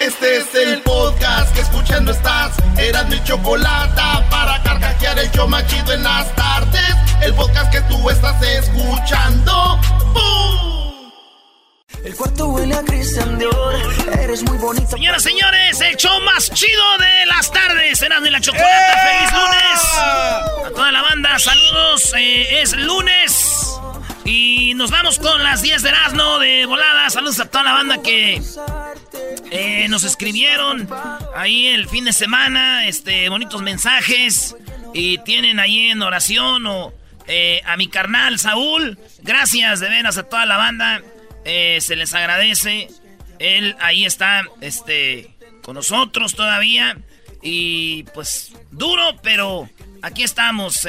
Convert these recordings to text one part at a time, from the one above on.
Este es el podcast que escuchando estás. Eran mi chocolate para carcajear el yo machido en las tardes. El podcast que tú estás escuchando. ¡Bum! El cuarto huele a Cristian Dior. Eres muy bonita. Señoras, señores, el show más chido de las tardes. Eran de la chocolate. ¡Eh! ¡Feliz lunes! A toda la banda, saludos. Eh, es lunes. Y nos vamos con las 10 de Erasmo de volada. Saludos a toda la banda que eh, nos escribieron ahí el fin de semana, este, bonitos mensajes. Y tienen ahí en oración o eh, a mi carnal Saúl. Gracias de veras a toda la banda. Eh, se les agradece. Él ahí está, este, con nosotros todavía. Y pues duro, pero aquí estamos.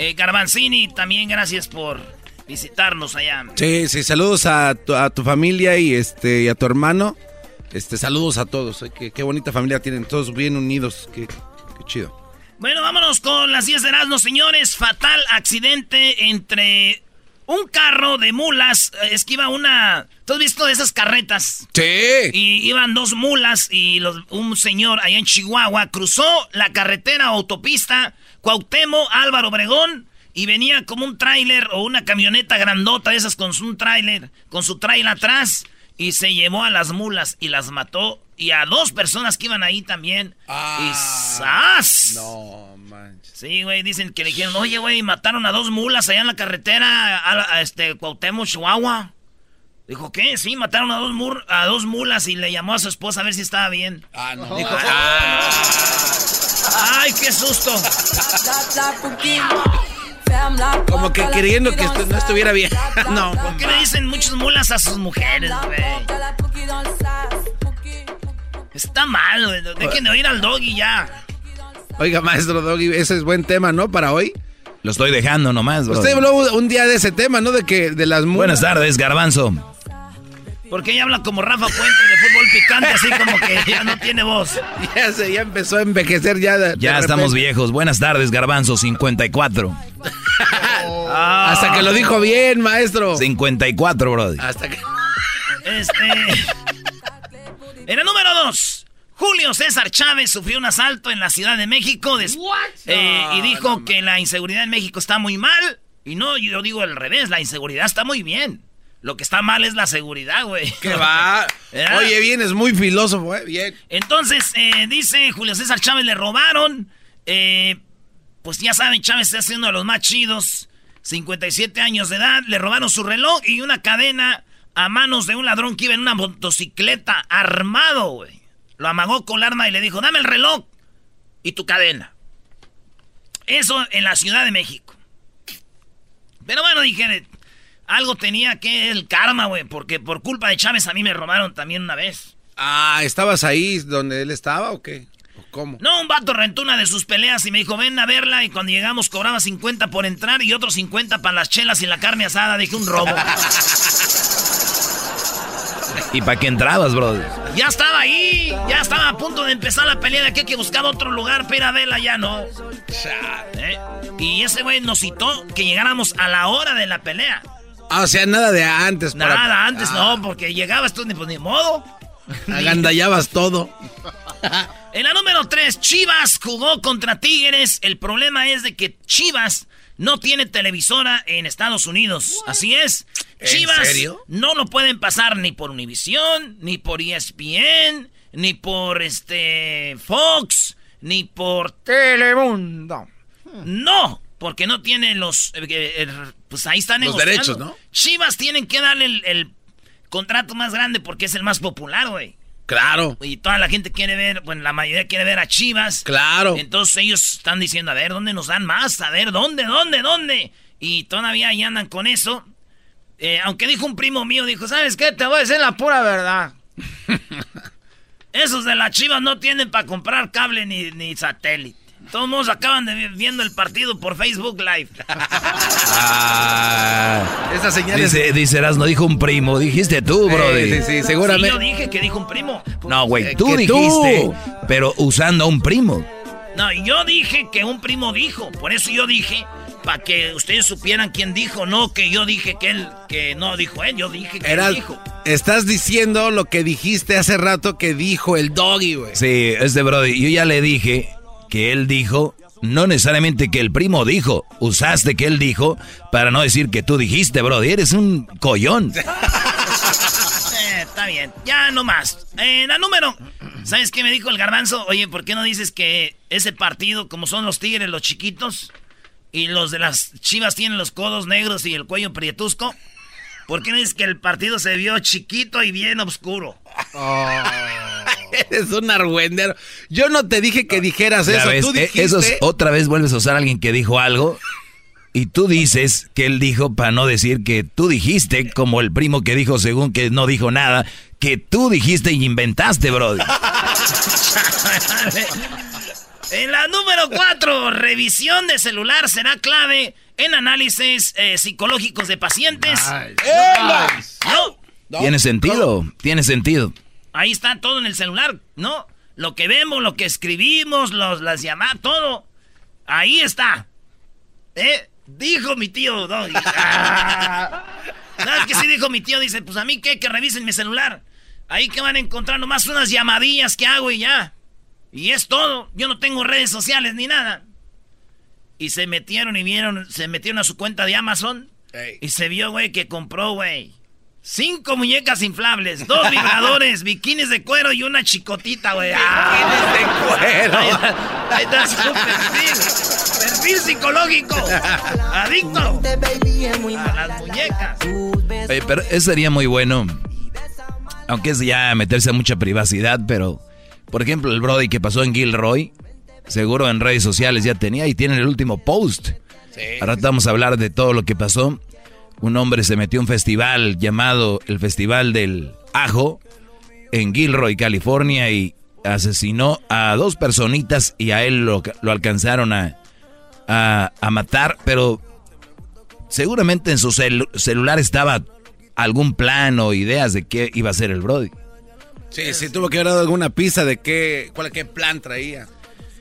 Eh, Garbanzini, también gracias por visitarnos allá. Sí, sí, saludos a tu, a tu familia y este y a tu hermano. Este, saludos a todos. Eh, qué, qué bonita familia tienen, todos bien unidos. Qué, qué chido. Bueno, vámonos con las 10 de Erasmus, señores. Fatal accidente entre un carro de mulas. Eh, es que iba una. ¿Tú has visto esas carretas? Sí. Y iban dos mulas y un señor allá en Chihuahua cruzó la carretera autopista Cuauhtémoc Álvaro Obregón y venía como un tráiler o una camioneta grandota de esas con un tráiler, con su tráiler atrás y se llevó a las mulas y las mató y a dos personas que iban ahí también. Ah, y ¡zas! No, manches. Sí, güey, dicen que le dijeron, oye, güey, mataron a dos mulas allá en la carretera a, este Cuauhtémoc, Chihuahua. Dijo, ¿qué? Sí, mataron a dos, a dos mulas y le llamó a su esposa a ver si estaba bien. Ah, no. Dijo, ah. ¡Ay, qué susto! Como que queriendo que no estuviera bien. no. ¿Por qué le dicen muchas mulas a sus mujeres, güey? Está mal, güey. Dejen de oír al doggy ya. Oiga, maestro doggy, ese es buen tema, ¿no? Para hoy. Lo estoy dejando nomás, bro. Usted habló un día de ese tema, ¿no? De que de las mulas. Buenas tardes, garbanzo. Porque ella habla como Rafa Puente de fútbol picante, así como que ya no tiene voz. Ya se, ya empezó a envejecer ya. ya estamos viejos. Buenas tardes, Garbanzo, 54. Hasta que lo dijo bien, maestro. 54, brody. Hasta que. Este. Era número dos. Julio César Chávez sufrió un asalto en la Ciudad de México eh, y dijo que la inseguridad en México está muy mal. Y no, yo digo al revés, la inseguridad está muy bien. Lo que está mal es la seguridad, güey. ¿Qué va? Oye, bien, es muy filósofo, ¿eh? Bien. Entonces, eh, dice Julio César Chávez, le robaron. Eh, pues ya saben, Chávez está siendo de los más chidos. 57 años de edad, le robaron su reloj y una cadena a manos de un ladrón que iba en una motocicleta armado, güey. Lo amagó con el arma y le dijo, dame el reloj y tu cadena. Eso en la Ciudad de México. Pero bueno, dije, algo tenía que el karma, güey, porque por culpa de Chávez a mí me robaron también una vez. Ah, ¿estabas ahí donde él estaba o qué? ¿Cómo? No, un vato rentó una de sus peleas y me dijo, ven a verla. Y cuando llegamos cobraba 50 por entrar y otros 50 para las chelas y la carne asada. Dije, un robo. ¿Y para qué entrabas, brother? Ya estaba ahí. Ya estaba a punto de empezar la pelea de que hay que buscar otro lugar para ir a verla. Ya no. ¿Eh? Y ese güey nos citó que llegáramos a la hora de la pelea. Ah, o sea, nada de antes. Nada, antes no, ah. porque llegabas tú ni, pues, ni modo. Agandallabas todo. en la número 3, Chivas jugó contra Tigres. El problema es de que Chivas no tiene televisora en Estados Unidos. Así es. Chivas no lo pueden pasar ni por Univision, ni por ESPN, ni por este Fox, ni por Telemundo. No, porque no tiene los eh, eh, pues ahí están los derechos, ¿no? Chivas tienen que darle el, el contrato más grande porque es el más popular, güey. Claro. Y toda la gente quiere ver, bueno, la mayoría quiere ver a Chivas. Claro. Entonces ellos están diciendo, a ver, ¿dónde nos dan más? A ver, ¿dónde, dónde, dónde? Y todavía ahí andan con eso. Eh, aunque dijo un primo mío, dijo, ¿sabes qué? Te voy a decir la pura verdad. Esos de las Chivas no tienen para comprar cable ni, ni satélite. Todos modos acaban de viendo el partido por Facebook Live. ah, esa señal dice, dice no dijo un primo. Dijiste tú, bro. Sí, sí, seguramente. yo dije que dijo un primo. No, güey, eh, tú dijiste, pero usando a un primo. No, yo dije que un primo dijo. Por eso yo dije, para que ustedes supieran quién dijo. No que yo dije que él, que no dijo él. Yo dije que él dijo. Estás diciendo lo que dijiste hace rato que dijo el doggy, güey. Sí, este brody. Yo ya le dije que él dijo, no necesariamente que el primo dijo, usaste que él dijo para no decir que tú dijiste, bro, eres un collón. Eh, está bien, ya no más. Eh, la número, ¿sabes qué me dijo el garbanzo? Oye, ¿por qué no dices que ese partido, como son los tigres, los chiquitos, y los de las chivas tienen los codos negros y el cuello prietusco? ¿Por qué no dices que el partido se vio chiquito y bien oscuro? Oh. Eres un argüendero. Yo no te dije que dijeras eso. Tú eh, otra vez vuelves a usar a alguien que dijo algo. Y tú dices que él dijo para no decir que tú dijiste, como el primo que dijo según que no dijo nada, que tú dijiste y inventaste, bro. en la número cuatro, revisión de celular será clave en análisis eh, psicológicos de pacientes. Tiene sentido, tiene sentido. Ahí está todo en el celular, ¿no? Lo que vemos, lo que escribimos, los, las llamadas, todo. Ahí está. ¿Eh? Dijo mi tío Doggy. Ah. ¿Sabes qué sí dijo mi tío? Dice, pues a mí qué, que revisen mi celular. Ahí que van a encontrar nomás unas llamadillas que hago y ya. Y es todo. Yo no tengo redes sociales ni nada. Y se metieron y vieron, se metieron a su cuenta de Amazon. Y se vio, güey, que compró, güey. Cinco muñecas inflables, dos vibradores, bikinis de cuero y una chicotita, güey. ¡Bikinis de cuero! Ahí, está su perfil. Perfil psicológico. Adicto a las muñecas. pero eso sería muy bueno. Aunque es ya meterse a mucha privacidad, pero... Por ejemplo, el Brody que pasó en Gilroy, seguro en redes sociales ya tenía y tiene el último post. Ahora vamos a hablar de todo lo que pasó un hombre se metió a un festival llamado el Festival del Ajo en Gilroy, California, y asesinó a dos personitas y a él lo, alcanzaron a, a, matar, pero seguramente en su celular estaba algún plan o ideas de qué iba a ser el Brody. Sí, sí, tuvo que haber dado alguna pista de qué, cuál, qué plan traía.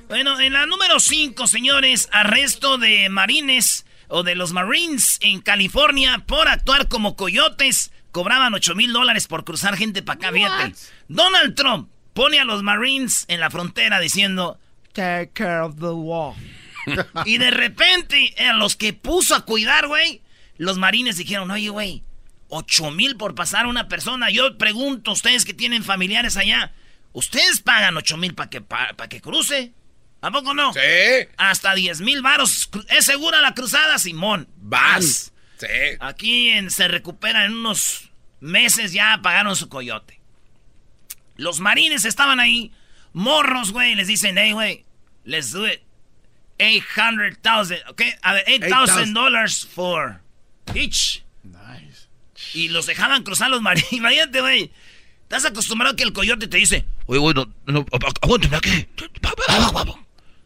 Bueno, en la número 5, señores, arresto de marines o de los Marines en California por actuar como coyotes. Cobraban 8 mil dólares por cruzar gente para acá, Donald Trump pone a los Marines en la frontera diciendo, take care of the wall. y de repente, a los que puso a cuidar, güey, los marines dijeron, oye, güey, 8 mil por pasar a una persona. Yo pregunto, ustedes que tienen familiares allá, ¿ustedes pagan 8 mil para que, para que cruce? ¿A poco no? Sí. Hasta 10 mil varos. ¿Es segura la cruzada, Simón? Vas. Sí. Aquí se recupera en unos meses ya pagaron su coyote. Los marines estaban ahí. Morros, güey. Les dicen, hey, güey, let's do it. 800,000, ¿ok? A ver, 8,000 dollars for each. Y los dejaban cruzar los marines. Imagínate, güey. Estás acostumbrado que el coyote te dice, oye, güey, no, no, aguántame aquí.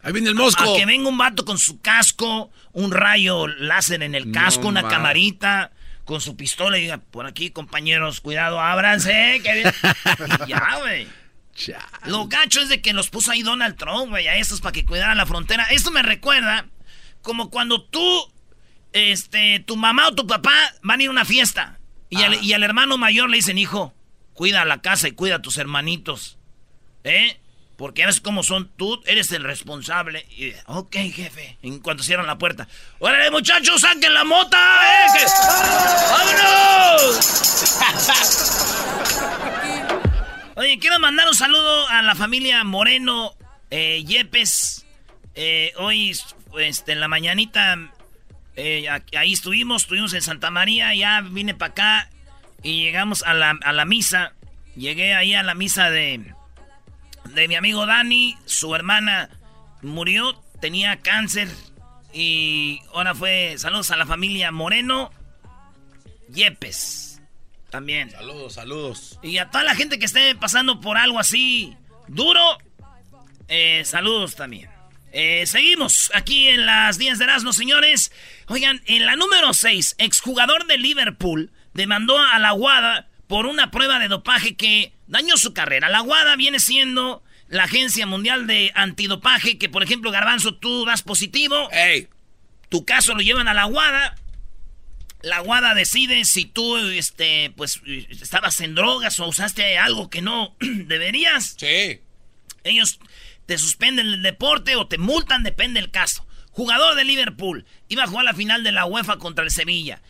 Ahí viene el mosco. A que venga un vato con su casco, un rayo láser en el casco, una camarita, con su pistola y diga, por aquí, compañeros, cuidado, ábranse. Que ya, güey. Lo gacho es de que los puso ahí Donald Trump, güey, a estos para que cuidaran la frontera. Esto me recuerda como cuando tú, este, tu mamá o tu papá van a ir a una fiesta y, al, ah. y al hermano mayor le dicen, hijo, cuida la casa y cuida a tus hermanitos. ¿Eh? Porque ves cómo son, tú eres el responsable. Y, ok, jefe. En cuanto cierran la puerta. ¡Órale, muchachos, saquen la mota! ¡Eh! ¡Vámonos! Oye, quiero mandar un saludo a la familia Moreno eh, Yepes. Eh, hoy, este, en la mañanita, eh, ahí estuvimos, estuvimos en Santa María, ya vine para acá y llegamos a la, a la misa. Llegué ahí a la misa de de mi amigo Dani. Su hermana murió, tenía cáncer. Y ahora fue saludos a la familia Moreno. Yepes. También. Saludos, saludos. Y a toda la gente que esté pasando por algo así duro. Eh, saludos también. Eh, seguimos aquí en las 10 de Erasmo, señores. Oigan, en la número 6, exjugador de Liverpool demandó a la Guada por una prueba de dopaje que dañó su carrera. La WADA viene siendo la Agencia Mundial de Antidopaje, que por ejemplo, Garbanzo, tú das positivo. Tu caso lo llevan a la WADA. La WADA decide si tú, este, pues, estabas en drogas o usaste algo que no deberías. Sí. Ellos te suspenden el deporte o te multan, depende del caso. Jugador de Liverpool, iba a jugar la final de la UEFA contra el Sevilla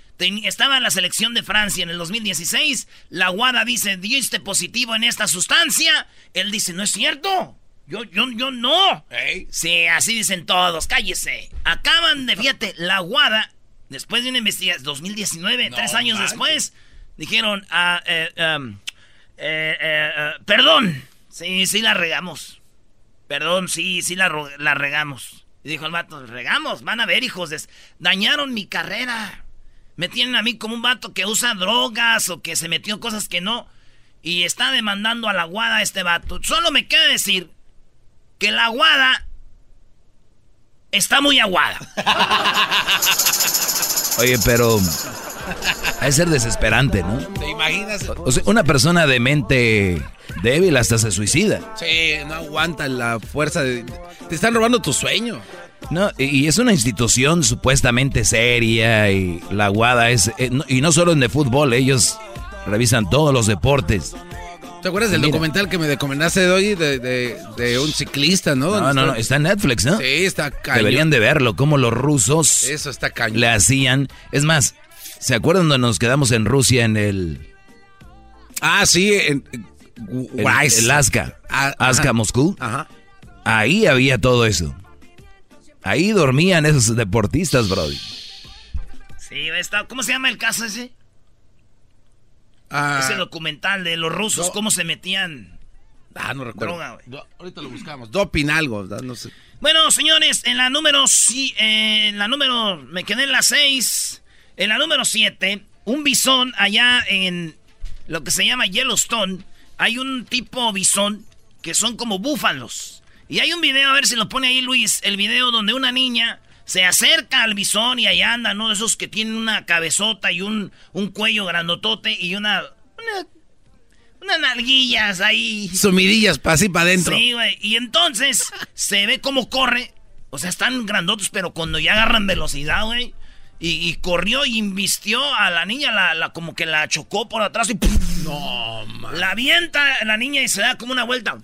estaba en la selección de Francia en el 2016. La Guada dice, diste positivo en esta sustancia. Él dice, no es cierto. Yo, yo, yo no. Sí, así dicen todos. Cállese. Acaban de, fíjate, la Guada, después de una investigación, 2019, tres años después, dijeron, ah, eh, um, eh, eh, perdón. Sí, sí la regamos. Perdón, sí, sí la, la regamos. Y dijo el vato, regamos, van a ver, hijos, dañaron mi carrera. Me tienen a mí como un vato que usa drogas o que se metió cosas que no. Y está demandando a la guada este vato. Solo me queda decir que la guada está muy aguada. Oye, pero ha de ser desesperante, ¿no? ¿Te imaginas? O sea, una persona de mente débil hasta se suicida. Sí, no aguanta la fuerza de... Te están robando tu sueño. No, y es una institución supuestamente seria y la Guada es... Eh, y no solo en de fútbol, ellos revisan todos los deportes. ¿Te acuerdas del documental que me recomendaste hoy de, de, un ciclista, no? No, no, no, está en Netflix, ¿no? Sí, está cañón. Deberían de verlo, cómo los rusos... Eso está cañón. Le hacían... Es más, ¿se acuerdan cuando nos quedamos en Rusia en el... Ah, sí, en... en el Aska. Ah, Moscú. Ajá. Ahí había todo eso. Ahí dormían esos deportistas, Brody. Sí, está. ¿Cómo se llama el caso ese? Ah, ese documental de los rusos, cómo se metían. Ah, no recuerdo. ahorita lo buscamos. Doping algo, no sé. Bueno, señores, en la número sí, eh, en la número me quedé en la 6. En la número 7, un bisón allá en lo que se llama Yellowstone. Hay un tipo bisón que son como búfalos. Y hay un video, a ver si lo pone ahí Luis, el video donde una niña se acerca al bisón y ahí anda, ¿no? Esos que tienen una cabezota y un, un cuello grandotote y una, una unas nalguillas ahí. Sumidillas para así para adentro. Sí, güey. Y entonces se ve cómo corre. O sea, están grandotos, pero cuando ya agarran velocidad, güey. Y, corrió y invistió a la niña, la, la, como que la chocó por atrás y No, man. La avienta la niña y se da como una vuelta.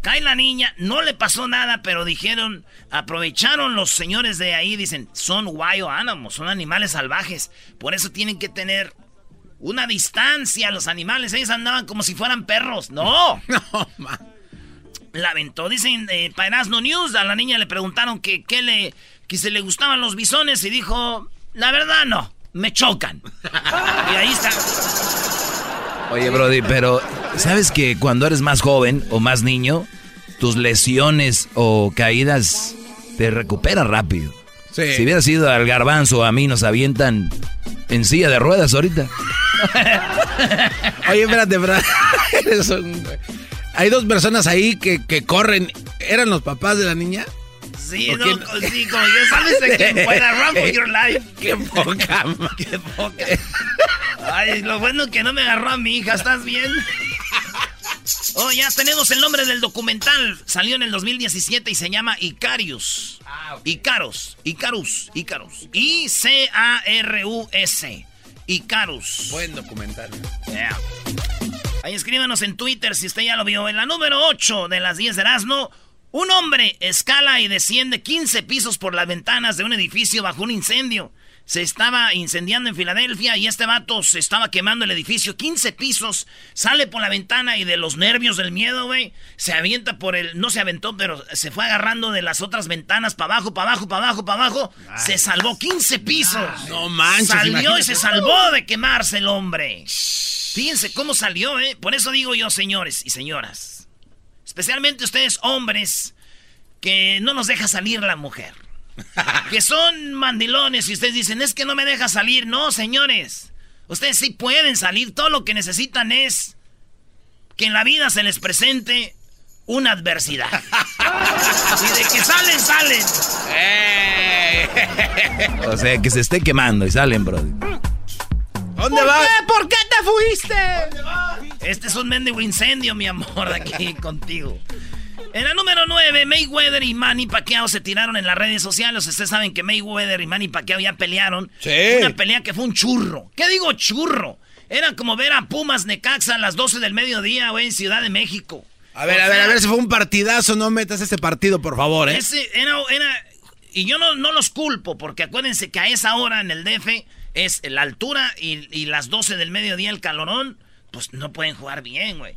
Cae la niña, no le pasó nada, pero dijeron, aprovecharon los señores de ahí, dicen, son wild animals, son animales salvajes. Por eso tienen que tener una distancia los animales. Ellos andaban como si fueran perros. No. No, La aventó. Dicen, eh, para No News, a la niña le preguntaron que, qué le, que se le gustaban los bisones y dijo, la verdad no, me chocan. y ahí está. Oye, Brody, pero ¿sabes que cuando eres más joven o más niño, tus lesiones o caídas te recuperan rápido. Si hubiera sido al garbanzo, a mí nos avientan en silla de ruedas ahorita. Oye, espérate, espérate. Hay dos personas ahí que, que, corren. ¿Eran los papás de la niña? Sí, no, sí, como yo sabes de quién fuera. Run for your life. Qué poca, Qué poca. Ay, lo bueno que no me agarró a mi hija. ¿Estás bien? Oh, ya tenemos el nombre del documental. Salió en el 2017 y se llama Icarius. Ah, Icarus. Icarus. Icarus. I-C-A-R-U-S. Icarus. Buen documental. Ahí escríbanos en Twitter si usted ya lo vio. En la número 8 de las 10 de Erasmo, un hombre escala y desciende 15 pisos por las ventanas de un edificio bajo un incendio se estaba incendiando en Filadelfia y este vato se estaba quemando el edificio, 15 pisos, sale por la ventana y de los nervios del miedo, güey, se avienta por el, no se aventó, pero se fue agarrando de las otras ventanas para abajo, para abajo, para abajo, para abajo, se salvó 15 pisos. No manches. Salió y se salvó de quemarse el hombre. Fíjense cómo salió, ¿eh? Por eso digo yo, señores y señoras, especialmente ustedes hombres, que no nos deja salir la mujer. que son mandilones y ustedes dicen, es que no me deja salir. No, señores. Ustedes sí pueden salir. Todo lo que necesitan es que en la vida se les presente una adversidad. y de que salen, salen. o sea, que se esté quemando y salen, bro. ¿Dónde vas? ¿Por qué te fuiste? Este es un mendigo incendio, mi amor, aquí contigo. En la número 9, Mayweather y Manny Pacquiao se tiraron en las redes sociales. Ustedes saben que Mayweather y Manny Pacquiao ya pelearon. Sí. Una pelea que fue un churro. ¿Qué digo churro? Era como ver a Pumas Necaxa a las 12 del mediodía, güey, en Ciudad de México. A ver, a ver, a ver, si fue un partidazo, no metas ese partido, por favor, ¿eh? Ese era, era y yo no, no los culpo, porque acuérdense que a esa hora en el DF es la altura y, y las 12 del mediodía el calorón, pues no pueden jugar bien, güey.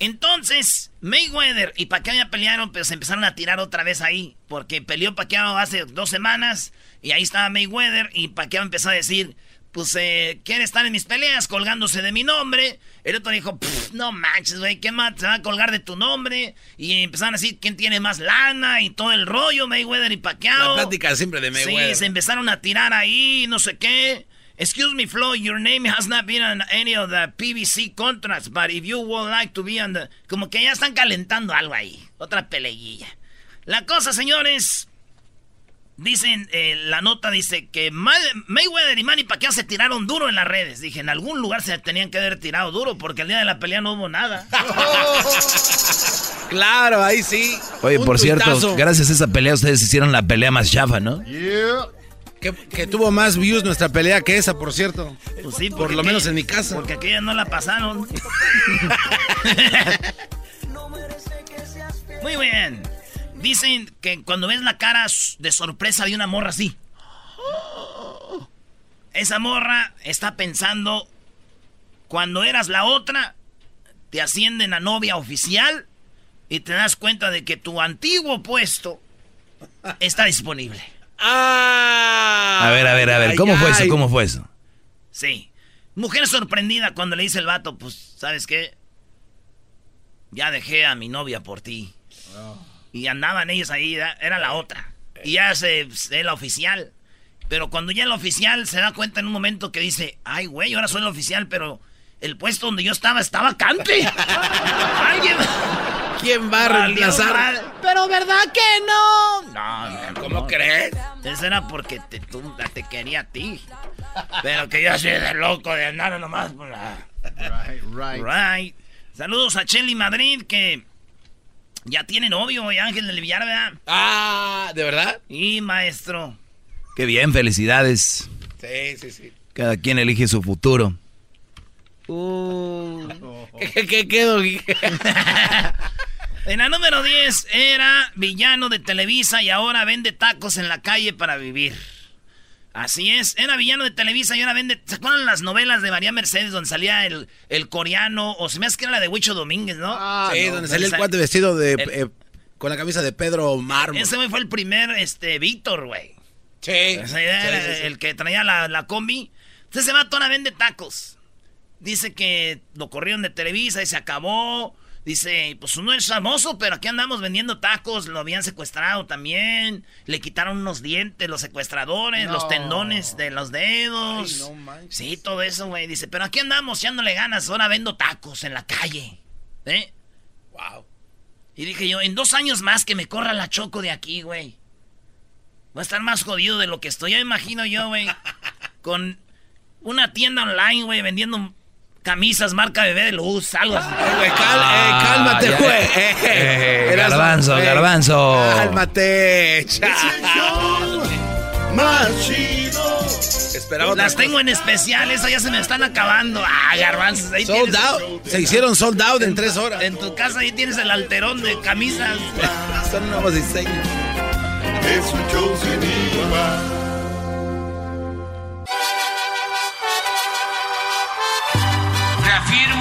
Entonces, Mayweather y Pacquiao ya pelearon, pero se empezaron a tirar otra vez ahí. Porque peleó Pacquiao hace dos semanas y ahí estaba Mayweather y Pacquiao empezó a decir, pues, eh, quiere estar en mis peleas colgándose de mi nombre. El otro dijo, no manches, güey, ¿qué más? Se va a colgar de tu nombre. Y empezaron a decir quién tiene más lana y todo el rollo, Mayweather y Pacquiao. La plática siempre de Mayweather. Sí, se empezaron a tirar ahí, no sé qué. Excuse me, Flo, your name has not been on any of the PVC contracts, but if you would like to be on the... Como que ya están calentando algo ahí. Otra peleilla. La cosa, señores... Dicen, eh, la nota dice que Mayweather y Manny Pacquiao se tiraron duro en las redes. Dije, en algún lugar se tenían que haber tirado duro porque el día de la pelea no hubo nada. claro, ahí sí. Oye, por cierto, gracias a esa pelea ustedes hicieron la pelea más chafa, ¿no? Yeah. Que, tuvo más views nuestra pelea que esa, por cierto. Pues sí, por lo menos en mi casa. Porque aquella no la pasaron. Muy bien. Dicen que cuando ves la cara de sorpresa de una morra así, esa morra está pensando, cuando eras la otra, te ascienden a novia oficial y te das cuenta de que tu antiguo puesto está disponible. Ah. A ver, a ver, a ver, ¿cómo fue eso? ¿Cómo fue eso? Sí. Mujer sorprendida cuando le dice el vato, pues, ¿sabes qué? Ya dejé a mi novia por ti. Y andaban ellos ahí, era la otra. Y ya se, es la oficial. Pero cuando ya el oficial se da cuenta en un momento que dice, ay, güey, ahora soy el oficial, pero el puesto donde yo estaba estaba vacante. Alguien. ¿Quién va a reemplazar? Pero ¿verdad que no? No, ¿cómo crees? Eso era porque te, te quería a ti. Pero que yo soy de loco de andar nomás por la... Right, right. Right. Saludos a Chelly Madrid que ya tiene novio y Ángel del Villar, ¿verdad? Ah, ¿de verdad? Y maestro. Qué bien, felicidades. Sí, sí, sí. Cada quien elige su futuro. Uh. ¿Qué, qué quedó? en la número 10 era villano de Televisa y ahora vende tacos en la calle para vivir. Así es, era villano de Televisa y ahora vende. ¿Se acuerdan las novelas de María Mercedes donde salía el, el coreano? O se me hace que era la de Huicho Domínguez, ¿no? Ah, sí, donde salía el cuate vestido de. Eh, con la camisa de Pedro Mármol. Ese fue el primer este, Víctor, güey. Sí. El que traía la, la combi. Entonces se va a vende tacos. Dice que lo corrieron de Televisa y se acabó. Dice, pues uno es famoso, pero aquí andamos vendiendo tacos. Lo habían secuestrado también. Le quitaron unos dientes, los secuestradores, los tendones de los dedos. sí, todo eso, güey. Dice, pero aquí andamos echándole ganas. Ahora vendo tacos en la calle. ¿Eh? Wow. Y dije yo, en dos años más que me corra la choco de aquí, güey. Va a estar más jodido de lo que estoy. Ya imagino yo, güey. con una tienda online, güey, vendiendo camisas marca bebé de luz, algo así. Eh, cálmate, güey. Eh, garbanzo, garbanzo. Cálmate. más chido. Esperaba Las tengo en especial, esas ya se me están acabando. Ah, garbanzos. Ahí Sold out. Se hicieron sold out en tres horas. En tu casa ahí tienes el alterón de camisas. Son nuevos diseños. Es un show sin igual.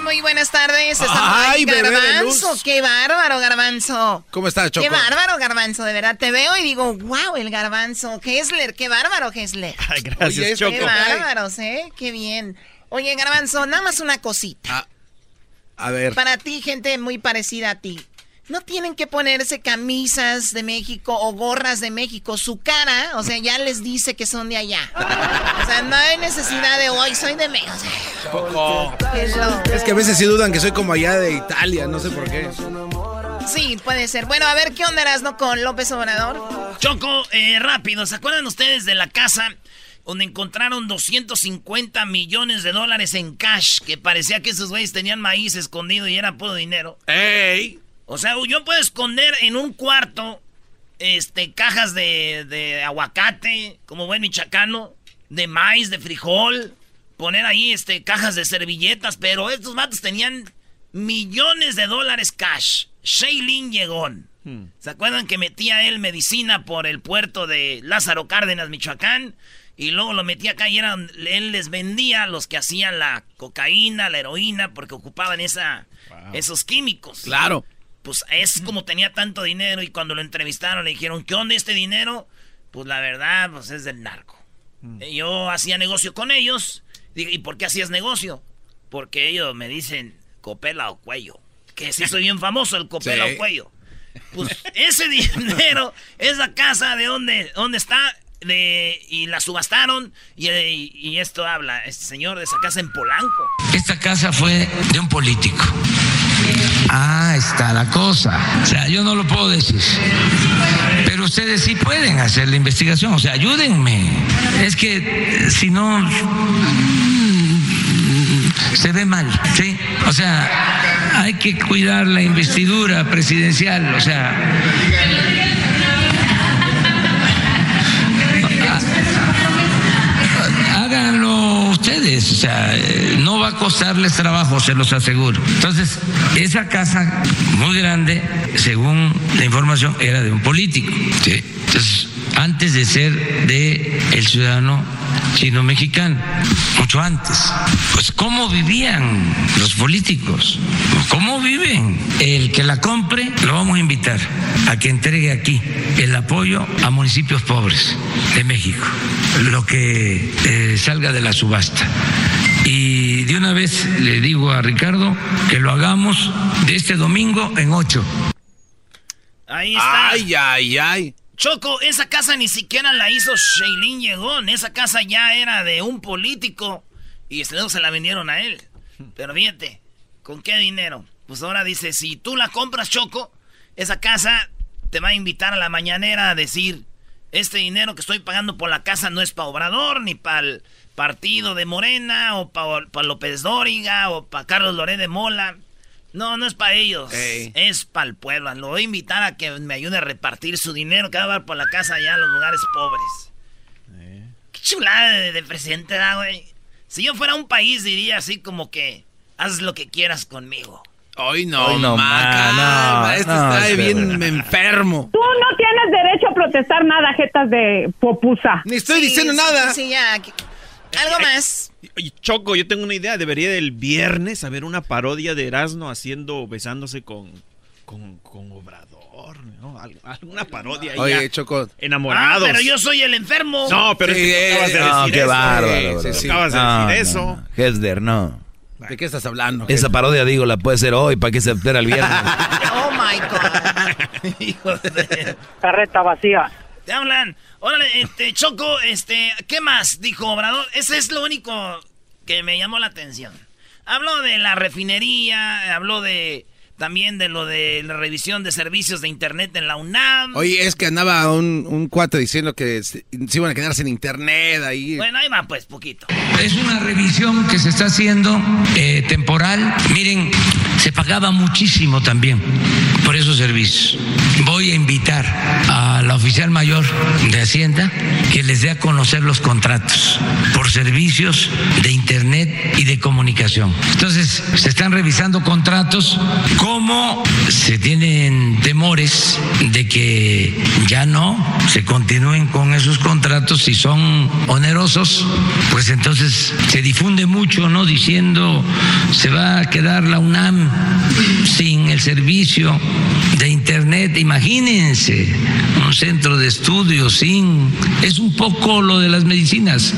Muy buenas tardes. Está Ay, Garbanzo. Qué bárbaro, Garbanzo. ¿Cómo estás, Choco? Qué bárbaro, Garbanzo. De verdad, te veo y digo, wow, el Garbanzo. Hessler, qué bárbaro, Hessler. Ay, gracias, Oye, Choco. Qué bárbaros, ¿eh? Qué bien. Oye, Garbanzo, nada más una cosita. Ah, a ver. Para ti, gente muy parecida a ti. No tienen que ponerse camisas de México o gorras de México. Su cara, o sea, ya les dice que son de allá. O sea, no hay necesidad de hoy, soy de México. Choco. ¿Qué show? Es que a veces sí dudan que soy como allá de Italia, no sé por qué. Sí, puede ser. Bueno, a ver, ¿qué onda no con López Obrador? Choco, eh, rápido, ¿se acuerdan ustedes de la casa donde encontraron 250 millones de dólares en cash? Que parecía que esos güeyes tenían maíz escondido y era puro dinero. ¡Ey! O sea, yo puedo esconder en un cuarto este, cajas de, de aguacate, como buen michacano, de maíz, de frijol, poner ahí este, cajas de servilletas, pero estos matos tenían millones de dólares cash. Shailin Llegón. ¿Se acuerdan que metía él medicina por el puerto de Lázaro Cárdenas, Michoacán? Y luego lo metía acá y eran, él les vendía a los que hacían la cocaína, la heroína, porque ocupaban esa, esos químicos. Claro. Pues es como tenía tanto dinero y cuando lo entrevistaron le dijeron, ¿qué onda este dinero? Pues la verdad, pues es del narco. Eh, Yo hacía negocio con ellos. Dije, ¿y por qué hacías negocio? Porque ellos me dicen copela o cuello. Que sí soy bien famoso el copela Sí. o cuello. Pues ese dinero, esa casa de dónde, dónde está, de, y la subastaron, y, y esto habla, este señor de esa casa en Polanco. Esta casa fue de un político. Ah, está la cosa. O sea, yo no lo puedo decir. Pero ustedes sí pueden hacer la investigación. O sea, ayúdenme. Es que si no mm, se ve mal, ¿sí? O sea, hay que cuidar la investidura presidencial. O sea, ustedes, o sea, eh, no va a costarles trabajo, se los aseguro. Entonces, esa casa muy grande, según la información, era de un político. ¿sí? Entonces, antes de ser de el ciudadano chino mexicano, mucho antes. Pues cómo vivían los políticos, cómo viven. El que la compre, lo vamos a invitar a que entregue aquí el apoyo a municipios pobres de México, lo que eh, salga de la subasta. Y de una vez le digo a Ricardo que lo hagamos de este domingo en ocho. Ahí está. Ay, ay, ay. Choco, esa casa ni siquiera la hizo Shailin Llegón. Esa casa ya era de un político. Y luego se la vendieron a él. Pero fíjate, ¿con qué dinero? Pues ahora dice, si tú la compras, Choco, esa casa te va a invitar a la mañanera a decir, este dinero que estoy pagando por la casa no es para Obrador, ni para el partido de Morena, o para López Dóriga, o para Carlos Loré de Mola. No, no es para ellos. Ey. Es para el pueblo. Lo voy a invitar a que me ayude a repartir su dinero que va a dar por la casa allá en los lugares pobres. Qué chulada de, de presidente da, güey. Si yo fuera un país diría así como que haz lo que quieras conmigo. Hoy no, Hoy no, ma, ma, calma, no, no, está bien enfermo. Tú no tienes derecho a protestar nada, jetas de popusa. Ni estoy Sí, diciendo sí, nada. Sí, ya. Algo más. Choco, yo tengo una idea. Debería del viernes haber una parodia de Erasmo haciendo, besándose con, con, con Obrador, ¿no? Al- Alguna parodia ahí. Oye, ya. Choco. Enamorados. Ah, pero yo soy el enfermo. No, pero Sí, es que tú acabas de eh, decir No, qué eso. bárbaro, Sí, sí, sí. Acabas de No, decir no, eso. no. Hesder, no. ¿De qué estás hablando? Esa parodia, digo, la puede ser hoy para que se espera el viernes. Oh my God. Hijo de... Carreta vacía. Te hablan. Órale, este, Choco, este, ¿qué más? Dijo Obrador. Ese es lo único que me llamó la atención. Habló de la refinería, habló de también de lo de la revisión de servicios de internet en la UNAM. Oye, es que andaba un, un cuate diciendo que se, iban a quedarse en internet ahí. Bueno, ahí va pues, poquito. Es una revisión que se está haciendo eh, temporal. Miren, se pagaba muchísimo también por esos servicios. Voy a invitar a la oficial mayor de Hacienda que les dé a conocer los contratos por servicios de internet y de comunicación. Entonces, se están revisando contratos cómo se tienen temores de que ya no se continúen con esos contratos si son onerosos, pues entonces se difunde mucho, ¿no? Diciendo se va a quedar la UNAM sin el servicio de internet. Imagínense un centro de estudio sin es un poco lo de las medicinas.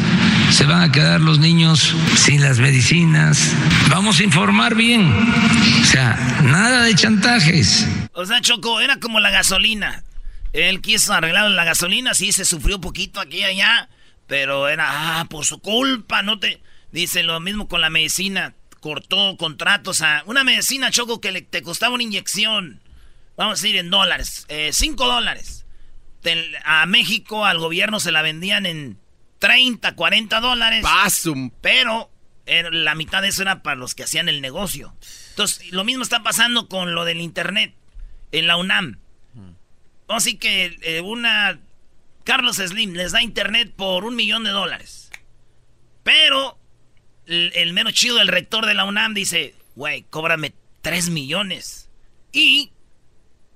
Se van a quedar los niños sin las medicinas. Vamos a informar bien. O sea, nada de chantajes. O sea, Choco, era como la gasolina. Él quiso arreglar la gasolina, sí, se sufrió poquito aquí y allá, pero era, ah, por su culpa, no te... Dice lo mismo con la medicina, cortó contratos a una medicina, Choco, que le, te costaba una inyección, vamos a decir en dólares, eh, cinco dólares. a México, al gobierno se la vendían en 30, 40 dólares. Pasum. Pero la mitad de eso era para los que hacían el negocio. Entonces, lo mismo está pasando con lo del internet en la UNAM. Así que eh, una Carlos Slim les da internet por un millón de dólares. Pero el, menos chido del rector de la UNAM dice, güey, cóbrame tres millones. Y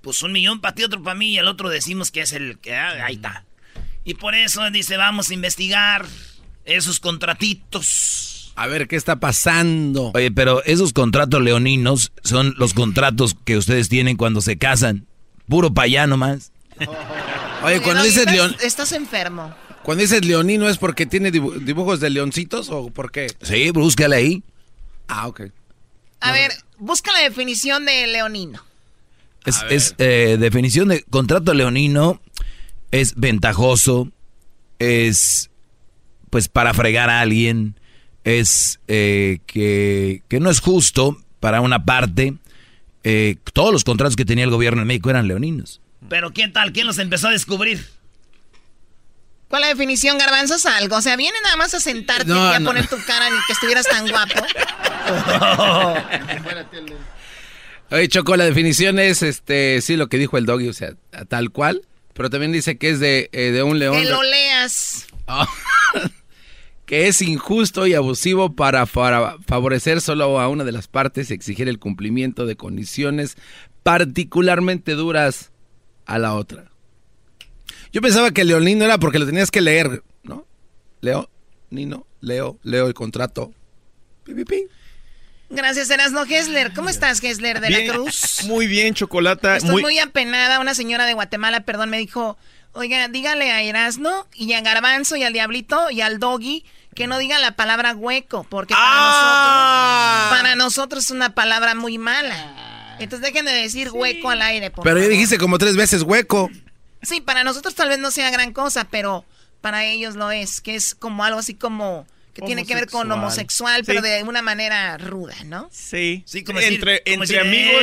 pues un millón para ti, otro para mí, y el otro decimos que es el que ah, ahí está. Y por eso dice, vamos a investigar esos contratitos a ver qué está pasando. Oye, pero esos contratos leoninos son los contratos que ustedes tienen cuando se casan. Puro payá nomás. Oye, cuando dices león. Estás enfermo. Cuando dices leonino es porque tiene dibujos de leoncitos o por qué? Sí, búscale ahí. Ah, ok. A ver, busca la definición de leonino. Es, eh, definición de contrato leonino es ventajoso, es pues para fregar a alguien, es eh, que, no es justo para una parte. Eh, todos los contratos que tenía el gobierno en México eran leoninos. Pero ¿quién tal? ¿Quién los empezó a descubrir? ¿Cuál es la definición, garbanzos? Algo. O sea, viene nada más a sentarte y a poner tu cara ni que estuvieras tan guapo. Oye, Choco, la definición es, este, sí, lo que dijo el doggy, o sea, tal cual. Pero también dice que es de, eh, de un león. Que lo leas. Oh. que es injusto y abusivo para, favorecer solo a una de las partes y exigir el cumplimiento de condiciones particularmente duras a la otra. Yo pensaba que Leonino era porque lo tenías que leer, ¿no? Leo, Nino, leo, leo el contrato. Gracias, Erasno Gessler. ¿Cómo estás, Gessler de la Cruz? Muy bien, Chocolata. Estoy muy apenada. Una señora de Guatemala, perdón, me dijo, Oiga, dígale a Erasno y a Garbanzo y al Diablito y al Doggy que no digan la palabra hueco, porque para, ah. nosotros, para nosotros es una palabra muy mala. Entonces dejen de decir hueco al aire. pero ya dijiste como tres veces hueco. Sí, para nosotros tal vez no sea gran cosa, pero para ellos lo es, que es como algo así como que tiene que ver con homosexual, pero de una manera ruda, ¿no? Sí, sí como entre, entre amigos.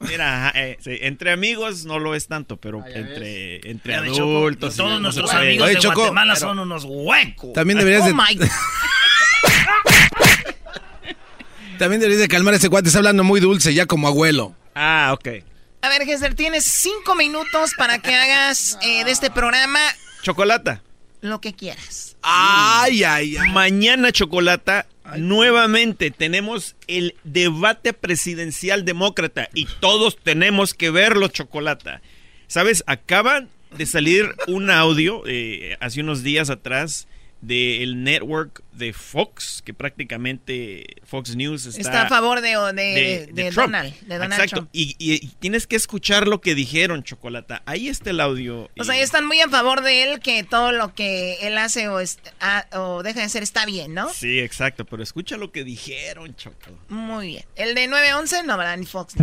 Mira, eh, entre amigos no lo es tanto, pero entre, entre adultos. todos nuestros amigos de Guatemala son unos huecos. También deberías de... Oh También deberías de calmar ese cuate, está hablando muy dulce, ya como abuelo. Ah, ok. A ver, Gessler, tienes cinco minutos para que hagas eh, de este programa... Chocolata. Lo que quieras. Ay, ay, ay. Mañana, Chocolata, Nuevamente tenemos el debate presidencial demócrata y todos tenemos que verlo, Chocolata. ¿Sabes? Acaban de salir un audio eh, hace unos días atrás del network de Fox, que prácticamente Fox News está, está a favor de, de, Donald, Exacto. Y, tienes que escuchar lo que dijeron, Chocolata. Ahí está el audio. O sea, están muy a favor de él, que todo lo que él hace o, o deja de hacer está bien, ¿no? Sí, exacto. Pero escucha lo que dijeron, Chocolata. Muy bien. El de 911 no verá ni Fox.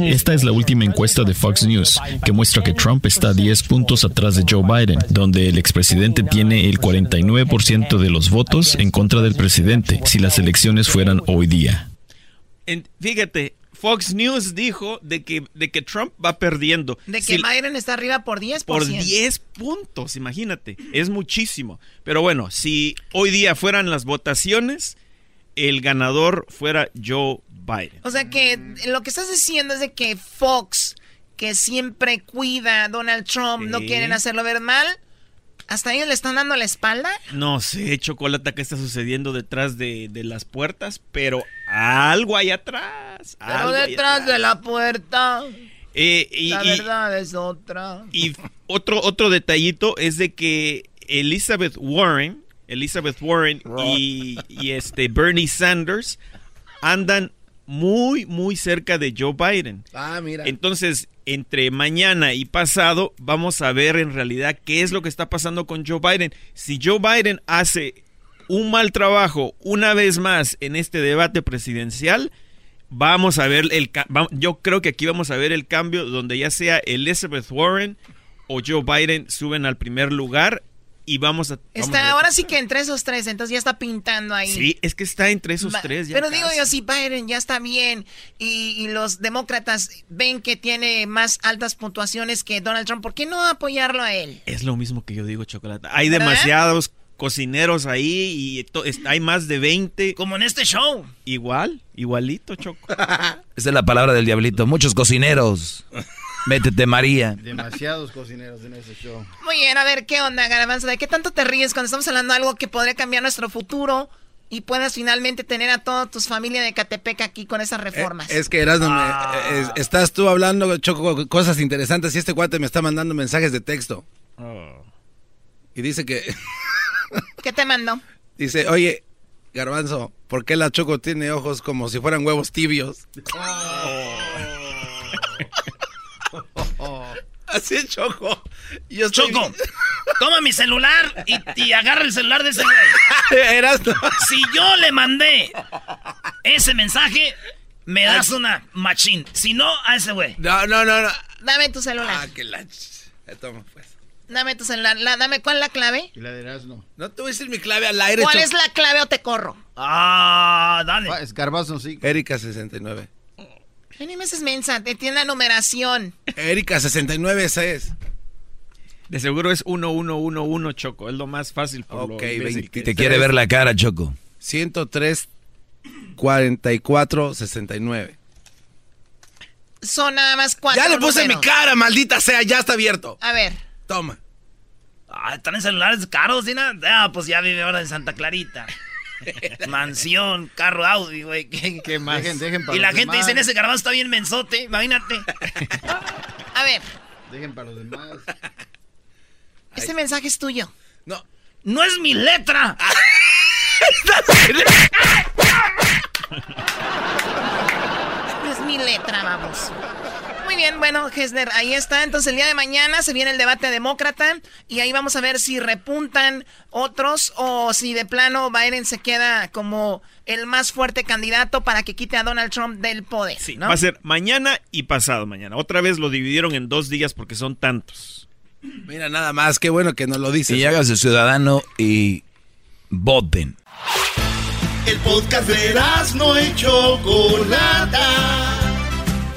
Esta es la última encuesta de Fox News, que muestra que Trump está 10 puntos atrás de Joe Biden, donde el expresidente tiene el 49% de los votos en contra del presidente si las elecciones fueran hoy día. fíjate, Fox News dijo de que, de que Trump va perdiendo. De que Biden está arriba por 10%. Por 10 puntos, imagínate. Es muchísimo. Pero bueno, si hoy día fueran las votaciones, el ganador fuera Joe Biden. O sea que lo que estás diciendo es de que Fox, que siempre cuida a Donald Trump, no quieren hacerlo ver mal. ¿Hasta ellos le están dando la espalda? No sé, Chocolata, qué está sucediendo detrás de, las puertas, pero algo hay atrás. Pero detrás de la puerta. Eh, y, la verdad es otra. Y otro, otro detallito es de que Elizabeth Warren, Elizabeth Warren y, y, este Bernie Sanders andan muy, muy cerca de Joe Biden. Ah, mira. Entonces, entre mañana y pasado vamos a ver en realidad qué es lo que está pasando con Joe Biden. Si Joe Biden hace un mal trabajo una vez más en este debate presidencial, vamos a ver el yo creo que aquí vamos a ver el cambio donde ya sea Elizabeth Warren o Joe Biden suben al primer lugar y vamos a... está, ahora sí que entre esos tres, entonces ya está pintando ahí. Sí, es que está entre esos tres. pero digo yo, si Biden ya está bien y, los demócratas ven que tiene más altas puntuaciones que Donald Trump, ¿por qué no apoyarlo a él? Es lo mismo que yo digo, Chocolate. Hay demasiados cocineros ahí y hay más de 20. Como en este show. Igual, igualito, Choco. Esa es la palabra del diablito. Muchos cocineros. Métete, María. Demasiados cocineros en ese show. Muy bien, a ver, ¿qué onda, Garbanzo? ¿De qué tanto te ríes cuando estamos hablando de algo que podría cambiar nuestro futuro? y puedas finalmente tener a toda tu familia de Catepec aquí con esas reformas. es que eras ah. estás tú hablando, Choco, cosas interesantes y este cuate me está mandando mensajes de texto. Oh. Y dice que... ¿Qué te mandó? Dice, oye, Garbanzo, ¿por qué la Choco tiene ojos como si fueran huevos tibios? Oh. Así es, Choco. Yo Choco, toma mi celular y, agarra el celular de ese güey. Si yo le mandé ese mensaje, me das una machín. Si no, a ese güey. No, no, no, no. Dame tu celular. Ah, que la... Toma, pues. Dame tu celular. dame, ¿cuál es la clave? Y la de Erasmo. No te voy a decir mi clave al aire. ¿Cuál es la clave o te corro? Ah, dale. Ah, Escarbazo, sí. Erika 69. Ni me haces mensa, te tiene la numeración. Erika, 69 esa es. De seguro es 1111 Choco, es lo más fácil por Ok, Te quiere ver la cara, Choco. 103 44 69. Son nada más cuatro. Ya le puse mi cara, maldita sea, ya está abierto. A ver. Toma. Ah, están en celulares caros, ¿sí? Ah, pues ya vive ahora en Santa Clarita. Mansión, carro Audi, güey. ¿Qué, más? y la gente dice, ese garbanzo está bien mensote, imagínate. A ver. Dejen para los demás. Este mensaje es tuyo. No. No es mi letra. no es mi letra, vamos. Muy bien, bueno, Hesner, ahí está. Entonces el día de mañana se viene el debate demócrata y ahí vamos a ver si repuntan otros o si de plano Biden se queda como el más fuerte candidato para que quite a Donald Trump del poder. Sí, va a ser mañana y pasado mañana. Otra vez lo dividieron en dos días porque son tantos. Mira, nada más, qué bueno que nos lo dices. Y hagas de ciudadano y voten. El podcast de las no hecho Chocolata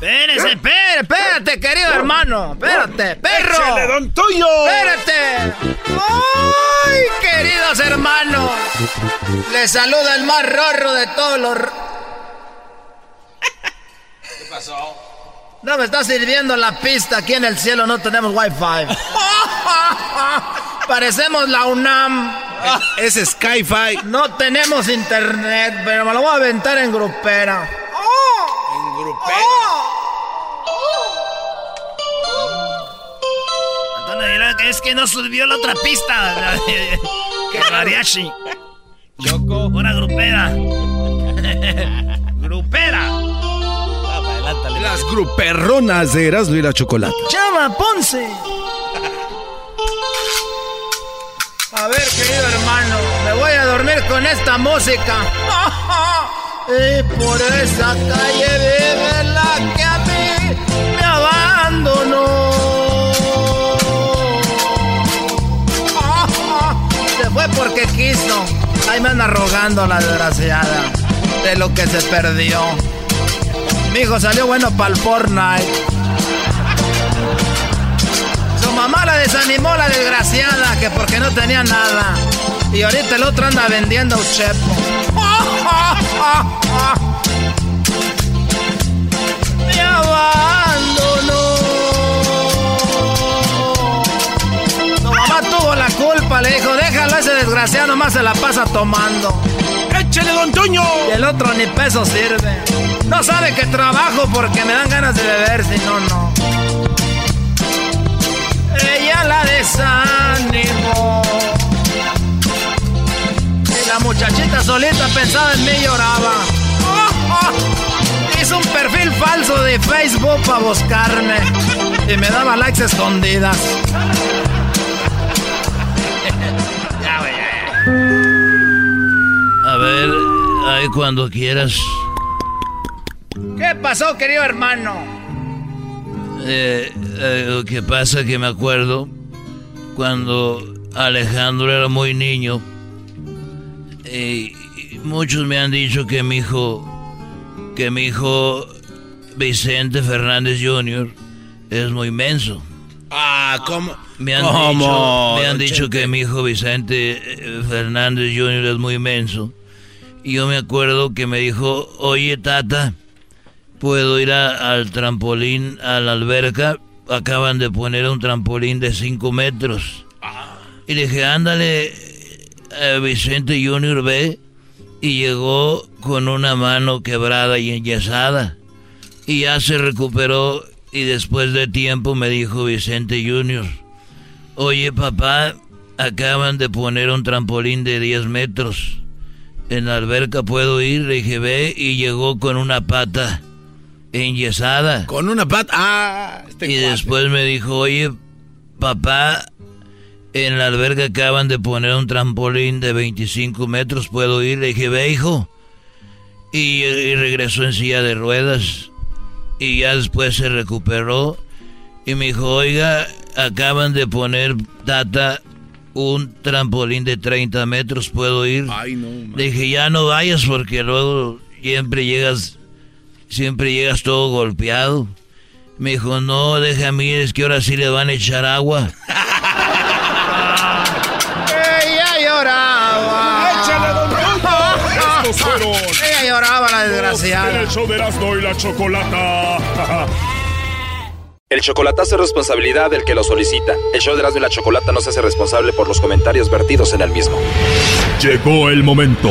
Espérese, espérate, espérate, querido hermano. Espérate, perro. ¡Échale, don Toño! Espérate. ¡Ay, queridos hermanos! Les saluda el más rorro de todos los. ¿Qué pasó? No me está sirviendo la pista. Aquí en el cielo no tenemos wifi. Parecemos la UNAM. Es Skyfi. No tenemos internet, pero me lo voy a aventar en grupera. En grupera. es que no subió la otra pista. que mariachi. Choco. Una grupera. grupera. Las gruperronas de Erasmo y la Chocolata. Chama Ponce. A ver, querido hermano, me voy a dormir con esta música. y por esa calle vive la que a mí me abandonó. Se fue porque quiso. Ahí me anda rogando la desgraciada de lo que se perdió. Mi hijo salió bueno para el Fortnite. Mamá la desanimó la desgraciada, que porque no tenía nada. Y ahorita el otro anda vendiendo un chepo. Me abandonó. Su mamá tuvo la culpa, le dijo, déjalo ese desgraciado, nomás se la pasa tomando. ¡Échale, don Toño! Y el otro ni peso sirve. No sabe que trabajo porque me dan ganas de beber, si no, no. Ella la desanimó. Y la muchachita solita pensaba en mí y lloraba. Hizo un perfil falso de Facebook para buscarme. Y me daba likes escondidas. A ver, ahí cuando quieras. ¿Qué pasó, querido hermano? Eh, eh, lo que pasa que me acuerdo cuando Alejandro era muy niño. Y muchos me han dicho que mi hijo, que mi hijo Vicente Fernández Jr. es muy menso. Ah, ¿cómo? Me han ¿Cómo, dicho, me han dicho que mi hijo Vicente eh, Fernández Jr. es muy menso. Y yo me acuerdo que me dijo, oye tata, puedo ir a- al trampolín, a la alberca. Acaban de poner un trampolín de 5 metros. Y le dije, ándale, eh, Vicente Jr. ve. Y llegó con una mano quebrada y enyesada. Y ya se recuperó y después de tiempo me dijo Vicente Jr. Oye papá, acaban de poner un trampolín de 10 metros. En la alberca puedo ir, le dije ve y llegó con una pata enyesada. Con una pata. Ah, este Y cuate. después me dijo, oye, papá, en la alberca acaban de poner un trampolín de 25 metros, ¿puedo ir? Le dije, ve, hijo. Y, y regresó en silla de ruedas. Y ya después se recuperó. Y me dijo, oiga, acaban de poner, tata, un trampolín de 30 metros, ¿puedo ir? Ay, no. Le dije, ya no vayas porque luego siempre llegas, siempre llegas todo golpeado. Me dijo, no, déjame ir, es que ahora sí le van a echar agua. Ella lloraba. ¡Échale, don! Estos fueron Ella lloraba la en desgraciada. el show de Erasmo y la Chocolata. El chocolatazo es responsabilidad del que lo solicita. El show de Erasmo y la Chocolata no se hace responsable por los comentarios vertidos en el mismo. Llegó el momento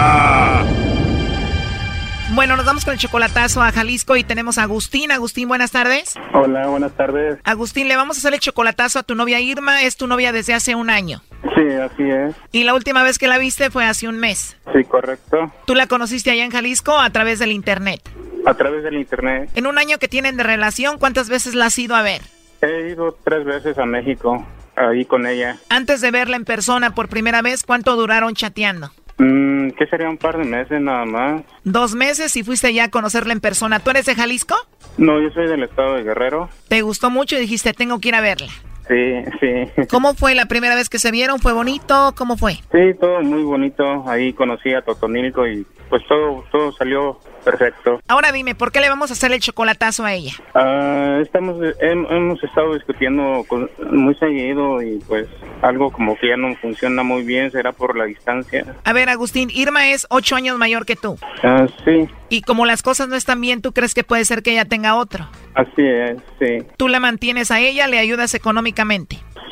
Bueno, nos vamos con el chocolatazo a Jalisco y tenemos a Agustín. Agustín, buenas tardes. Hola, buenas tardes. Agustín, le vamos a hacer el chocolatazo a tu novia Irma. Es tu novia desde hace un año. Sí, así es. Y la última vez que la viste fue hace un mes. Sí, correcto. ¿Tú la conociste allá en Jalisco a través del internet? A través del internet. En un año que tienen de relación, ¿cuántas veces la has ido a ver? He ido tres veces a México, ahí con ella. Antes de verla en persona por primera vez, ¿cuánto duraron chateando? Mm, ¿Qué sería un par de meses nada más? Dos meses y fuiste ya a conocerla en persona. ¿Tú eres de Jalisco? No, yo soy del estado de Guerrero. ¿Te gustó mucho y dijiste, tengo que ir a verla? Sí, sí. ¿Cómo fue la primera vez que se vieron? ¿Fue bonito? ¿Cómo fue? Sí, todo muy bonito. Ahí conocí a Totonilco y pues todo, todo salió perfecto. Ahora dime, ¿por qué le vamos a hacer el chocolatazo a ella? Ah, estamos, hem- hemos estado discutiendo con- muy seguido y pues algo como que ya no funciona muy bien, será por la distancia. A ver, Agustín, Irma es ocho años mayor que tú. Ah, sí, Y como las cosas no están bien, ¿tú crees que puede ser que ella tenga otro? así es, sí. Tú la mantienes a ella, le ayudas económicamente.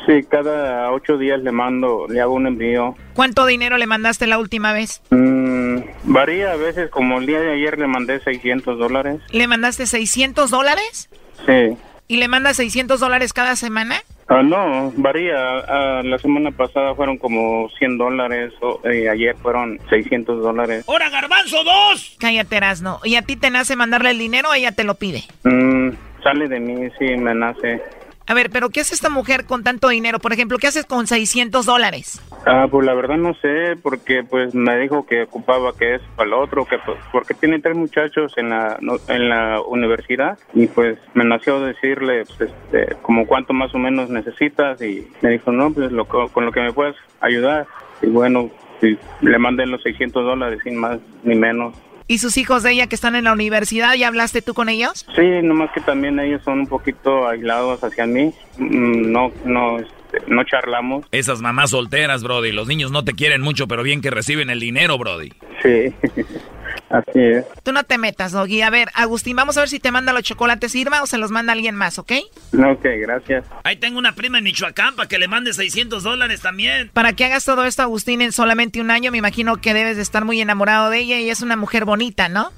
Sí, cada ocho días le mando, le hago un envío. ¿Cuánto dinero le mandaste la última vez? Mm, Varía a veces, como el día de ayer le mandé 600 dólares. ¿Le mandaste 600 dólares? Sí. ¿Y le mandas 600 dólares cada semana? Ah, no, varía. Ah, la semana pasada fueron como 100 dólares, o, eh, ayer fueron 600 dólares. ¡Hora, garbanzo, dos! Cállate, Erasno. ¿Y a ti te nace mandarle el dinero o ella te lo pide? Mm, sale de mí, sí, me nace. A ver, pero ¿qué hace esta mujer con tanto dinero? Por ejemplo, ¿qué haces con 600 dólares? Ah, pues la verdad no sé, porque pues me dijo que ocupaba que es para el otro, que pues, porque tiene tres muchachos en la no- en la universidad y pues me nació decirle pues, este, como cuánto más o menos necesitas y me dijo no, pues lo, co- con lo que me puedes ayudar y bueno, sí, le mandé los 600 dólares sin más ni menos. ¿Y sus hijos de ella que están en la universidad, ya hablaste tú con ellos? Sí, nomás que también ellos son un poquito aislados hacia mí, Mm, no no este, no charlamos. Esas mamás solteras, Brody. Los niños no te quieren mucho, pero bien que reciben el dinero, Brody. Sí, así es. Tú no te metas, Doggy. A ver, Agustín, vamos a ver si te manda los chocolates Irma o se los manda alguien más, ¿ok? Ok, gracias. Ahí tengo una prima en Michoacán para que le mande 600 dólares también. Para que hagas todo esto, Agustín, en solamente un año, me imagino que debes de estar muy enamorado de ella y es una mujer bonita, ¿no?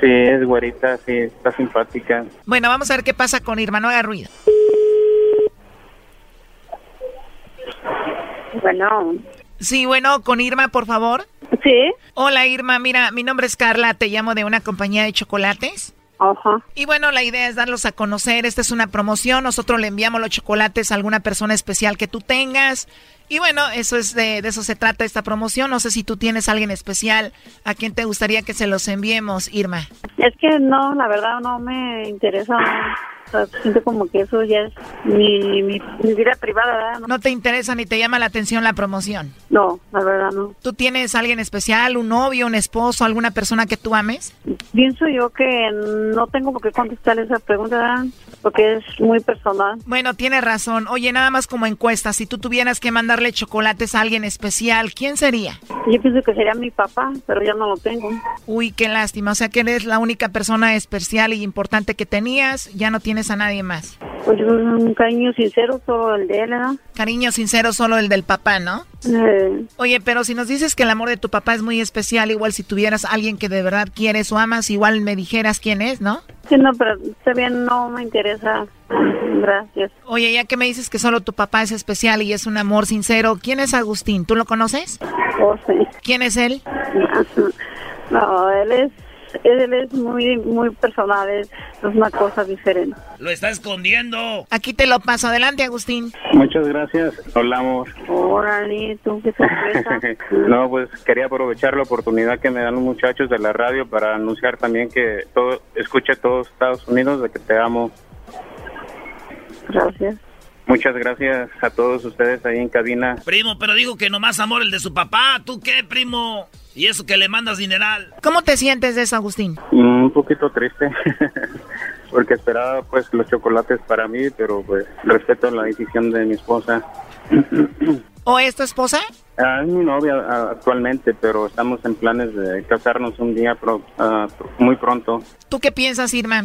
Sí, es güerita, sí, está simpática. Bueno, vamos a ver qué pasa con Irma, no haga ruido. Bueno. Sí, bueno, con Irma, por favor. Sí. Hola, Irma. Mira, mi nombre es Carla, te llamo de una compañía de chocolates. Ajá. Y bueno, la idea es darlos a conocer. Esta es una promoción. Nosotros le enviamos los chocolates a alguna persona especial que tú tengas. Y bueno, eso es de, de eso se trata esta promoción. No sé si tú tienes a alguien especial a quien te gustaría que se los enviemos, Irma. Es que no, la verdad no me interesa. Sea, siento como que eso ya es mi, mi, mi vida privada, ¿verdad? ¿No te interesa ni te llama la atención la promoción? No, la verdad no. ¿Tú tienes alguien especial, un novio, un esposo, alguna persona que tú ames? Pienso yo que no tengo por qué contestar esa pregunta, ¿verdad? Porque es muy personal. Bueno, tienes razón. Oye, nada más como encuesta, si tú tuvieras que mandarle chocolates a alguien especial, ¿quién sería? Yo pienso que sería mi papá, pero ya no lo tengo. Uy, qué lástima. O sea que eres la única persona especial y importante que tenías, ya no tienes a nadie más. Pues un cariño sincero, solo el de él, ¿no? Cariño sincero, solo el del papá, ¿no? Oye, pero si nos dices que el amor de tu papá es muy especial, igual si tuvieras a alguien que de verdad quieres o amas, igual me dijeras quién es, ¿no? sí, no, pero está bien, no me interesa. Gracias. Oye, ya que me dices que solo tu papá es especial y es un amor sincero, ¿quién es Agustín? ¿Tú lo conoces? Oh, sí. ¿Quién es él? No, él es, él es muy, muy personal, es, es una cosa diferente. Lo está escondiendo. Aquí te lo paso. Adelante, Agustín. Muchas gracias. Hola, amor. Órale, tú qué sorpresa. no, pues quería aprovechar la oportunidad que me dan los muchachos de la radio para anunciar también que todo, escuche todos Estados Unidos de que te amo. Gracias. Muchas gracias a todos ustedes ahí en cabina. Primo, pero digo que nomás amor el de su papá. ¿Tú qué, primo? Y eso que le mandas dineral. ¿Cómo te sientes de eso, Agustín? Mm, Un poquito triste, porque esperaba pues los chocolates para mí, pero pues respeto la decisión de mi esposa. ¿O es tu esposa? Ah, es mi novia ah, actualmente, pero estamos en planes de casarnos un día pro- ah, muy pronto. ¿Tú qué piensas, Irma?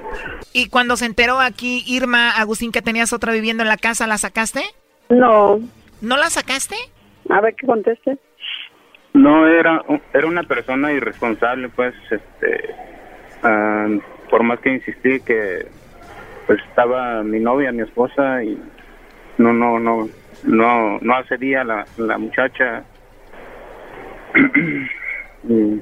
Y cuando se enteró aquí, Irma, Agustín, que tenías otra viviendo en la casa, ¿la sacaste? No. ¿No la sacaste? A ver qué conteste. No, era, era una persona irresponsable, pues, este, ah, por más que insistí que, pues, estaba mi novia, mi esposa, y no, no, no, no, no accedía la, la muchacha. y,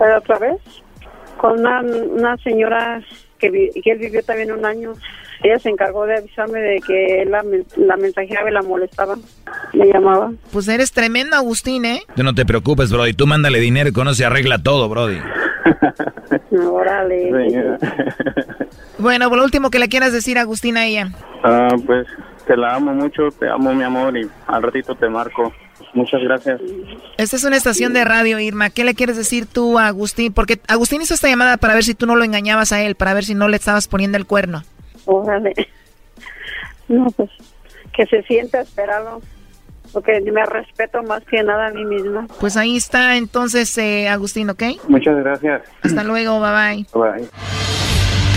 Pero otra vez, con una, una señora que, vi- que él vivió también un año. Ella se encargó de avisarme de que él la, la mensajeaba y la molestaba. Me llamaba. Pues eres tremendo, Agustín, ¿eh? Tú no te preocupes, Brody. Tú mándale dinero y con eso se arregla todo, Brody. Órale. Bueno, por lo último que le quieras decir, Agustín, a ella. Ah, pues te la amo mucho, te amo mi amor y al ratito te marco. Muchas gracias. Esta es una estación de radio, Irma. ¿Qué le quieres decir tú a Agustín? Porque Agustín hizo esta llamada para ver si tú no lo engañabas a él, para ver si no le estabas poniendo el cuerno. Órale. No, pues que se sienta esperado. Porque me respeto más que nada a mí misma. Pues ahí está entonces, eh, Agustín, ¿ok? Muchas gracias. Hasta luego, bye bye. Bye.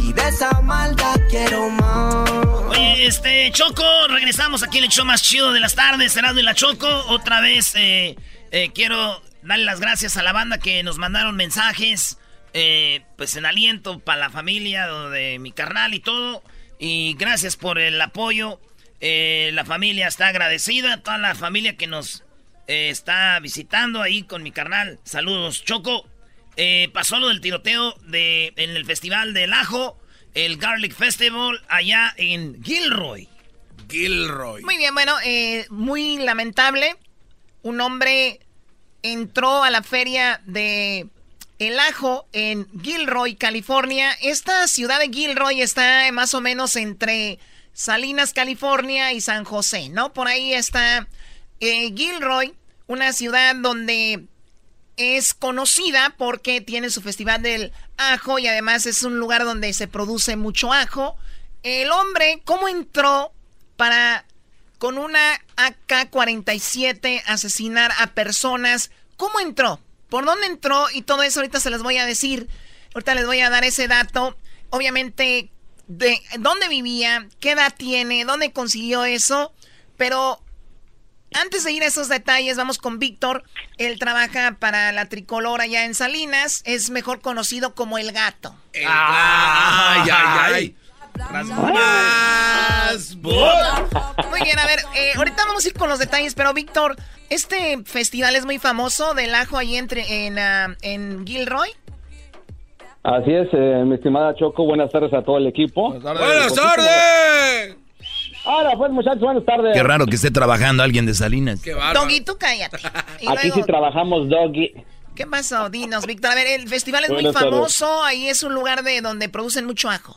Y de esa maldad quiero más. Oye, este, Choco, regresamos aquí en el show más chido de las tardes, Cerrado y la Choco. Otra vez eh, eh, quiero darle las gracias a la banda que nos mandaron mensajes, eh, pues en aliento para la familia de mi carnal y todo. Y gracias por el apoyo. La familia está agradecida, toda la familia que nos está visitando ahí con mi carnal. Saludos, Choco. Eh, pasó lo del tiroteo de, en el Festival del Ajo, el Garlic Festival, allá en Gilroy. Gilroy. Muy bien, bueno, eh, muy lamentable. Un hombre entró a la feria de El Ajo en Gilroy, California. Esta ciudad de Gilroy está más o menos entre Salinas, California y San José, ¿no? Por ahí está eh, Gilroy, una ciudad donde es conocida porque tiene su festival del ajo y además es un lugar donde se produce mucho ajo. El hombre, ¿cómo entró para con una AK-47 asesinar a personas? ¿Cómo entró? ¿Por dónde entró? Y todo eso ahorita se les voy a decir. Ahorita les voy a dar ese dato. Obviamente, de dónde vivía, qué edad tiene, dónde consiguió eso. Pero antes de ir a esos detalles, vamos con Víctor. Él trabaja para la tricolor allá en Salinas. Es mejor conocido como el gato. Ay, ay, ay. Muy bien, a ver, eh, ahorita vamos a ir con los detalles, pero Víctor, este festival es muy famoso del ajo ahí entre, en, ah, en Gilroy. Así es, eh, mi estimada Choco, buenas tardes a todo el equipo. ¡Buenas tardes! Ahora pues muchachos, buenas tardes. Qué raro que esté trabajando alguien de Salinas. Doggy, tú cállate. Y Aquí luego, sí trabajamos Doggy. ¿Qué pasó? Dinos, Víctor. A ver, el festival es muy Buenas tardes. famoso, ahí es un lugar de donde producen mucho ajo.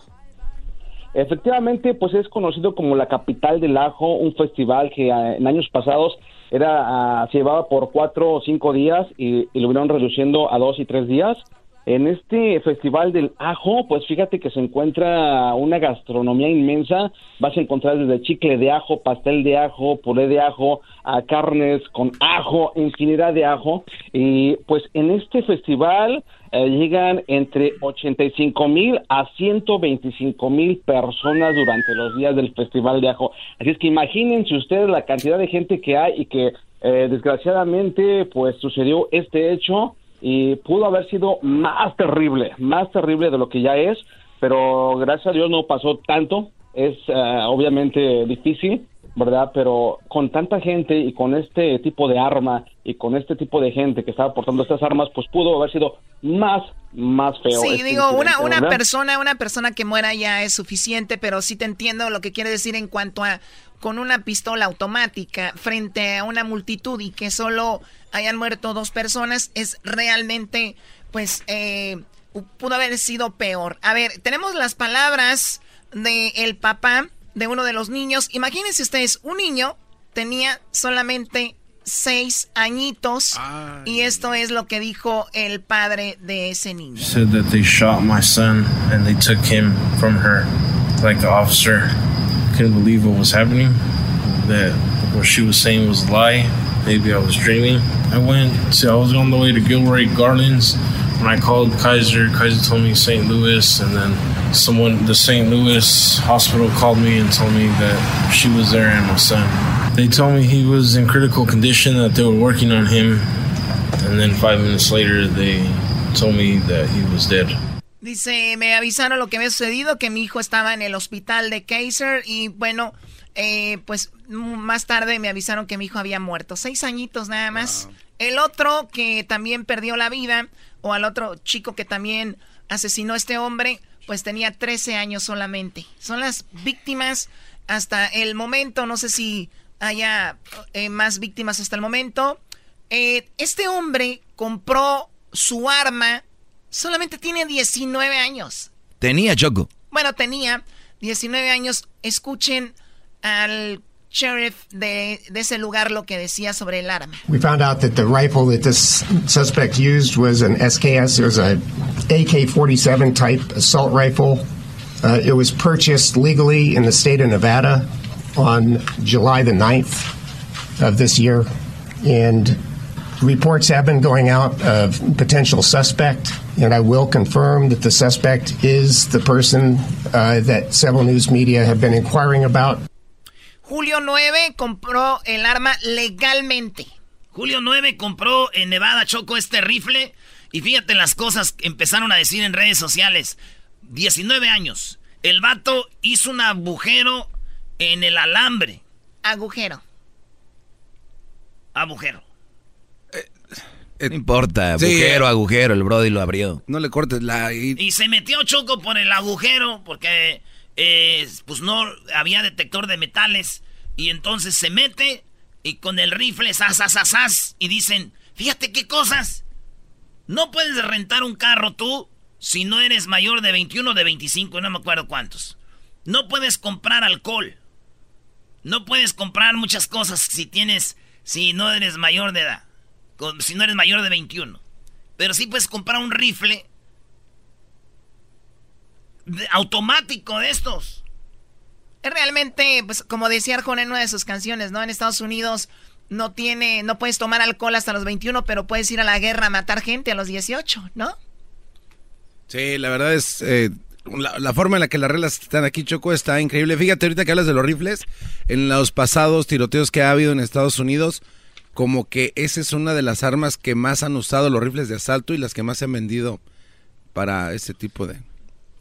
Efectivamente, pues es conocido como la capital del ajo, un festival que ah, en años pasados era ah, se llevaba por cuatro o cinco días y, y lo vieron reduciendo a dos y tres días. En este festival del ajo, pues fíjate que se encuentra una gastronomía inmensa. Vas a encontrar desde chicle de ajo, pastel de ajo, puré de ajo, a carnes con ajo, infinidad de ajo. Y pues en este festival eh, llegan entre 85 mil a 125 mil personas durante los días del festival de ajo. Así es que imagínense ustedes la cantidad de gente que hay y que eh, desgraciadamente pues sucedió este hecho y pudo haber sido más terrible, más terrible de lo que ya es, pero gracias a Dios no pasó tanto. Es eh, obviamente difícil, ¿verdad? Pero con tanta gente y con este tipo de arma y con este tipo de gente que estaba portando estas armas, pues pudo haber sido más, más feo. Sí, este digo, una, una ¿verdad? persona, una persona que muera ya es suficiente, pero sí te entiendo lo que quiere decir en cuanto a con una pistola automática frente a una multitud y que solo hayan muerto dos personas es realmente, pues, eh, pudo haber sido peor. A ver, tenemos las palabras del el papá de uno de los niños. Imagínense ustedes, un niño tenía solamente seis añitos y esto es lo que dijo el padre de ese niño. said that they shot my son and they took him from her. Like the officer couldn't believe what was happening that what she was saying was a lie. Maybe i was dreaming. I went to i was on the way to gilroy gardens when i called kaiser kaiser told me st louis and then someone the st louis hospital called me and told me that she was there and my son they told me he was in critical condition that they were working on him and then five minutes later they told me that he was dead Dice, me avisaron lo que había sucedido, que mi hijo estaba en el hospital de Kaiser y bueno, eh, pues más tarde me avisaron que mi hijo había muerto. Seis añitos nada más. El otro que también perdió la vida, o al otro chico que también asesinó a este hombre, pues tenía 13 años solamente. Son las víctimas hasta el momento, no sé si haya eh, más víctimas hasta el momento. Eh, este hombre compró su arma, solamente tiene 19 años. Tenía Choco. Bueno, tenía 19 años. Escuchen al sheriff de, de ese lugar lo que decía sobre el arma. We found out that the rifle that this suspect used was an SKS. It was a AK-47 type assault rifle. Uh, it was purchased legally in the state of Nevada on July the 9th of this year, and reports have been going out of potential suspect, and I will confirm that the suspect is the person uh, that several news media have been inquiring about. Julio 9 compró el arma legalmente. Julio 9 compró en Nevada Choco este rifle y fíjate las cosas que empezaron a decir en redes sociales. 19 años. El vato hizo un agujero en el alambre. Agujero. Agujero. No importa, Sí. agujero, agujero, el Brody lo abrió. No le cortes la... y- Y se metió Choco por el agujero porque pues no había detector de metales. Y entonces se mete y con el rifle sas, sas, y dicen, fíjate qué cosas. No puedes rentar un carro tú si no eres mayor de 21 o de 25, no me acuerdo cuántos. No puedes comprar alcohol. No puedes comprar muchas cosas si tienes, si no eres mayor de edad. Si no eres mayor de 21. Pero sí puedes comprar un rifle de- automático de estos. Es realmente, pues, como decía Arjona en una de sus canciones, ¿no? En Estados Unidos no tiene, no puedes tomar alcohol hasta los 21, pero puedes ir a la guerra a matar gente a los 18, ¿no? Sí, la verdad es... eh, la, la forma en la que las reglas están aquí, Choco, está increíble. Fíjate, ahorita que hablas de los rifles, en los pasados tiroteos que ha habido en Estados Unidos, como que esa es una de las armas que más han usado los rifles de asalto y las que más se han vendido para ese tipo de...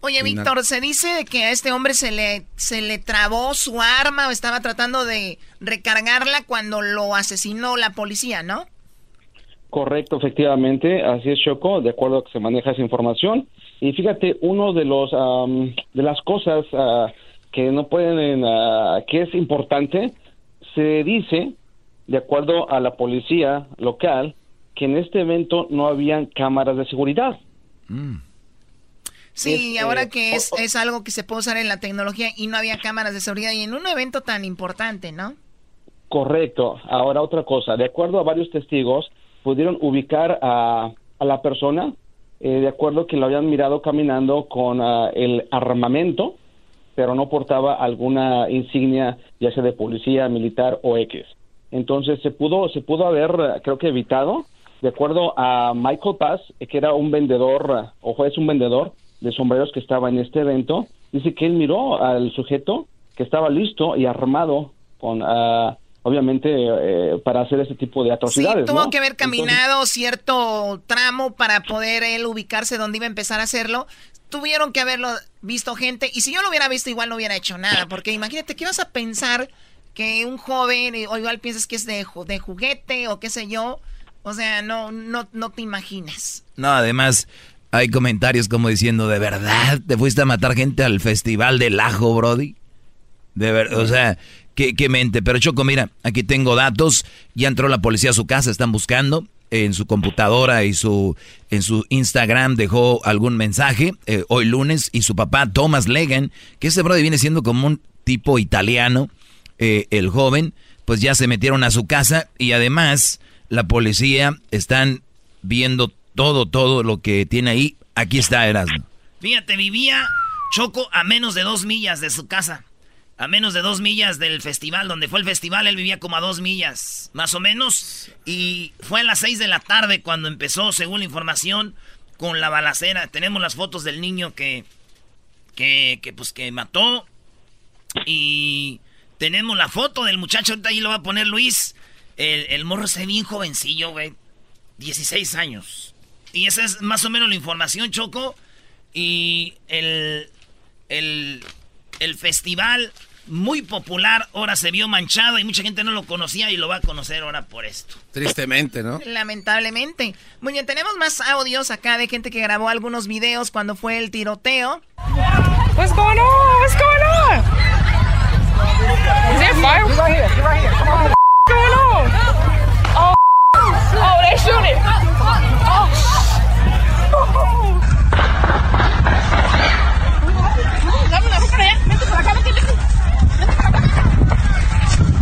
Oye, Una- Víctor, se dice que a este hombre se le, se le trabó su arma o estaba tratando de recargarla cuando lo asesinó la policía, ¿no? Correcto, efectivamente, así es Choco, de acuerdo a que se maneja esa información. Y fíjate, uno de los am, de las cosas ah, que no pueden, ah, que es importante, se dice, de acuerdo a la policía local, que en este evento no habían cámaras de seguridad. Sí, ahora eh, que es, es algo que se puede usar en la tecnología y no había cámaras de seguridad y en un evento tan importante, ¿no? Correcto. Ahora otra cosa, de acuerdo a varios testigos, pudieron ubicar a, a la persona, eh, de acuerdo que lo habían mirado caminando con ah, el armamento, pero no portaba alguna insignia, ya sea de policía, militar o X. Entonces se pudo, se pudo haber, creo que evitado, de acuerdo a Michael Paz, que era un vendedor, eh, o es un vendedor de sombreros que estaba en este evento, dice que él miró al sujeto que estaba listo y armado con, ah, obviamente, eh, para hacer ese tipo de Sí, atrocidades. tuvo ¿no? que haber caminado cierto tramo para poder él ubicarse donde iba a empezar a hacerlo. Tuvieron que haberlo visto gente. Y si yo lo hubiera visto, igual no hubiera hecho nada. Porque imagínate, ¿qué vas a pensar que un joven, eh, o igual piensas que es de, de juguete o qué sé yo? O sea, no, no, no te imaginas. No, además, hay comentarios como diciendo, ¿de verdad te fuiste a matar gente al festival del ajo, Brody? De ver, o sea, qué, qué mente. Pero Choco, mira, aquí tengo datos. Ya entró la policía a su casa, están buscando. en su computadora y su en su Instagram dejó algún mensaje eh, hoy lunes y su papá Thomas Legan, que ese brother viene siendo como un tipo italiano, eh, el joven, pues ya se metieron a su casa y además la policía están viendo todo, todo lo que tiene ahí. Aquí está Erasmo. Fíjate, vivía Choco a menos de dos millas de su casa. A menos de dos millas del festival, donde fue el festival, él vivía como a dos millas, más o menos. Y fue a las seis de la tarde cuando empezó, según la información, con la balacera. Tenemos las fotos del niño que, que, que pues, que mató. Y tenemos la foto del muchacho, ahorita ahí lo va a poner Luis. El, el morro se ve bien jovencillo, güey. 16 años. Y esa es más o menos la información, Choco. Y el, el, el festival muy popular ahora se vio manchado y mucha gente no lo conocía y lo va a conocer ahora por esto. Tristemente, ¿no? Lamentablemente. Muy bien, tenemos más audios acá de gente que grabó algunos videos cuando fue el tiroteo. What's going on? What's going on? Is there fire? Right here. Right here. Come on. What's going on? Oh, oh, they shooting. Oh.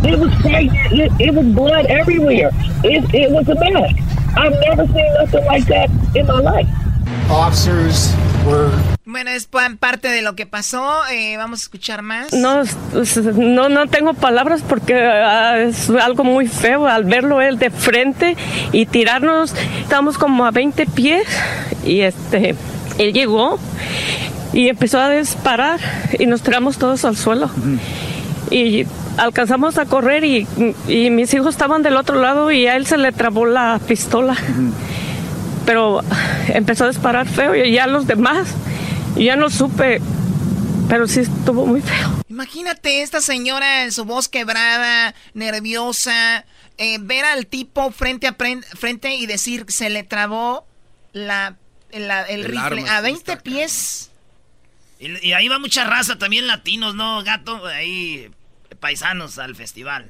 It was crazy. It, it was blood everywhere. It, it was a mess. I've never seen nothing like that in my life. Officers were Bueno, es pa- parte de lo que pasó. Eh, vamos a escuchar más. No, es- no, no tengo palabras porque ah, es algo muy feo al verlo él de frente y tirarnos. Estamos como a 20 pies y este, él llegó y empezó a disparar y nos tiramos todos al suelo. Y alcanzamos a correr y, y mis hijos estaban del otro lado y a él se le trabó la pistola. Pero empezó a disparar feo y ya los demás, ya no supe, pero sí estuvo muy feo. Imagínate esta señora en su voz quebrada, nerviosa, eh, ver al tipo frente a frente y decir se le trabó la, la- el, El rifle a 20 pies. Y, y ahí va mucha raza, también latinos, ¿no, gato? Ahí, paisanos al festival.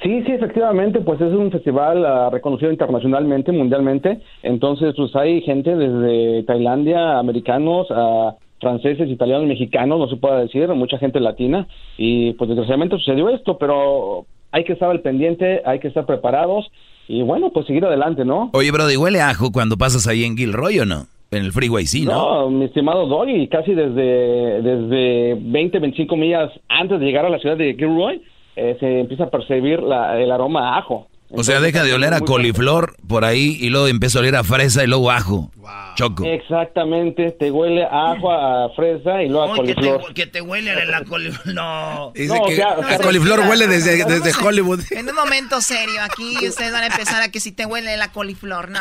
Sí, sí, efectivamente, pues es un festival ah, reconocido internacionalmente, mundialmente. Entonces, pues hay gente desde Tailandia, americanos, a franceses, italianos, mexicanos, no se puede decir, mucha gente latina. Y pues desgraciadamente sucedió esto, pero hay que estar al pendiente, hay que estar preparados y bueno, pues seguir adelante, ¿no? Oye, Brody, ¿huele a ajo cuando pasas ahí en Gilroy o no? En el freeway, sí, ¿no? No, mi estimado Doggy, casi desde, desde 20, 25 millas antes de llegar a la ciudad de Gilroy, eh, se empieza a percibir la- el aroma a ajo. O sea, deja de oler a coliflor por ahí y luego empieza a oler a fresa y luego ajo. Choco. Exactamente, te huele a ajo, a fresa y luego a Ay, que, coliflor. te, que te huele la coliflor. No. Dice que la coliflor huele desde, desde Hollywood. En un momento serio, aquí ustedes van a empezar a que si te huele la coliflor. No,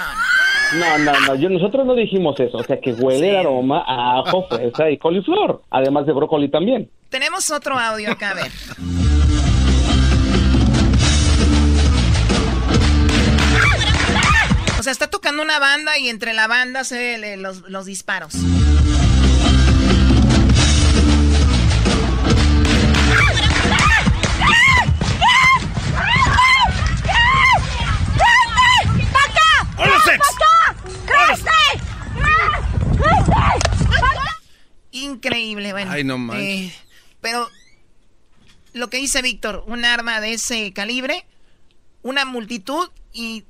No, no, no, yo, nosotros no dijimos eso, o sea que huele el aroma a ajo, fresa y coliflor, además de brócoli también. Tenemos otro audio acá, a ver. O sea, está tocando una banda y entre la banda se ven los, los disparos. Increíble, bueno. Ay, no manches. eh, pero lo que dice Víctor, un arma de ese calibre, una multitud y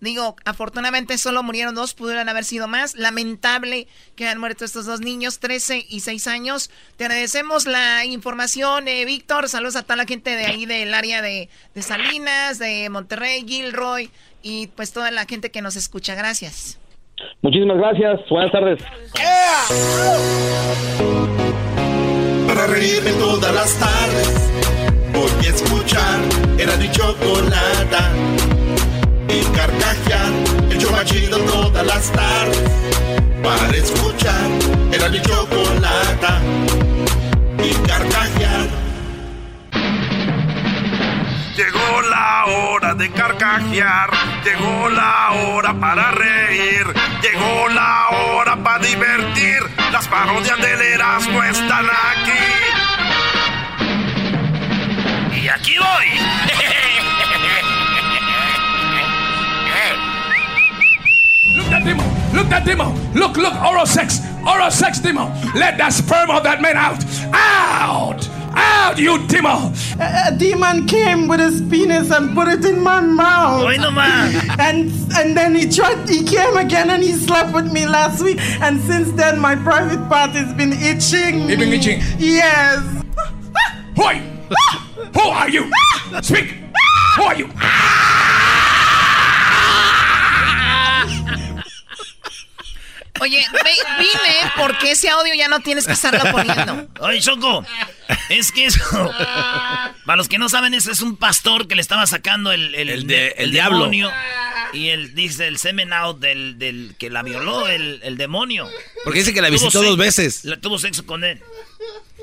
digo, afortunadamente solo murieron dos, pudieron haber sido más. Lamentable que han muerto estos dos niños, 13 y 6 años. Te agradecemos la información, eh, Víctor. Saludos a toda la gente de ahí del área de, de Salinas, de Monterrey, Gilroy y pues toda la gente que nos escucha. Gracias. Muchísimas gracias, buenas tardes. Para reírme todas las tardes Voy a escuchar Era mi Y carcajear El yo todas las tardes Para escuchar Era mi chocolata Y carcajear Llegó la hora de carcajear, llegó la hora para reír, llegó la hora para divertir. Las parodias del Erasmo están aquí. Y aquí voy. demon. Look, look, oral sex. Oral sex demon. Let that sperm of that man out. Out. Out, you demon. A, a demon came with his penis and put it in my mouth. Hoy nomás. And and then he tried. He came again and he slept with me last week. And since then, my private part has been itching. It been itching? Yes. Who Who are you? Speak. Ese audio ya no tienes que estarlo poniendo. Oye, Choco, es que eso. Para los que no saben, ese es un pastor que le estaba sacando el, el, El de- el el diablo. demonio. Y él dice el semen out del, del que la violó, el, el demonio. Porque dice que la visitó Tuvo dos veces. la- tuvo sexo con él.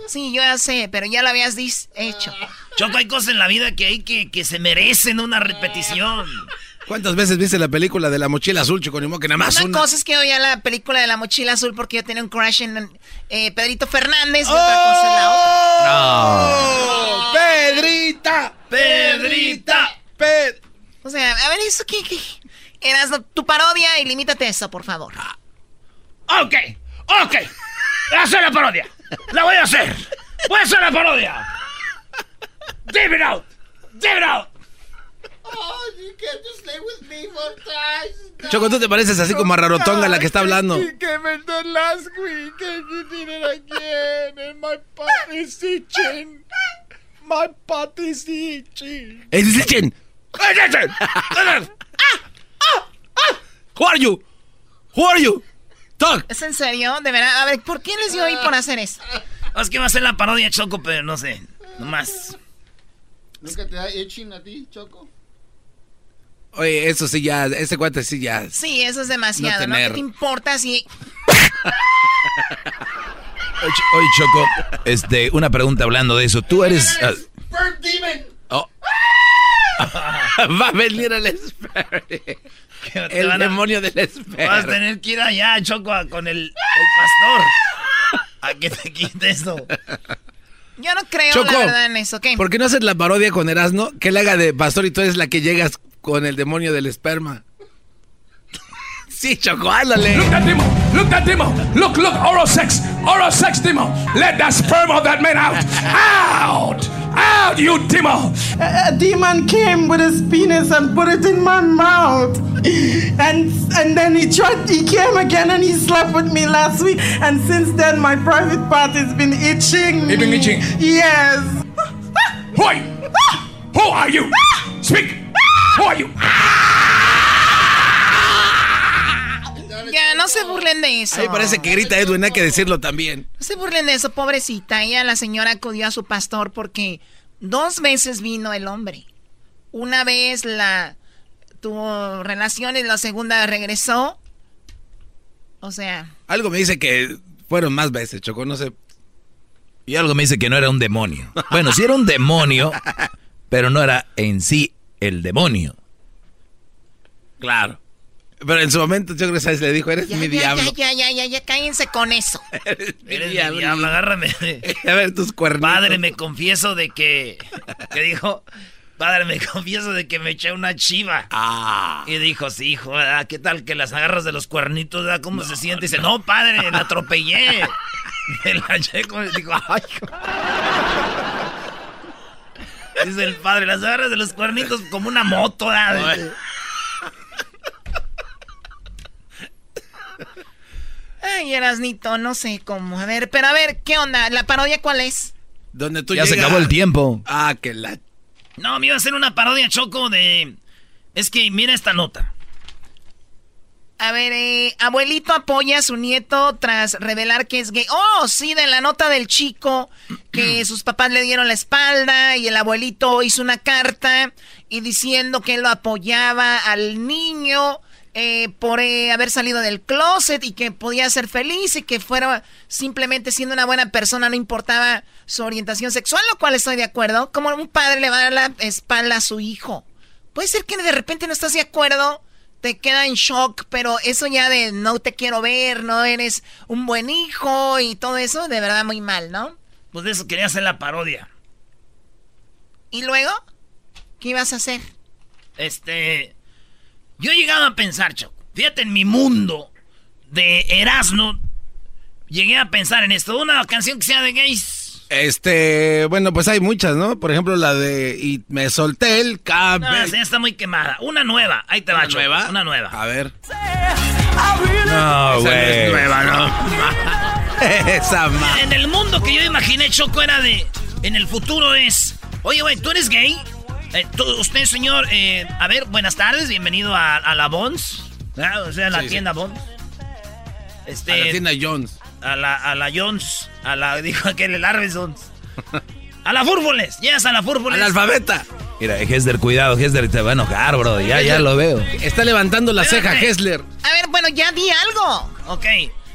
Sí, yo ya sé, pero ya lo habías dis- hecho. Choco, hay cosas en la vida que hay que, que se merecen una repetición. ¿Cuántas veces viste la película de la mochila azul, Choco? Ni modo que nada más Una una. cosa es que oía la película de la mochila azul porque yo tenía un crush en eh, Pedrito Fernández y otra cosa es la otra. No. ¡Pedrita! ¡Pedrita! Ped O sea, a ver, eso qué, qué? Eras tu parodia y limítate a eso, por favor. Ok, ok. Voy a hacer la parodia. La voy a hacer. Voy a hacer la parodia. Give it out. Give it out. Choco, tú te pareces así como a Rarotonga, la que está hablando. In the last week did it again and my butt is itching. My butt is itching. ¡Ey, Lichen! Who are you? Who are you? Talk. ¿Es en serio? De verdad, a ver, ¿por qué les dio hoy por hacer eso? Es que va a ser la parodia Choco, pero no sé. Nomás. ¿Nunca te da itching a ti, Choco? Oye, eso sí ya, ese cuate sí ya. Sí, eso es demasiado, No ¿no? ¿Qué tener. te importa si... Oye, Ch- oye, Choco, este, una pregunta hablando de eso. Tú eres... ah, Bird demon. Oh. Va a venir el esperma. El van a- demonio del esperma. Vas a tener que ir allá, Choco, con el, el pastor. A que te quite eso. Yo no creo, Choco, la verdad, en eso. ¿Qué? ¿Por qué no haces la parodia con Erasmo? Que le haga de pastor y tú eres la que llegas con el demonio del esperma. sí, Choco, ándale. Look that demon. Look that demon. Look, look, oral sex. Oral sex demon. Let that sperm of that man out. Out. Out, you demon. A, a demon came with his penis and put it in my mouth. And and then he tried. He came again and he slept with me last week. And since then, my private part has been itching. It been itching? Yes. Who? Who are you? Speak. Who are you? Ya, no se burlen de eso. A mí parece que grita Edwin, hay que decirlo también. No se burlen de eso, pobrecita. Ella, la señora, acudió a su pastor porque dos veces vino el hombre. Una vez la tuvo relaciones, la segunda regresó. O sea, Algo me dice que fueron más veces, Choco, no sé. Y algo me dice que no era un demonio. Bueno, sí era un demonio, pero no era en sí el demonio. Claro. Pero en su momento, yo creo que ¿sabes? le dijo, eres ya, mi ya, diablo. ya, ya, ya, ya, ya, cállense con eso. Eres mi diablo. diablo, agárrame. A ver tus cuernitos. Padre, me confieso de que. ¿Qué dijo? Padre, me confieso de que me eché una chiva. Ah. Y dijo, sí, hijo, ¿verdad? ¿qué tal que las agarras de los cuernitos? ¿verdad? ¿Cómo se siente? Y dice, no, padre, la atropellé. Me la eché con... Digo, ay, hijo". Dice el padre, las agarras de los cuernitos como una moto. ¿verdad? Ay, Erasnito, no sé cómo. A ver, pero a ver, ¿qué onda? ¿La parodia cuál es? Donde tú Ya se acabó el tiempo. Ah, que la... No, me iba a hacer una parodia, Choco, de... Es que mira esta nota. A ver, eh, abuelito apoya a su nieto tras revelar que es gay. Oh, sí, de la nota del chico que sus papás le dieron la espalda y el abuelito hizo una carta y diciendo que él lo apoyaba al niño eh, por eh, haber salido del closet y que podía ser feliz y que fuera simplemente siendo una buena persona, no importaba su orientación sexual, lo cual estoy de acuerdo. Como un padre le va a dar la espalda a su hijo. Puede ser que de repente no estás de acuerdo, te queda en shock, pero eso ya de no te quiero ver, no eres un buen hijo y todo eso, de verdad muy mal, ¿no? Pues de eso quería hacer la parodia. ¿Y luego? ¿Qué ibas a hacer? Este. Yo he llegado a pensar, Choco. Fíjate en mi mundo de Erasmo, llegué a pensar en esto. Una canción que sea de gays. Este, bueno, pues hay muchas, ¿no? Por ejemplo, la de Y me solté el No, cabello. esa ya está muy quemada. Una nueva. Ahí te va, ¿Una Choco, nueva? Una nueva. A ver. No, Esa no es güey. nueva, ¿no? Esa ma- En el mundo que yo imaginé, Choco, era de. En el futuro es. Oye, güey, ¿tú eres gay? Eh, tú- usted, señor, eh, a ver, buenas tardes, bienvenido a, a la Bons. Ah, O sea, a la Sí, sí. tienda Bons. Este, A la tienda Jones. A la, a la Jones. A la, dijo aquel, el Arbesons. A la Fúrboles. Llegas a la Fúrboles. Analfabeta. Mira, Hesler, cuidado, Hesler te va a enojar, bro. Ya, ya lo veo. Está levantando la ceja. Hessler. A ver, bueno, ya di algo. Ok.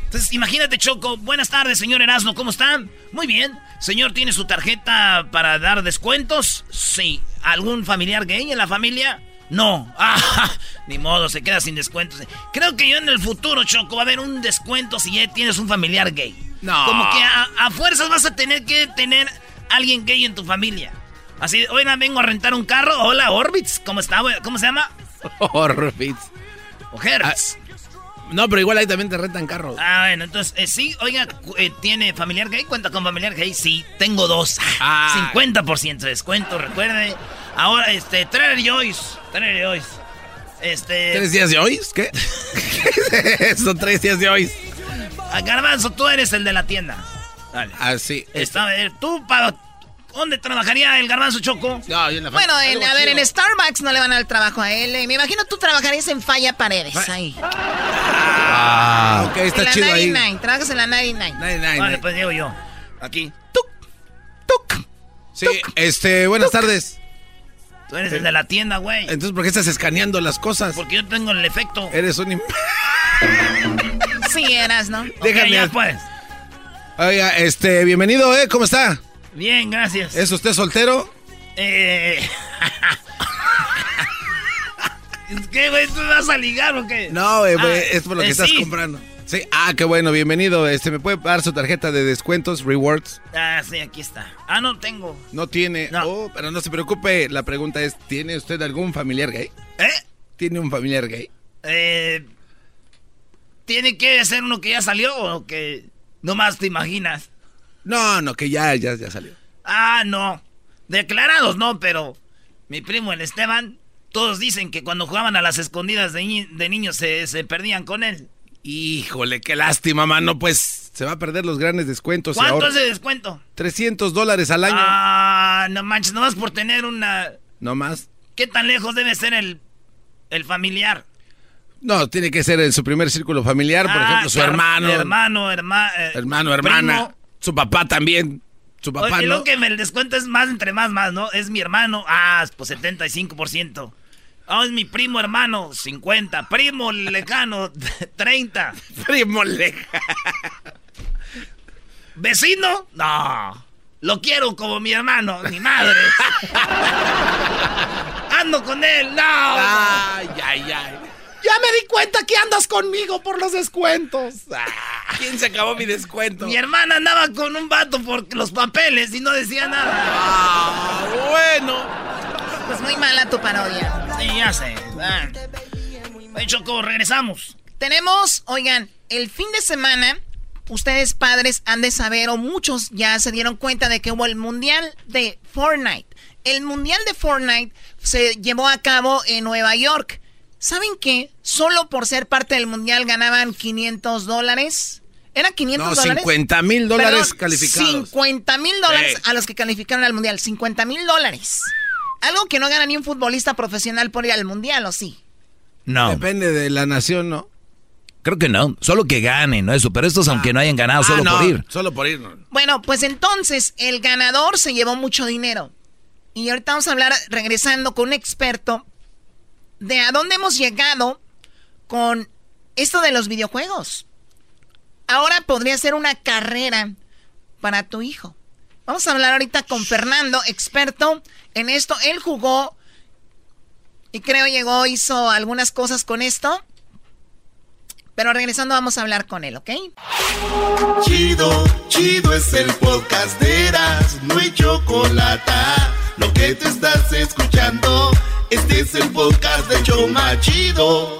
Entonces, imagínate, Choco. Buenas tardes, señor Erasmo. ¿Cómo están? Muy bien. Señor, ¿tiene su tarjeta para dar descuentos? Sí. ¿Algún familiar gay en la familia? No. Ah, ni modo, se queda sin descuentos. Creo que yo en el futuro, Choco, va a haber un descuento si ya tienes un familiar gay. No. Como que a, a fuerzas vas a tener que tener alguien gay en tu familia. Así, oigan, vengo a rentar un carro. Hola, Orbitz. ¿Cómo está? ¿Cómo se llama? Orbitz. O Hertz. No, pero igual ahí también te rentan carros. Ah, bueno, entonces, eh, sí, oiga, eh, ¿tiene familiar gay? ¿Cuenta con familiar gay? Sí, tengo dos. Ah. 50% de descuento, recuerde. Ahora, este, Trader Joyce. Trader Joyce. Este. ¿Tres días de hoy? ¿Qué? ¿Qué es eso? ¿Tres días de hoy? Ah, Garbanzo, tú eres el de la tienda. Dale. Ah, sí. Está, ¿Tú para dónde trabajaría el Garbanzo Choco? No, yo en la Bueno, en- a ver, en Starbucks no le van a dar trabajo a él. eh. Me imagino tú trabajarías en Falla Paredes. Ahí. Ah, ok, en está la chido ahí. 99. Trabajas en la 99. Nay, nay, Vale, nay. pues llego yo. Aquí. Sí, este, buenas tardes. Tú eres el de la tienda, güey. Entonces, ¿por qué estás escaneando las cosas? Porque yo tengo el efecto. Eres un... Sí, eras, ¿no? Déjame... Ok, ya pues. Oiga, este, bienvenido, ¿eh? ¿Cómo está? Bien, gracias. ¿Es usted soltero? Eh... ¿Qué, güey? ¿Tú me vas a ligar o qué? No, güey, Ah, es por lo que eh, estás sí. comprando. Sí, ah, qué bueno, bienvenido. Este, ¿me puede dar su tarjeta de descuentos, rewards? Ah, sí, aquí está. Ah, no tengo. No tiene. No. Oh, pero no se preocupe, la pregunta es, ¿tiene usted algún familiar gay? ¿Eh? ¿Tiene un familiar gay? Eh... ¿Tiene que ser uno que ya salió o que nomás te imaginas? No, no, que ya, ya, ya salió. Ah, no. Declarados no, pero mi primo el Esteban, todos dicen que cuando jugaban a las escondidas de, ni- de niños se, se perdían con él. Híjole, qué lástima, mano, pues se va a perder los grandes descuentos. ¿Cuánto ahora- es de descuento? 300 dólares al año. Ah, no manches, nomás por tener una... No más. ¿Qué tan lejos debe ser el, el familiar? No, tiene que ser en su primer círculo familiar, por Ah, ejemplo, su hermano. Hermano, herma- eh, hermano, hermana. primo. Su papá también. Su papá, Oye, ¿no? lo que me el descuento es más entre más, más, ¿no? Es mi hermano, ah, pues 75%. Ah, es mi primo hermano, 50. Primo lejano, 30. Primo lejano. ¿Vecino? No. Lo quiero como mi hermano, mi madre. Ando con él, no. Ay, ay, ay. Ya me di cuenta que andas conmigo por los descuentos. Ah, ¿Quién se acabó mi descuento? Mi hermana andaba con un vato por los papeles y no decía nada. Ah, bueno. Pues muy mala tu parodia. Sí, ya sé. Ah. Oye, Choco, regresamos. Tenemos, oigan, el fin de semana, ustedes padres han de saber, o muchos ya se dieron cuenta de que hubo el Mundial de Fortnite. El Mundial de Fortnite se llevó a cabo en Nueva York. ¿Saben qué? Solo por ser parte del Mundial ganaban 500 dólares. ¿Era 500 No, dólares? 50 mil dólares Perdón, calificados. 50 mil dólares Sí. a los que calificaron al Mundial. 50 mil dólares. Algo que no gana ni un futbolista profesional por ir al Mundial, ¿o sí? No, Depende de la nación, ¿no? creo que no. Solo que ganen, ¿no? Eso. Pero estos, aunque no hayan ganado, Ah, solo no, por ir. Solo por ir. no. Bueno, pues entonces el ganador se llevó mucho dinero. Y ahorita vamos a hablar, regresando con un experto, de a dónde hemos llegado con esto de los videojuegos. Ahora podría ser una carrera para tu hijo. Vamos a hablar ahorita con Fernando, experto en esto. Él jugó y creo llegó, hizo algunas cosas con esto. Pero regresando vamos a hablar con él, ¿ok? Chido, chido es el podcast de Eras, no hay chocolate. Lo que te estás escuchando, este es el podcast de Choma Chido.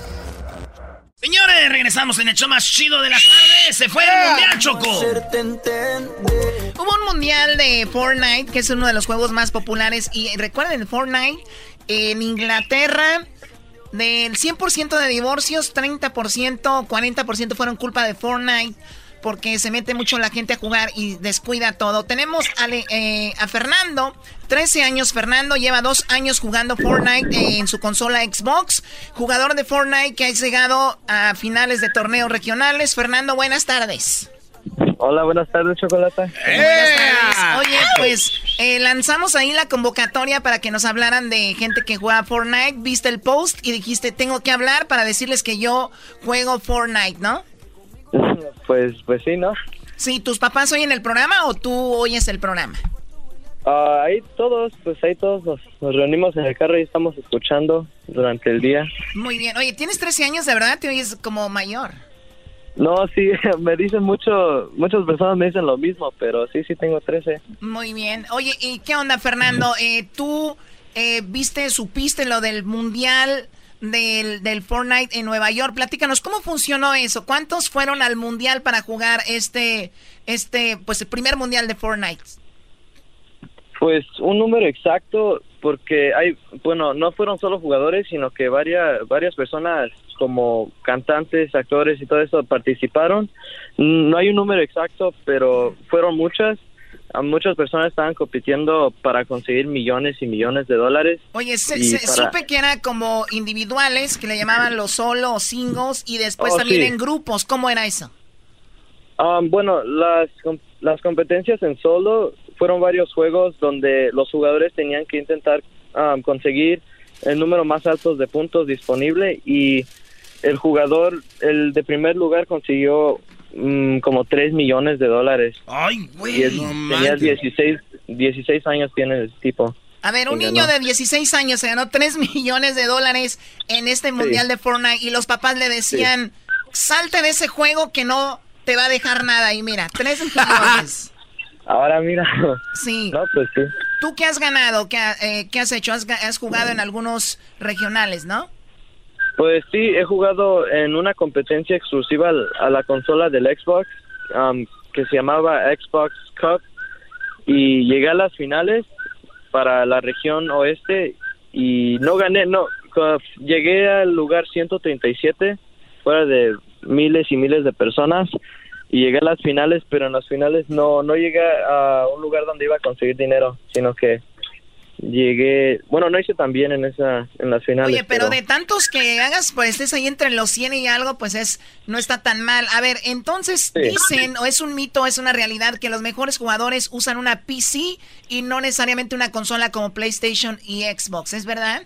Señores, regresamos en el show más chido de las tardes. Se fue el Mundial Choco. Hubo un Mundial de Fortnite, que es uno de los juegos más populares. Y recuerden, Fortnite en Inglaterra, del 100% de divorcios, 30%, 40% fueron culpa de Fortnite porque se mete mucho la gente a jugar y descuida todo. Tenemos a, eh, a Fernando, 13 años. Fernando lleva dos años jugando Fortnite eh, en su consola Xbox. Jugador de Fortnite que ha llegado a finales de torneos regionales. Fernando, buenas tardes. Hola, buenas tardes, Chocolata. Oye, pues eh, lanzamos ahí la convocatoria para que nos hablaran de gente que juega Fortnite. Viste el post y dijiste, tengo que hablar para decirles que yo juego Fortnite, ¿no? Pues, pues sí, ¿no? Sí, ¿tus papás oyen el programa o tú oyes el programa? Ah, ahí todos, pues ahí todos nos, reunimos en el carro y estamos escuchando durante el día. Muy bien. Oye, tienes 13 años, ¿de verdad? ¿Te oyes como mayor? No, sí, me dicen mucho, muchas personas me dicen lo mismo, pero sí, sí tengo 13. Muy bien. Oye, ¿y qué onda, Fernando? Eh, ¿Tú eh, viste, supiste lo del Mundial del, del Fortnite en Nueva York. Platícanos, ¿cómo funcionó eso? ¿Cuántos fueron al Mundial para jugar este, este, pues el primer Mundial de Fortnite? Pues un número exacto, porque hay, bueno, no fueron solo jugadores, sino que varias, varias personas como cantantes, actores y todo eso participaron. No hay un número exacto, pero fueron muchas muchas personas estaban compitiendo para conseguir millones y millones de dólares. Oye, supe que era como individuales, que le llamaban los solo o singles, y después Oh, también sí. en grupos. ¿Cómo era eso? Um, bueno, las, las competencias en solo fueron varios juegos donde los jugadores tenían que intentar um, conseguir el número más alto de puntos disponible y el jugador, el de primer lugar consiguió mm, como 3 millones de dólares. Ay, güey. Y él tenía 16, 16 años tiene el tipo. A ver, un niño ganó. de 16 años se ganó 3 millones de dólares en este mundial de Fortnite y los papás le decían, salte de ese juego que no te va a dejar nada. Y mira, 3 millones. Ahora mira. Sí. No, pues sí. ¿Tú qué has ganado? ¿Qué, eh, qué has hecho? Has jugado en algunos regionales, ¿no? Pues sí, he jugado en una competencia exclusiva a la consola del Xbox um, que se llamaba Xbox Cup y llegué a las finales para la región oeste y no gané, no, llegué al lugar 137 fuera de miles y miles de personas y llegué a las finales, pero en las finales no no llegué a un lugar donde iba a conseguir dinero, sino que llegué, bueno, no hice tan bien en esa en las finales. Oye, pero de tantos que hagas, pues estés ahí entre los 100 y algo, pues es no está tan mal. A ver, entonces Sí. dicen, o es un mito, es una realidad, que los mejores jugadores usan una PC y no necesariamente una consola como PlayStation y Xbox, ¿es verdad?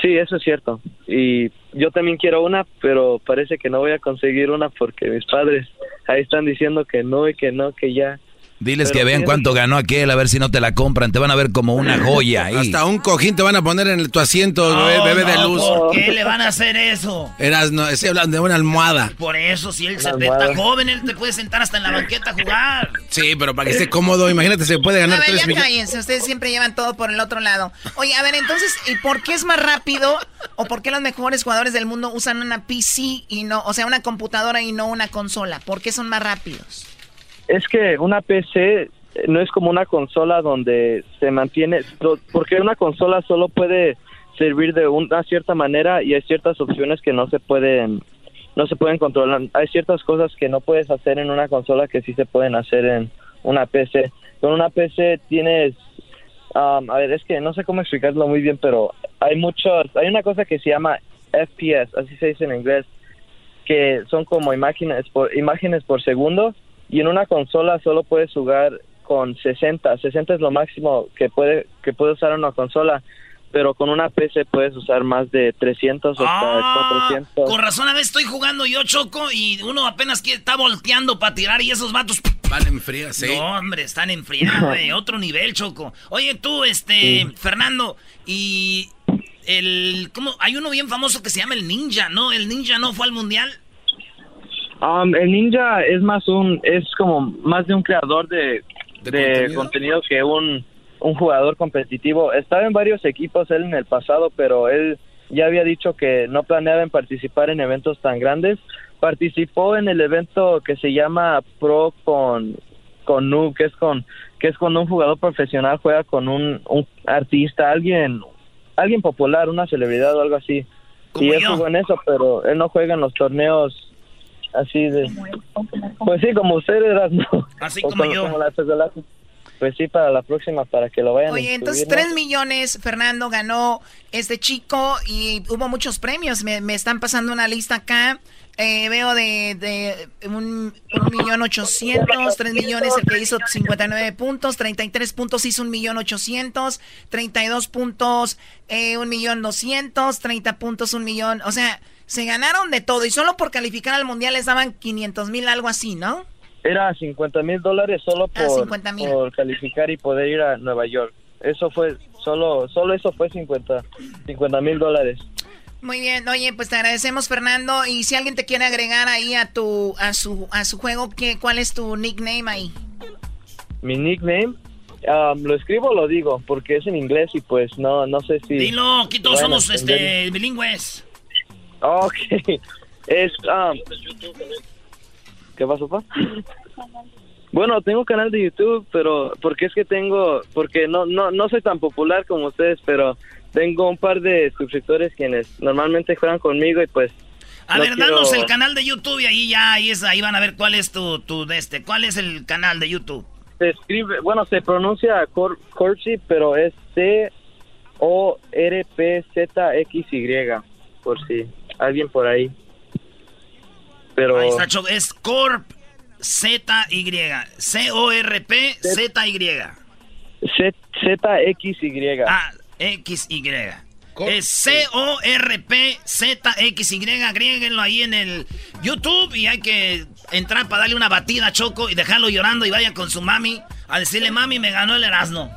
Sí, eso es cierto. Y yo también quiero una, pero parece que no voy a conseguir una porque mis padres ahí están diciendo que no y que no, que ya. Diles Pero que vean cuánto ganó aquel, a ver si no te la compran. Te van a ver como una joya ahí. Hasta un cojín te van a poner en tu asiento, bebé, bebé de luz. ¿Por qué le van a hacer eso? Eras, no, estoy hablando de una almohada. Por eso, si él se está joven, él te puede sentar hasta en la banqueta a jugar. Sí, pero para que esté cómodo, imagínate, se puede A ganar ver, 3 ya millones. cállense, ustedes siempre llevan todo por el otro lado. Oye, a ver, entonces, ¿y por qué es más rápido o por qué los mejores jugadores del mundo usan una PC y no, o sea, una computadora y no una consola? ¿Por qué son más rápidos? Es que una PC no es como una consola donde se mantiene, porque una consola solo puede servir de una cierta manera y hay ciertas opciones que no se pueden no se pueden controlar. Hay ciertas cosas que no puedes hacer en una consola que sí se pueden hacer en una PC. Con una PC tienes um, a ver, es que no sé cómo explicarlo muy bien, pero hay muchos, hay una cosa que se llama FPS, así se dice en inglés, que son como imágenes por imágenes por segundo y en una consola solo puedes jugar con 60, 60 es lo máximo que puede que puede usar una consola, pero con una PC puedes usar más de 300 o Ah, 400. Con razón, a veces estoy jugando yo, Choco, y uno apenas quiere, está volteando para tirar y esos vatos... Van en fría, sí. No, hombre, están en fría, güey. Otro nivel, Choco. Oye, tú, este, Fernando, y el... ¿Cómo? Hay uno bien famoso que se llama el Ninja, ¿no? El Ninja no fue al Mundial. Um, el ninja es más un, es como más de un creador de, de contenido? que un, un jugador competitivo. Estaba en varios equipos él en el pasado, pero él ya había dicho que no planeaba en participar en eventos tan grandes. Participó en el evento que se llama Pro con con Noob, que es con que es cuando un jugador profesional juega con un, un artista, alguien alguien popular, una celebridad o algo así. Y él jugó en eso, pero él no juega en los torneos así de... Pues sí, como ustedes, ¿no? Así O como yo. Pues sí, para la próxima, para que lo vayan a Oye, entonces inscribir, 3 ¿no? millones, Fernando ganó este chico y hubo muchos premios. Me, me están pasando una lista acá. Eh, veo de, de un, un millón ochocientos, tres millones el que hizo 59 puntos, 33 puntos hizo un millón ochocientos, 32 puntos eh, un millón doscientos, 30 puntos un millón, o sea, se ganaron de todo y solo por calificar al mundial les daban 500 mil, algo así, ¿no? Era 50 mil dólares solo Ah, por, 50,000. por calificar y poder ir a Nueva York. Eso fue, solo solo eso fue 50 mil dólares. Muy bien, oye, pues te agradecemos Fernando y si alguien te quiere agregar ahí a tu a su a su juego, ¿qué cuál es tu nickname ahí? Mi nickname, um, lo escribo o lo digo, porque es en inglés y pues no no sé si... Dilo, aquí todos somos este, bilingües. Ok, es... um, ¿Qué pasó, pa? Bueno, tengo canal de YouTube, pero porque es que tengo, porque no, no, no soy tan popular como ustedes, pero tengo un par de suscriptores quienes normalmente juegan conmigo y pues... A no ver, quiero- danos el canal de YouTube y ahí ya, ahí, es, ahí van a ver cuál es tu, tu de este. ¿Cuál es el canal de YouTube? Se escribe, bueno, se pronuncia Cor Corsi, pero es C-O-R-P-Z-X-Y, por si alguien por ahí. Pero... Ahí está, Choco, es Corp Z-Y. C-O-R-P Z-Y. Z- Z-X-Y. Ah, X-Y. Es C-O-R-P-Z-X-Y. Agréguenlo ahí en el YouTube y hay que entrar para darle una batida a Choco y dejarlo llorando y vaya con su mami a decirle, mami, me ganó el Erasmo.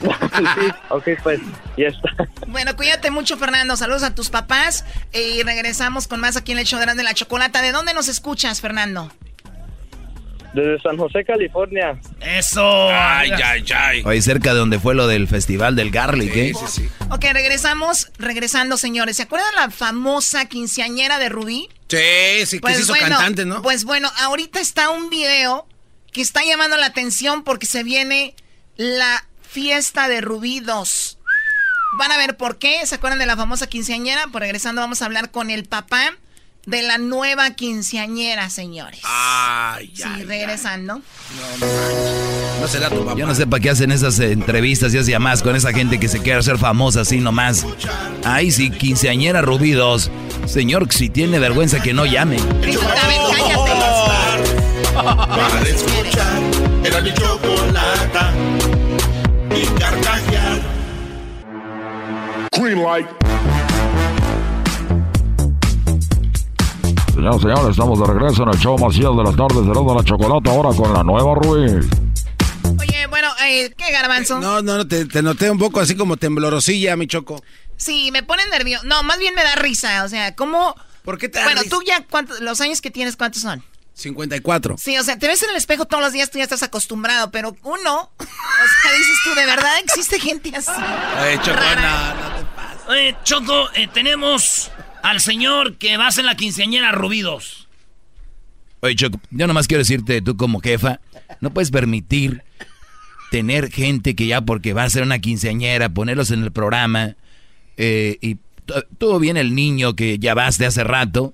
Sí, ok, pues, ya está. Bueno, cuídate mucho Fernando, saludos a tus papás eh, y regresamos con más aquí en el show de Erasmo y la Chocolata. ¿De dónde nos escuchas, Fernando? Desde San José, California. Eso. Ay, ay, ay. Ahí cerca de donde fue lo del festival del Garlic, ¿eh? Sí, sí. Ok, regresamos, regresando señores. ¿Se acuerdan la famosa quinceañera de Rubí? Sí, sí, que se hizo cantante, ¿no? Pues bueno, ahorita está un video que está llamando la atención porque se viene la fiesta de Rubí 2. Van a ver por qué. ¿Se acuerdan de la famosa quinceañera? Pues regresando vamos a hablar con el papá de la nueva quinceañera, señores. Ay, sí, regresando. No será tu papá. Yo no sé para qué hacen esas entrevistas y esas llamadas con esa gente que se quiere hacer famosa así nomás. Ay, sí, quinceañera Rubí 2. Señor, si tiene vergüenza que no llame. Para escuchar era mi chocolata Green light. Señoras y señores, estamos de regreso en el show más de las tardes de la Chocolata, ahora con la nueva Ruiz. Oye, bueno, eh, ¿qué garbanzo? No, no, no, te, te noté un poco así como temblorosilla, mi choco. Sí, me pone nervioso. No, más bien me da risa. O sea, ¿cómo? ¿Por qué te da Bueno, risa? tú ya, ¿cuántos, los años que tienes, ¿cuántos son? 54. Sí, o sea, te ves en el espejo todos los días, tú ya estás acostumbrado, pero uno, o sea, dices tú, ¿de verdad existe gente así? Oye, Choco, Rara. Oye, Choco, eh, tenemos al señor que va a ser la quinceañera Rubidos. Oye, Choco, yo nomás quiero decirte, tú como jefa, no puedes permitir tener gente que ya porque va a ser una quinceañera, ponerlos en el programa, eh, y to- todo bien el niño que ya vas de hace rato,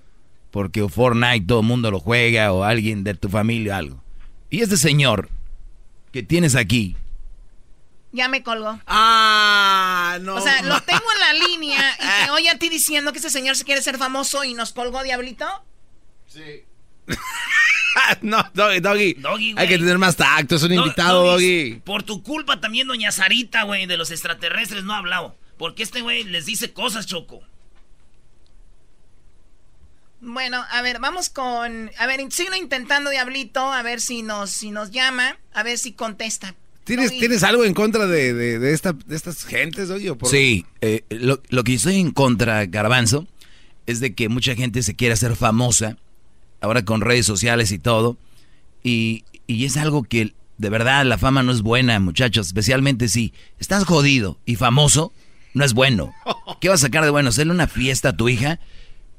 porque Fortnite todo el mundo lo juega, o alguien de tu familia algo. Y este señor que tienes aquí, Ya me colgó. Ah, no. O sea, lo tengo en la línea y te oye a ti diciendo que ese señor se quiere ser famoso y nos colgó, Diablito. Sí. no, Doggy, Doggy. Doggy, güey. Hay que tener más tacto, es un invitado, Doggy, Doggy. Por tu culpa también doña Sarita, güey, de los extraterrestres no ha hablado. Porque este güey les dice cosas, Choco. Bueno, a ver, vamos con... A ver, sigo intentando, Diablito, a ver si nos, si nos llama, a ver si contesta. ¿Tienes, ¿Tienes algo en contra de, de, esta, de estas gentes, oye? Sí, eh, lo, lo, que estoy en contra, Garbanzo, es de que mucha gente se quiere hacer famosa, ahora con redes sociales y todo, y, y es algo que de verdad la fama no es buena, muchachos, especialmente si estás jodido y famoso, no es bueno. ¿Qué vas a sacar de bueno? ¿Hacerle una fiesta a tu hija?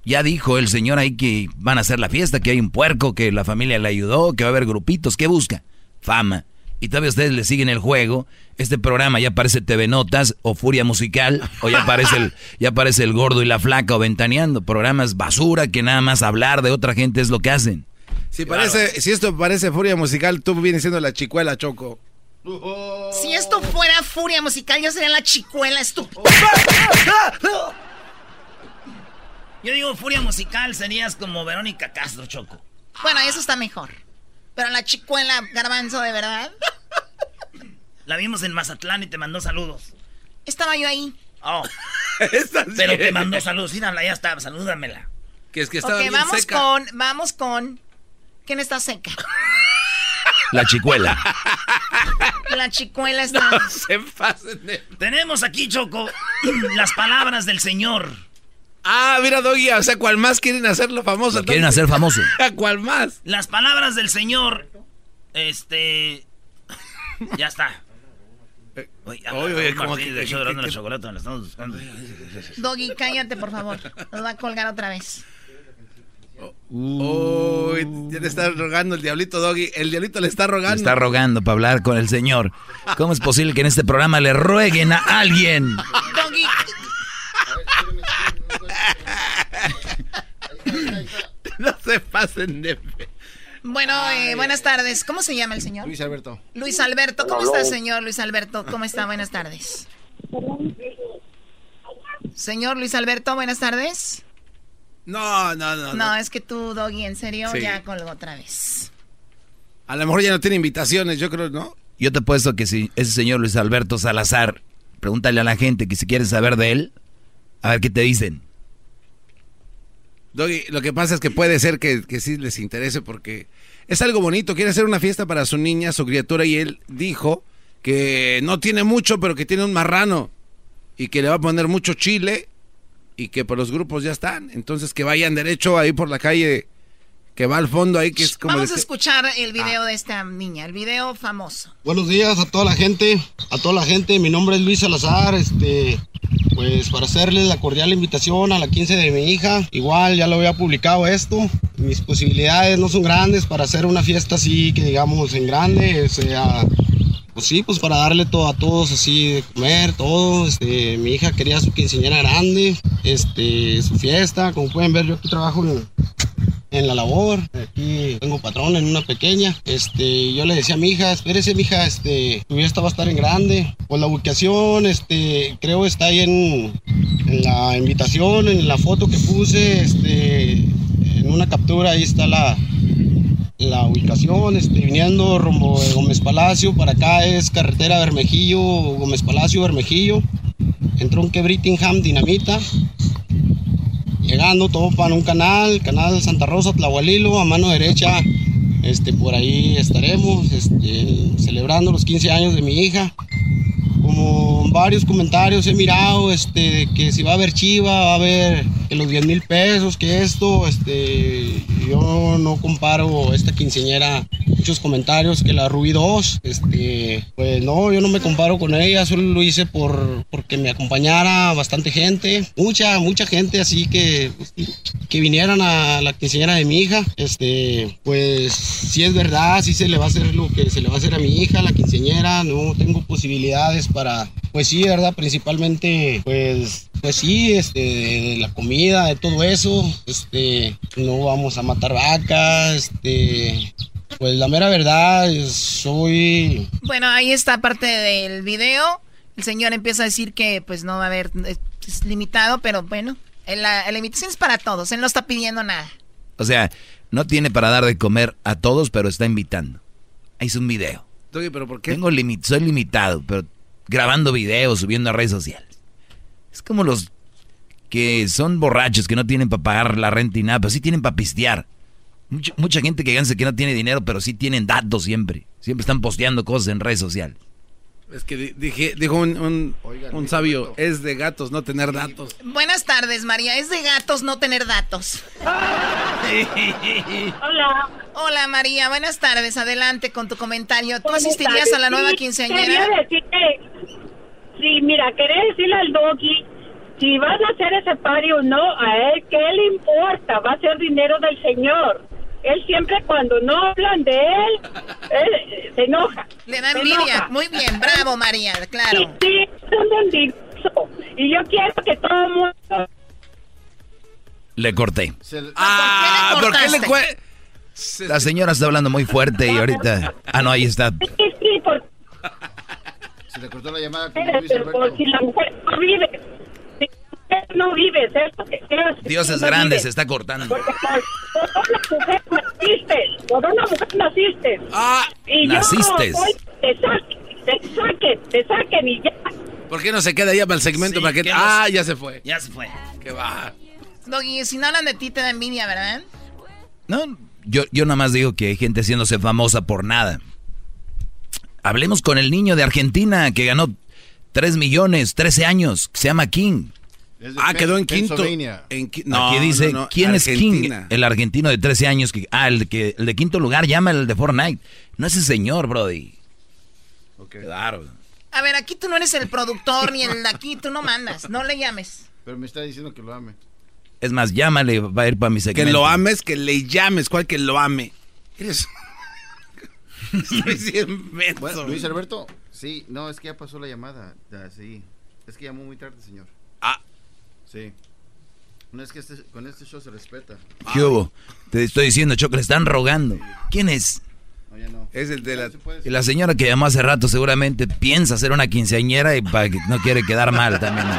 Ya dijo el señor ahí que van a hacer la fiesta, que hay un puerco, que la familia le ayudó, que va a haber grupitos. ¿Qué busca? Fama y todavía ustedes le siguen el juego, este programa ya parece TV Notas o Furia Musical, o ya aparece el, ya aparece el gordo y la flaca o ventaneando, programas basura que nada más hablar de otra gente es lo que hacen. Si parece, si esto parece Furia Musical, tú vienes siendo la chicuela, Choco. Si esto fuera Furia Musical, yo sería la chicuela estúpida. Yo digo Furia Musical, serías como Verónica Castro, Choco. Bueno, eso está mejor. Pero la chicuela garbanzo, ¿de verdad? La vimos en Mazatlán y te mandó saludos. Estaba yo ahí. Oh. Pero te mandó saludos. Mírala, ya está, salúdamela. Que es que estaba okay, vamos con, vamos con. ¿Quién está seca? La chicuela. La chicuela está. No se pasen Tenemos aquí, Choco, las palabras del Señor. Ah, mira, Doggy, o sea, ¿cuál más quieren hacerlo famoso? quieren hacer famoso. ¿Cuál más? Las palabras del Señor. Este. ya está. Oye, oye, ¿cómo que, que, la chocolate, la estamos buscando. Doggy, cállate, por favor. Nos va a colgar otra vez. Uy, ya le está rogando el diablito Doggy. El diablito le está rogando. Le está rogando para hablar con el señor. ¿Cómo es posible que en este programa le rueguen a alguien? Doggy, no se pasen de Bueno, eh, buenas tardes. ¿Cómo se llama el señor? Luis Alberto. Luis Alberto, ¿cómo está, señor Luis Alberto? ¿Cómo está? Buenas tardes. Señor Luis Alberto, buenas tardes. No, no, no. No, es que tú, Doggy, en serio, ya colgó otra vez. A lo mejor ya no tiene invitaciones, yo creo, ¿no? Yo te puesto que si ese señor Luis Alberto Salazar, pregúntale a la gente que si quiere saber de él, a ver qué te dicen. Doggy, lo que pasa es que puede ser que, que, sí les interese porque es algo bonito. Quiere hacer una fiesta para su niña, su criatura, y él dijo que no tiene mucho, pero que tiene un marrano y que le va a poner mucho chile y que por los grupos ya están. Entonces que vayan derecho ahí por la calle que va al fondo ahí, que es como... Vamos a escuchar el video de esta niña, el video famoso. Buenos días a toda la gente, a toda la gente, mi nombre es Luis Salazar, este, pues para hacerles la cordial invitación a la 15 de mi hija, igual ya lo había publicado esto, mis posibilidades no son grandes para hacer una fiesta así que digamos en grande, o sea, pues sí, pues para darle todo a todos así de comer, todo, este, mi hija quería su quinceañera grande, este, su fiesta, como pueden ver yo aquí trabajo en en la labor. Aquí tengo patrón en una pequeña. Este, yo le decía a mi hija, espérese, mi hija, este, tu fiesta va a estar en grande. Pues la ubicación, este, creo está ahí en, en la invitación, en la foto que puse, este, en una captura, ahí está la, la ubicación, este, viniendo rumbo de Gómez Palacio, para acá es carretera Bermejillo, Gómez Palacio, Bermejillo, entró un Brittingham Dinamita, llegando, todo para un canal, canal Santa Rosa, Tlahualilo, a mano derecha, este, por ahí estaremos, este, celebrando los 15 años de mi hija. Como varios comentarios he mirado, este, que si va a haber chiva, va a haber que los 10 mil pesos, que esto, este, yo no comparo esta quinceñera, muchos comentarios que la Rubí 2, este, pues no, yo no me comparo con ella, solo lo hice por, porque me acompañara bastante gente, mucha, mucha gente así que, que vinieran a la quinceñera de mi hija, este, pues si es verdad, si se le va a hacer lo que se le va a hacer a mi hija, la quinceñera, no tengo posibilidades para, pues sí, verdad, principalmente, pues pues sí, este, de, la comida, de todo eso, este, no vamos a matar vacas, este, pues la mera verdad, soy... Bueno, ahí está parte del video, el señor empieza a decir que pues no va a haber, es limitado, pero bueno, la, la invitación es para todos, él no está pidiendo nada. O sea, no tiene para dar de comer a todos, pero está invitando. Ahí es un video. Oye, pero ¿por qué? Tengo soy limitado, pero grabando videos, subiendo a redes sociales. Es como los que son borrachos, que no tienen para pagar la renta y nada, pero sí tienen para pistear. Mucha, mucha gente que gana que no tiene dinero, pero sí tienen datos siempre. Siempre están posteando cosas en redes sociales. Es que di- dije, dijo un, un- un sabio, es de gatos no tener datos. Buenas tardes, María. Es de gatos no tener datos. Hola. Hola, María. Buenas tardes. Adelante con tu comentario. ¿Tú ¿Cómo asistirías a la nueva Sí, quinceañera? Quería decirte, sí, mira, quería decirle al doggy, si van a hacer ese party o no, a él, ¿qué le importa? Va a ser dinero del señor. Él siempre cuando no hablan de él, él eh, se enoja. Le da envidia. enoja. Muy bien, bravo, María. Claro. Sí, sí, es un envidioso. Y yo quiero que todo el mundo... Le corté. Ah, ¿por qué le cue- La señora está hablando muy fuerte y ahorita... Ah, no, ahí está. Sí, sí, por, Se le cortó la llamada con Luis Alberto. si la mujer no vive. Si la mujer no vive, es lo que decir, Dios es no grande, vive. se está cortando. Porque por, por una mujer naciste, por una mujer naciste. Ah, y voy, te saquen, te saquen, te saquen y ya. ¿Por qué no se queda ya para el segmento? Sí, para que... que Ah, ya se fue. Ya se fue. Que va. Doggy, si no hablan de ti, te da envidia, ¿verdad? No, yo, yo nada más digo que hay gente haciéndose famosa por nada. Hablemos con el niño de Argentina que ganó 3 millones, 13 años, que se llama King. Ah, quedó en quinto. En qui- Aquí dice, no, no, ¿quién es King? El argentino de 13 años. Que, ah, el, que, el de quinto lugar, llama el de Fortnite. No es ese señor, Brody. Claro. A ver, aquí tú no eres el productor ni el de aquí, tú no mandas. No le llames. Pero me está diciendo que lo ame. Es más, llámale, va a ir para mi Que segmento. lo ames, que le llames. ¿Cuál que lo ame? Eres... Bueno, Luis Alberto, sí, no, es que ya pasó la llamada. Ya, sí. Es que llamó muy tarde, señor. Ah. Sí. No es que este- con este show se respeta. ¿Qué hubo? Te estoy diciendo, Choco, le están rogando. ¿Quién es? No, ya no. Es el de la... Y la señora que llamó hace rato seguramente piensa ser una quinceañera y pa- que no quiere quedar mal también.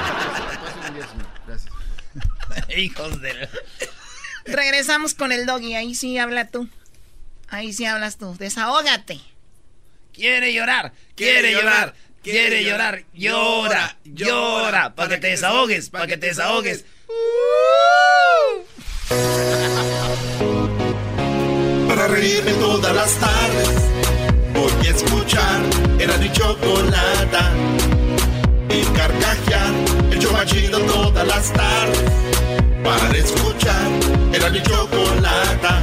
Hijos de... Regresamos con el doggy. Ahí sí habla tú. Ahí sí hablas tú. Desahógate. Quiere llorar, quiere llorar, quiere llorar. Llora, llora. Para que te desahogues, para que te desahogues. Para reírme todas las tardes Voy a escuchar Era mi chocolata Y carcajear El show más chido todas las tardes Para escuchar Era mi chocolata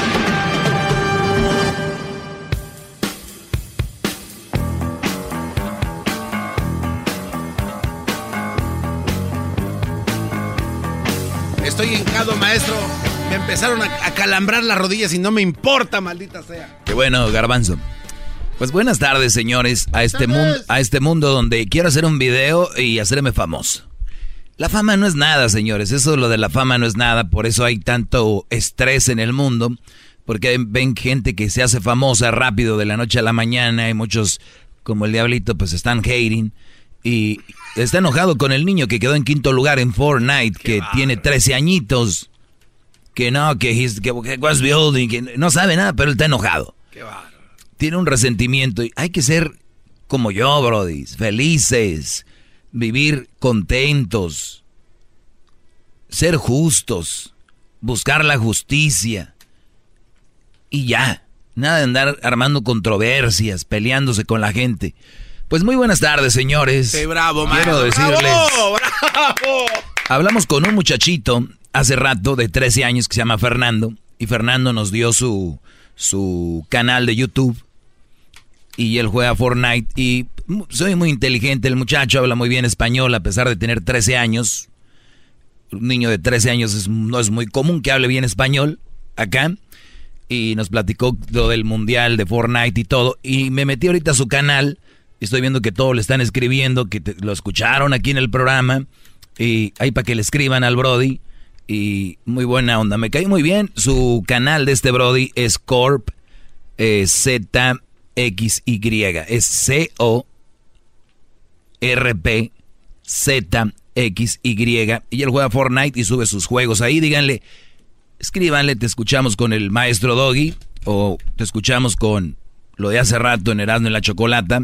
Estoy hincado, maestro. Me empezaron a, a calambrar las rodillas y no me importa, maldita sea. Qué bueno, garbanzo. Pues buenas tardes, señores, a este, mundo, a este mundo donde quiero hacer un video y hacerme famoso. La fama no es nada, señores. Eso lo de la fama no es nada. Por eso hay tanto estrés en el mundo. Porque ven gente que se hace famosa rápido de la noche a la mañana. Y muchos, como el diablito, pues están hating. Y está enojado con el niño que quedó en quinto lugar en Fortnite, que tiene 13 añitos. Que no, que, he's, que, que was building, que no sabe nada, pero él está enojado. Tiene un resentimiento. y Hay que ser como yo, Brody, felices, vivir contentos, ser justos, buscar la justicia. Y ya, nada de andar armando controversias, peleándose con la gente. Pues muy buenas tardes, señores. Sí, bravo, Quiero decirles, ¡Bravo, bravo! hablamos con un muchachito hace rato de 13 años que se llama Fernando y Fernando nos dio su su canal de YouTube y él juega Fortnite y soy muy inteligente, el muchacho habla muy bien español a pesar de tener 13 años. Un niño de 13 años es- no es muy común que hable bien español acá y nos platicó lo del mundial de Fortnite y todo y me metí ahorita a su canal estoy viendo que todos le están escribiendo que te- lo escucharon aquí en el programa y ahí para que le escriban al Brody y muy buena onda. Me cae muy bien. Su canal de este Brody es Corp eh, Z X Y. Es C O R P Z X Y. Y él juega Fortnite y sube sus juegos ahí. Díganle, escríbanle, te escuchamos con el maestro Doggy o te escuchamos con lo de hace rato en Erasmo en la Chocolata.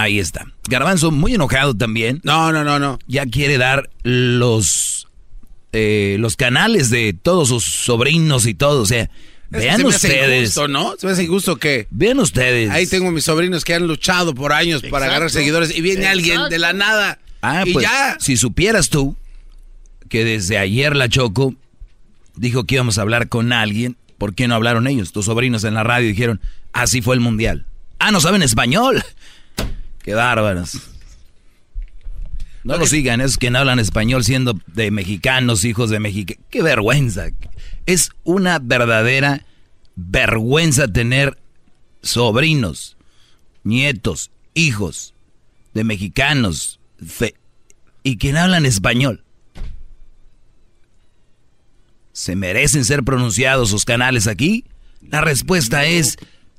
Ahí está. Garbanzo, muy enojado también. No, no, no, no. Ya quiere dar los, eh, los canales de todos sus sobrinos y todo. O sea, vean se me ustedes. Hace injusto, ¿no? Se me hace injusto que. Vean ustedes. Ahí tengo mis sobrinos que han luchado por años para agarrar seguidores y viene alguien de la nada. Ah, y pues, ya. si supieras tú que desde ayer la Choco dijo que íbamos a hablar con alguien, ¿por qué no hablaron ellos? Tus sobrinos en la radio dijeron, así fue el mundial. Ah, no saben español. Qué bárbaros. No lo sigan, esos que no hablan español siendo de mexicanos, hijos de México. Qué vergüenza. Es una verdadera vergüenza tener sobrinos, nietos, hijos de mexicanos fe- y que no hablan español. ¿Se merecen ser pronunciados sus canales aquí? La respuesta es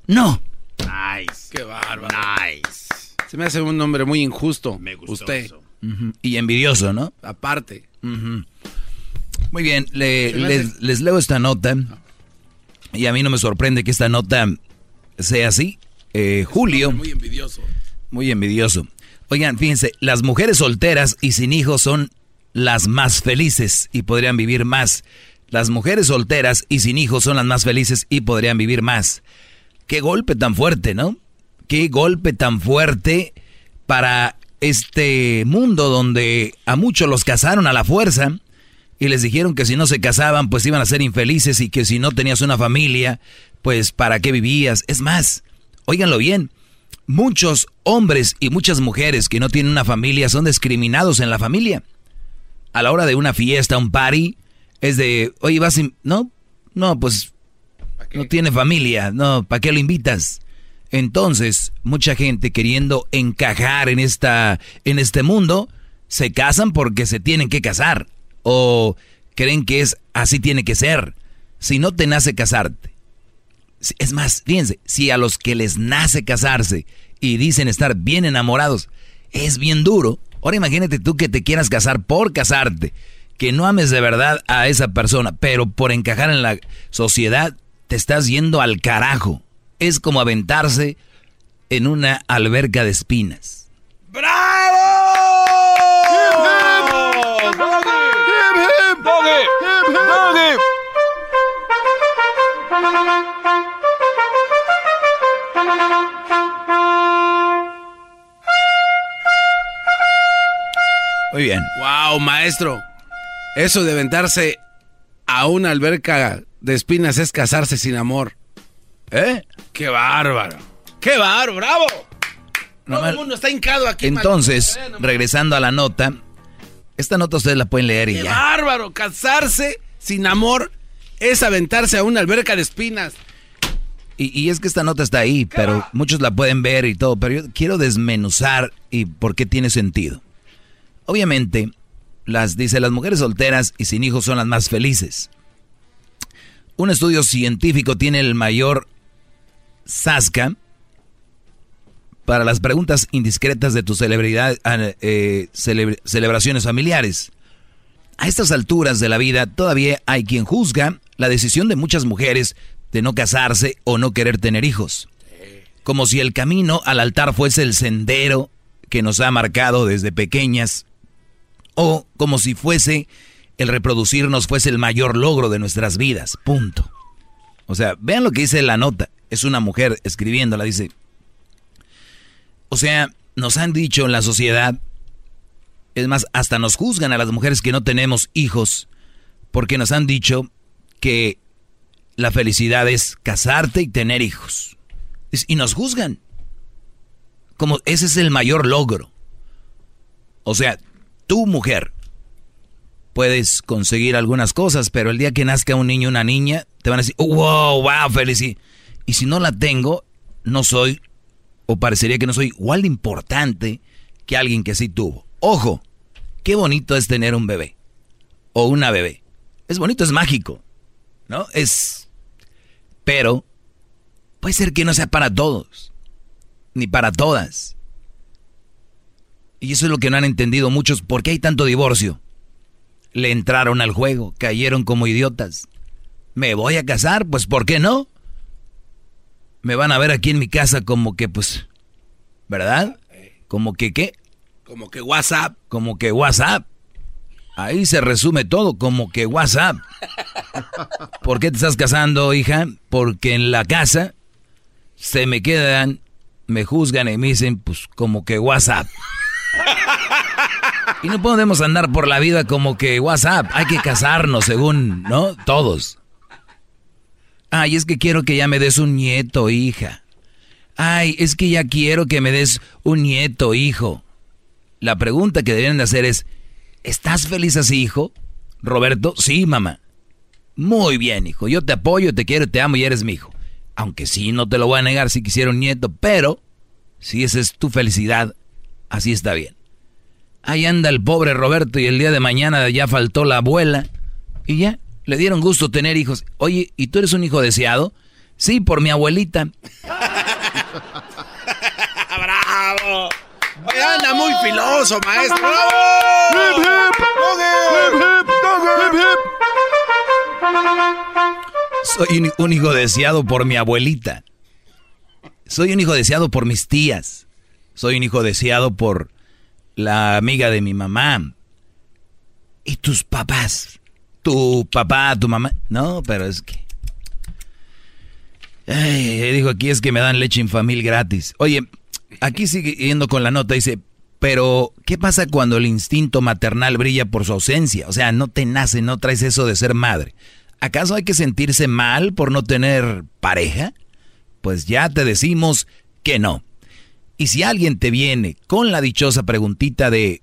no. Nice. Qué bárbaro. Nice. Se me hace un nombre muy injusto. Me Usted. Y envidioso, ¿no? Aparte. Muy bien, le- les, leo esta nota. Y a mí no me sorprende que esta nota sea así. Eh, Julio. Muy envidioso. Muy envidioso. Oigan, fíjense, las mujeres solteras y sin hijos son las más felices y podrían vivir más. Las mujeres solteras y sin hijos son las más felices y podrían vivir más. Qué golpe tan fuerte, ¿no? Qué golpe tan fuerte para este mundo donde a muchos los casaron a la fuerza y les dijeron que si no se casaban pues iban a ser infelices y que si no tenías una familia pues para qué vivías. Es más, óiganlo bien, muchos hombres y muchas mujeres que no tienen una familia son discriminados en la familia. A la hora de una fiesta, un party, es de, oye, vas, no, no, pues no tiene familia, no, ¿para qué lo invitas? Entonces, mucha gente queriendo encajar en esta en este mundo se casan porque se tienen que casar o creen que es así tiene que ser. Si no te nace casarte. Es más, fíjense, si a los que les nace casarse y dicen estar bien enamorados, es bien duro. Ahora imagínate tú que te quieras casar por casarte, que no ames de verdad a esa persona, pero por encajar en la sociedad te estás yendo al carajo. Es como aventarse en una alberca de espinas. Muy bien. Wow, maestro. Eso de aventarse a una alberca de espinas es casarse sin amor. ¿Eh? Qué bárbaro. Qué bárbaro, bravo. No Todo mal- el mundo está hincado aquí. Entonces, regresando a la nota, esta nota ustedes la pueden leer y Qué ya. bárbaro. Casarse sin amor es aventarse a una alberca de espinas. Y, y es que esta nota está ahí, pero muchos la pueden ver y todo, pero yo quiero desmenuzar y por qué tiene sentido. Obviamente, las dice las mujeres solteras y sin hijos son las más felices. Un estudio científico tiene el mayor sasca para las preguntas indiscretas de tus celebridad, eh, celebre- celebraciones familiares. A estas alturas de la vida todavía hay quien juzga la decisión de muchas mujeres de no casarse o no querer tener hijos. Como si el camino al altar fuese el sendero que nos ha marcado desde pequeñas o como si fuese el reproducirnos fuese el mayor logro de nuestras vidas. Punto. O sea, vean lo que dice la nota. Es una mujer escribiéndola, dice. O sea, nos han dicho en la sociedad, es más, hasta nos juzgan a las mujeres que no tenemos hijos, porque nos han dicho que la felicidad es casarte y tener hijos. Y nos juzgan. Como ese es el mayor logro. O sea, tu mujer puedes conseguir algunas cosas, pero el día que nazca un niño o una niña, te van a decir, wow, wow, felicidad. Y si no la tengo, no soy, o parecería que no soy igual de importante que alguien que sí tuvo. Ojo, qué bonito es tener un bebé. o una bebé. Es bonito, es mágico, ¿no? Es... Pero puede ser que no sea para todos, ni para todas. Y eso es lo que no han entendido muchos. ¿Por qué hay tanto divorcio? Le entraron al juego, cayeron como idiotas. ¿Me voy a casar? Pues ¿por qué no? Me van a ver aquí en mi casa como que pues... ¿Verdad? Como que qué? Como que WhatsApp. Como que WhatsApp. Ahí se resume todo, como que WhatsApp. ¿Por qué te estás casando, hija? Porque en la casa se me quedan, me juzgan y me dicen, pues como que WhatsApp. Y no podemos andar por la vida como que WhatsApp. Hay que casarnos según, ¿no? Todos. Ay, es que quiero que ya me des un nieto, hija. Ay, es que ya quiero que me des un nieto, hijo. La pregunta que deberían de hacer es, ¿estás feliz así, hijo? Roberto, sí, mamá. Muy bien, hijo. Yo te apoyo, te quiero, te amo y eres mi hijo. Aunque sí, no te lo voy a negar si quisiera un nieto, pero si esa es tu felicidad, así está bien. Ahí anda el pobre Roberto y el día de mañana ya faltó la abuela. Y ya, le dieron gusto tener hijos. Oye, ¿y tú eres un hijo deseado? Sí, por mi abuelita. ¡Bravo! Oye, anda muy filoso, maestro. Soy un hijo deseado por mi abuelita. Soy un hijo deseado por mis tías. Soy un hijo deseado por la amiga de mi mamá. ¿Y tus papás? ¿Tu papá, tu mamá? No, pero es que... Dijo aquí es que me dan leche infamil gratis. Oye, aquí sigue yendo con la nota, dice, pero ¿qué pasa cuando el instinto maternal brilla por su ausencia? O sea, no te nace, no traes eso de ser madre. ¿Acaso hay que sentirse mal por no tener pareja? Pues ya te decimos que no. Y si alguien te viene con la dichosa preguntita de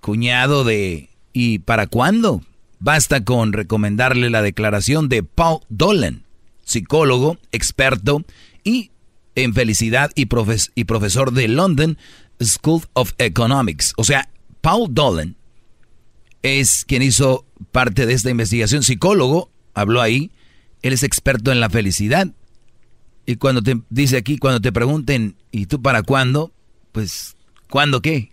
cuñado de ¿y para cuándo? Basta con recomendarle la declaración de Paul Dolan, psicólogo, experto y en felicidad y, profesor de London School of Economics. O sea, Paul Dolan es quien hizo parte de esta investigación, psicólogo, habló ahí, él es experto en la felicidad y cuando te dice aquí, cuando te pregunten, ¿y tú para cuándo? Pues, ¿cuándo qué?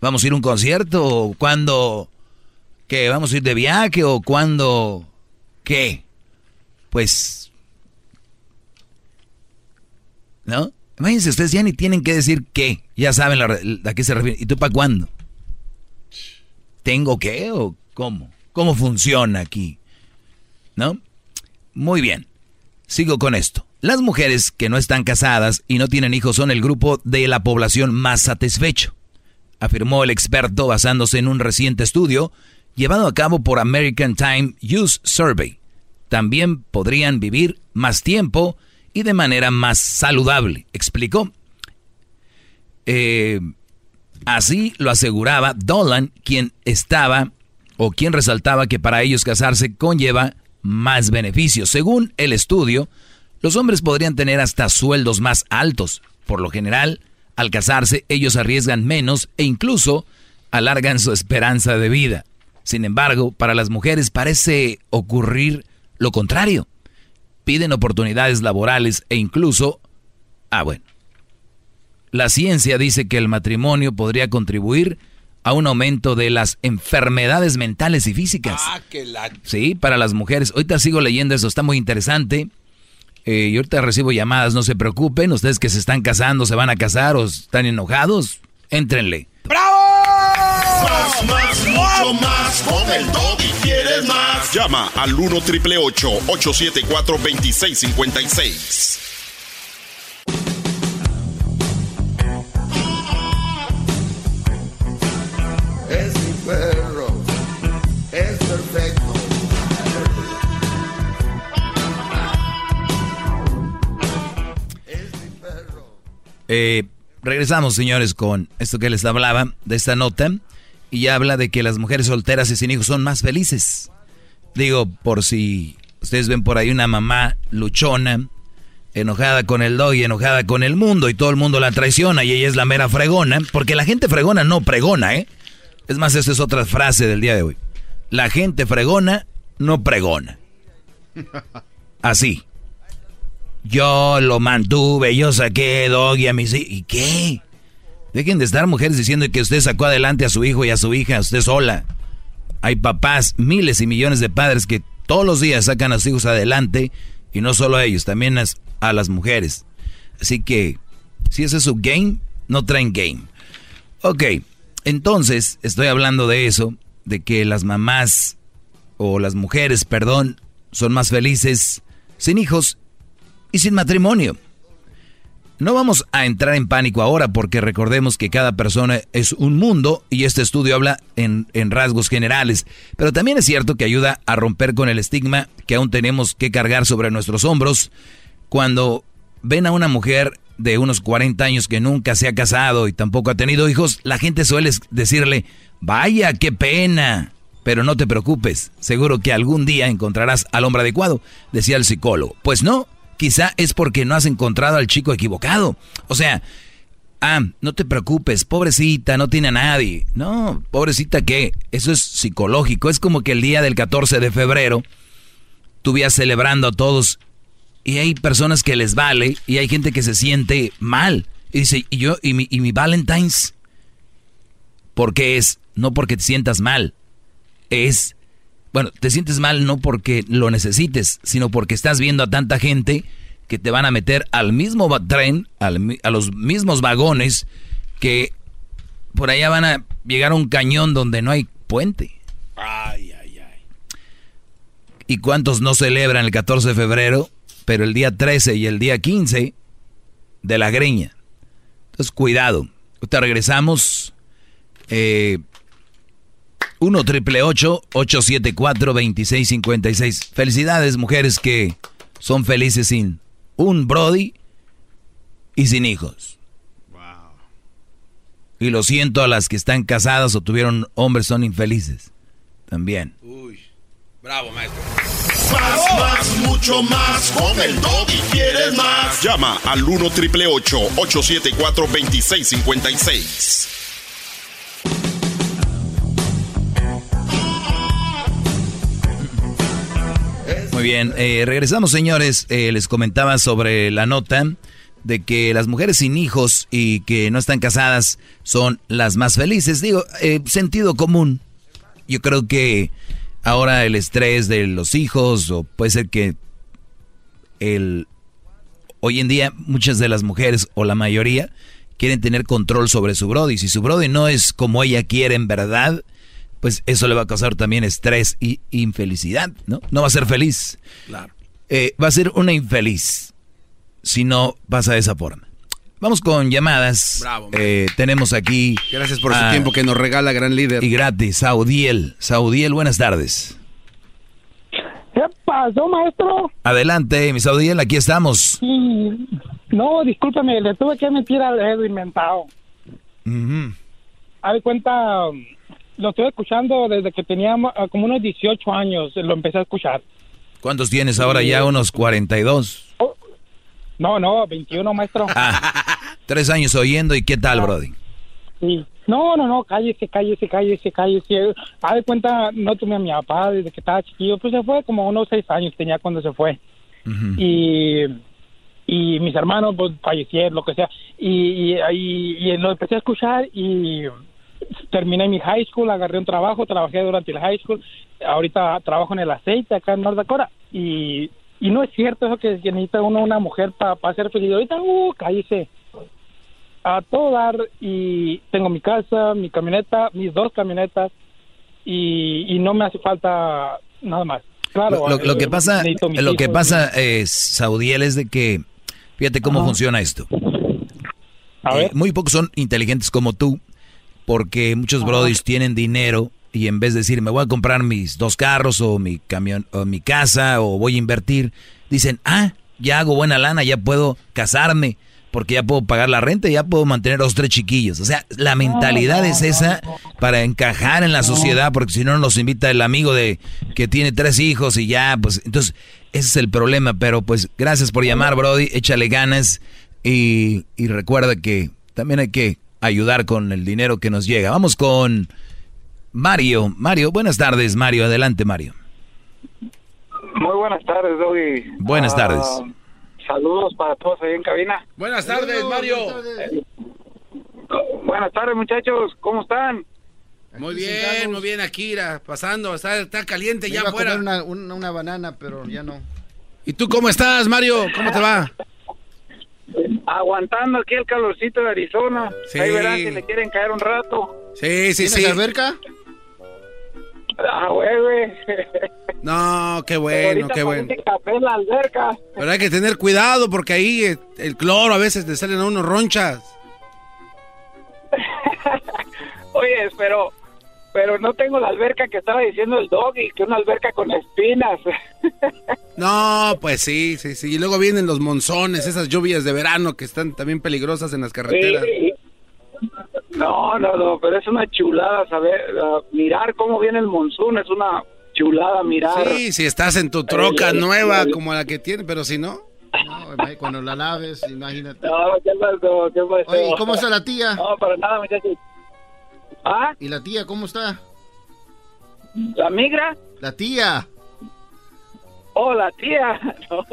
¿Vamos a ir a un concierto? ¿O cuándo qué? ¿Vamos a ir de viaje? ¿O cuándo qué? Pues, ¿no? Imagínense, ustedes ya ni tienen que decir qué. Ya saben a qué se refiere. ¿Y tú para cuándo? ¿Tengo qué o cómo? ¿Cómo funciona aquí? ¿No? Muy bien. Sigo con esto. Las mujeres que no están casadas y no tienen hijos son el grupo de la población más satisfecho, afirmó el experto basándose en un reciente estudio llevado a cabo por American Time Use Survey. También podrían vivir más tiempo y de manera más saludable, explicó. Eh, así lo aseguraba Dolan, quien estaba o quien resaltaba que para ellos casarse conlleva más beneficios. Según el estudio, los hombres podrían tener hasta sueldos más altos. Por lo general, al casarse, ellos arriesgan menos e incluso alargan su esperanza de vida. Sin embargo, para las mujeres parece ocurrir lo contrario. Piden oportunidades laborales e incluso... Ah, bueno. La ciencia dice que el matrimonio podría contribuir a un aumento de las enfermedades mentales y físicas. Ah, que la... Sí, para las mujeres. Ahorita sigo leyendo eso, está muy interesante. Eh, y ahorita recibo llamadas, no se preocupen, ustedes que se están casando, se van a casar o están enojados, éntrenle. ¡Bravo! Más, más, mucho más. Con el y quieres más. Llama al 1 triple 874 2656. Es mi perro. Es perfecto. Eh, regresamos, señores, con esto que les hablaba de esta nota. Y habla de que las mujeres solteras y sin hijos son más felices. Digo, por si ustedes ven por ahí una mamá luchona, enojada con el dog y enojada con el mundo, y todo el mundo la traiciona y ella es la mera fregona, porque la gente fregona no pregona, ¿eh? Es más, esta es otra frase del día de hoy. La gente fregona no pregona. Así. Yo lo mantuve, yo saqué doggy a mis ¿Y qué? Dejen de estar mujeres diciendo que usted sacó adelante a su hijo y a su hija, usted sola. Hay papás, miles y millones de padres que todos los días sacan a sus hijos adelante y no solo a ellos, también a, las mujeres. Así que, si ese es su game, no traen game. Ok, entonces estoy hablando de eso, de que las mamás o las mujeres, perdón, son más felices sin hijos y sin matrimonio. No vamos a entrar en pánico ahora porque recordemos que cada persona es un mundo y este estudio habla en, rasgos generales, pero también es cierto que ayuda a romper con el estigma que aún tenemos que cargar sobre nuestros hombros cuando ven a una mujer de unos 40 años que nunca se ha casado y tampoco ha tenido hijos, la gente suele decirle, vaya, qué pena. Pero no te preocupes, seguro que algún día encontrarás al hombre adecuado, decía el psicólogo. Pues no, quizá es porque no has encontrado al chico equivocado. O sea, ah, no te preocupes, pobrecita, no tiene a nadie. No, pobrecita qué, eso es psicológico. Es como que el día del 14 de febrero tú celebrando a todos y hay personas que les vale y hay gente que se siente mal. Y dice, ¿y yo, y mi, y mi Valentine's? Porque es, no porque te sientas mal, es bueno, te sientes mal no porque lo necesites, sino porque estás viendo a tanta gente que te van a meter al mismo tren, a los mismos vagones, que por allá van a llegar a un cañón donde no hay puente. Ay, ay, ay. ¿Y cuántos no celebran el 14 de febrero, pero el día 13 y el día 15 de la greña? Entonces, cuidado. Te regresamos. Eh, 1 triple 874 2656. Felicidades, mujeres que son felices sin un Brody y sin hijos. Wow. Y lo siento a las que están casadas o tuvieron hombres, son infelices. También. Uy. Bravo, maestro. Más, más, mucho más. Con el y quieres más. Llama al 1 triple 874 2656. Muy bien, eh, regresamos señores, eh, les comentaba sobre la nota de que las mujeres sin hijos y que no están casadas son las más felices. Digo, eh, sentido común. Yo creo que ahora el estrés de los hijos o puede ser que el hoy en día muchas de las mujeres o la mayoría quieren tener control sobre su brody. Si su brody no es como ella quiere en verdad, pues eso le va a causar también estrés y infelicidad, ¿no? No va a ser feliz. Claro. Eh, va a ser una infeliz si no pasa de esa forma. Vamos con llamadas. Bravo. Eh, tenemos aquí. Gracias por su tiempo que nos regala, gran líder. Y gratis, Saudiel. Saudiel, buenas tardes. ¿Qué pasó, maestro? Adelante, mi Saudiel, aquí estamos. No, discúlpame, le tuve que mentir al dedo inventado. Uh -huh. cuenta, lo estoy escuchando desde que tenía ah, como unos 18 años, lo empecé a escuchar. ¿Cuántos tienes ahora ya? ¿Unos 42? no, no, 21, maestro. Ah, tres años oyendo, ¿y qué tal, ah, Brody? Sí. No, no, no, cállese, cállese, cállese, cállese. A de cuenta, no tuve a mi papá desde que estaba chiquillo, pues se fue como unos seis años tenía cuando se fue. Y y mis hermanos pues fallecieron, lo que sea. Y, y, y, lo empecé a escuchar y terminé mi high school, agarré un trabajo, trabajé durante el high school, ahorita trabajo en el aceite acá en North Dakota y, y no es cierto eso que, necesita uno una mujer para ser feliz. Ahorita, uh, cállese. A todo dar y tengo mi casa, mi camioneta, mis dos camionetas y, y no me hace falta nada más. Claro, lo, que eh, pasa, lo que pasa es, Saudiel, es de que, fíjate cómo funciona esto. Eh, muy pocos son inteligentes como tú porque muchos brodis tienen dinero y en vez de decir me voy a comprar mis dos carros o mi camión o mi casa o voy a invertir, dicen, ah, ya hago buena lana, ya puedo casarme porque ya puedo pagar la renta y ya puedo mantener a los tres chiquillos. O sea, la mentalidad es esa para encajar en la sociedad, porque si no nos invita el amigo de que tiene tres hijos y ya, pues entonces ese es el problema. Pero pues gracias por llamar, Brody, échale ganas y, y recuerda que también hay que ayudar con el dinero que nos llega. Vamos con Mario, Mario, buenas tardes, Mario, adelante, Mario. Muy buenas tardes, Doggy. Buenas tardes. Ah, saludos para todos ahí en cabina. Buenas tardes, Mario. Buenas tardes, muchachos. ¿Cómo están? Muy bien, muy bien, Akira, pasando, está, está caliente Me ya iba a afuera. comer una, una, una banana, pero ya no. ¿Y tú cómo estás, Mario? ¿Cómo te va? Aguantando aquí el calorcito de Arizona. Sí. Ahí verán si le quieren caer un rato. Sí, sí, ¿Tienes sí. alberca? Ah, güey, güey. No, qué bueno, qué bueno. café en la alberca. Pero hay que tener cuidado porque ahí eh, el cloro a veces le salen a unos ronchas. Oye, pero, pero no tengo la alberca que estaba diciendo el Doggy, que una alberca con espinas. No, pues sí, sí, sí. Y luego vienen los monzones, esas lluvias de verano que están también peligrosas en las carreteras. Sí. No, no, no, pero es una chulada saber, ah, mirar cómo viene el monzón, es una chulada mirar. Sí, si estás en tu troca El- nueva el- como la que tiene, pero si no. Cuando la laves, imagínate. No, ¿qué pasó? ¿Qué pasó? Oye, ¿y cómo está la tía? No, para nada, muchachos. ¿Ah? ¿Y la tía cómo está? ¿La migra? La tía. Oh, la tía. No,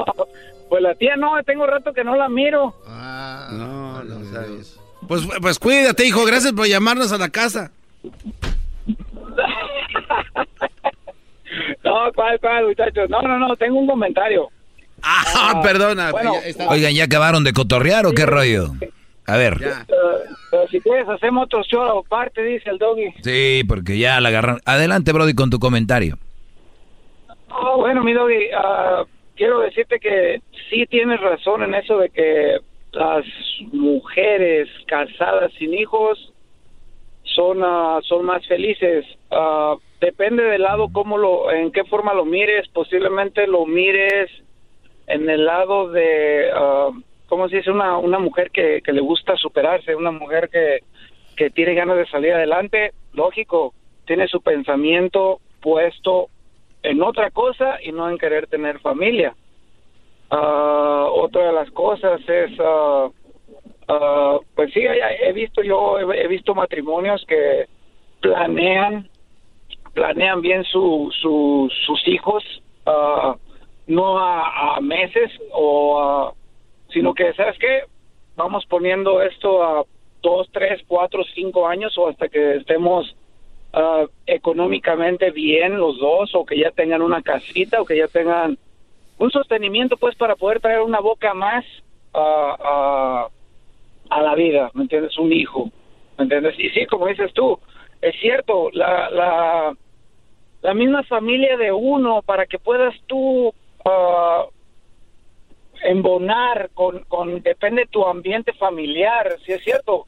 pues la tía no, tengo rato que no la miro. Ah, No, no sabes. Pues, pues cuídate, hijo. Gracias por llamarnos a la casa. No, ¿cuál, cuál, muchachos? No, no, no, tengo un comentario. Ah, perdona. bueno. ya. Oigan, ¿ya acabaron de cotorrear o qué rollo? A ver. Pero si quieres, hacemos otro show aparte, dice el doggy. Sí, porque ya la agarraron. Adelante, Brody, con tu comentario. Ah, bueno, mi doggy, ah, quiero decirte que sí tienes razón en eso de que las mujeres casadas sin hijos son ah, son más felices. Ah, depende del lado cómo lo, en qué forma lo mires. Posiblemente lo mires en el lado de, ah, ¿cómo se dice? Una, una mujer que, que le gusta superarse, una mujer que, que tiene ganas de salir adelante. Lógico, tiene su pensamiento puesto en otra cosa y no en querer tener familia. Ah, otra de las cosas es, ah, ah, pues sí, he visto yo, he, visto matrimonios que planean, planean bien su, su, sus hijos, no a, a meses o a- sino que, ¿sabes qué? Vamos poniendo esto a dos, tres, cuatro, cinco años o hasta que estemos ah, económicamente bien los dos o que ya tengan una casita o que ya tengan un sostenimiento pues para poder traer una boca más a, a, la vida, ¿me entiendes? Un hijo, ¿me entiendes? Y sí, como dices tú, es cierto, la, la, la misma familia de uno para que puedas tú ah, embonar con, con, depende de tu ambiente familiar, si es cierto.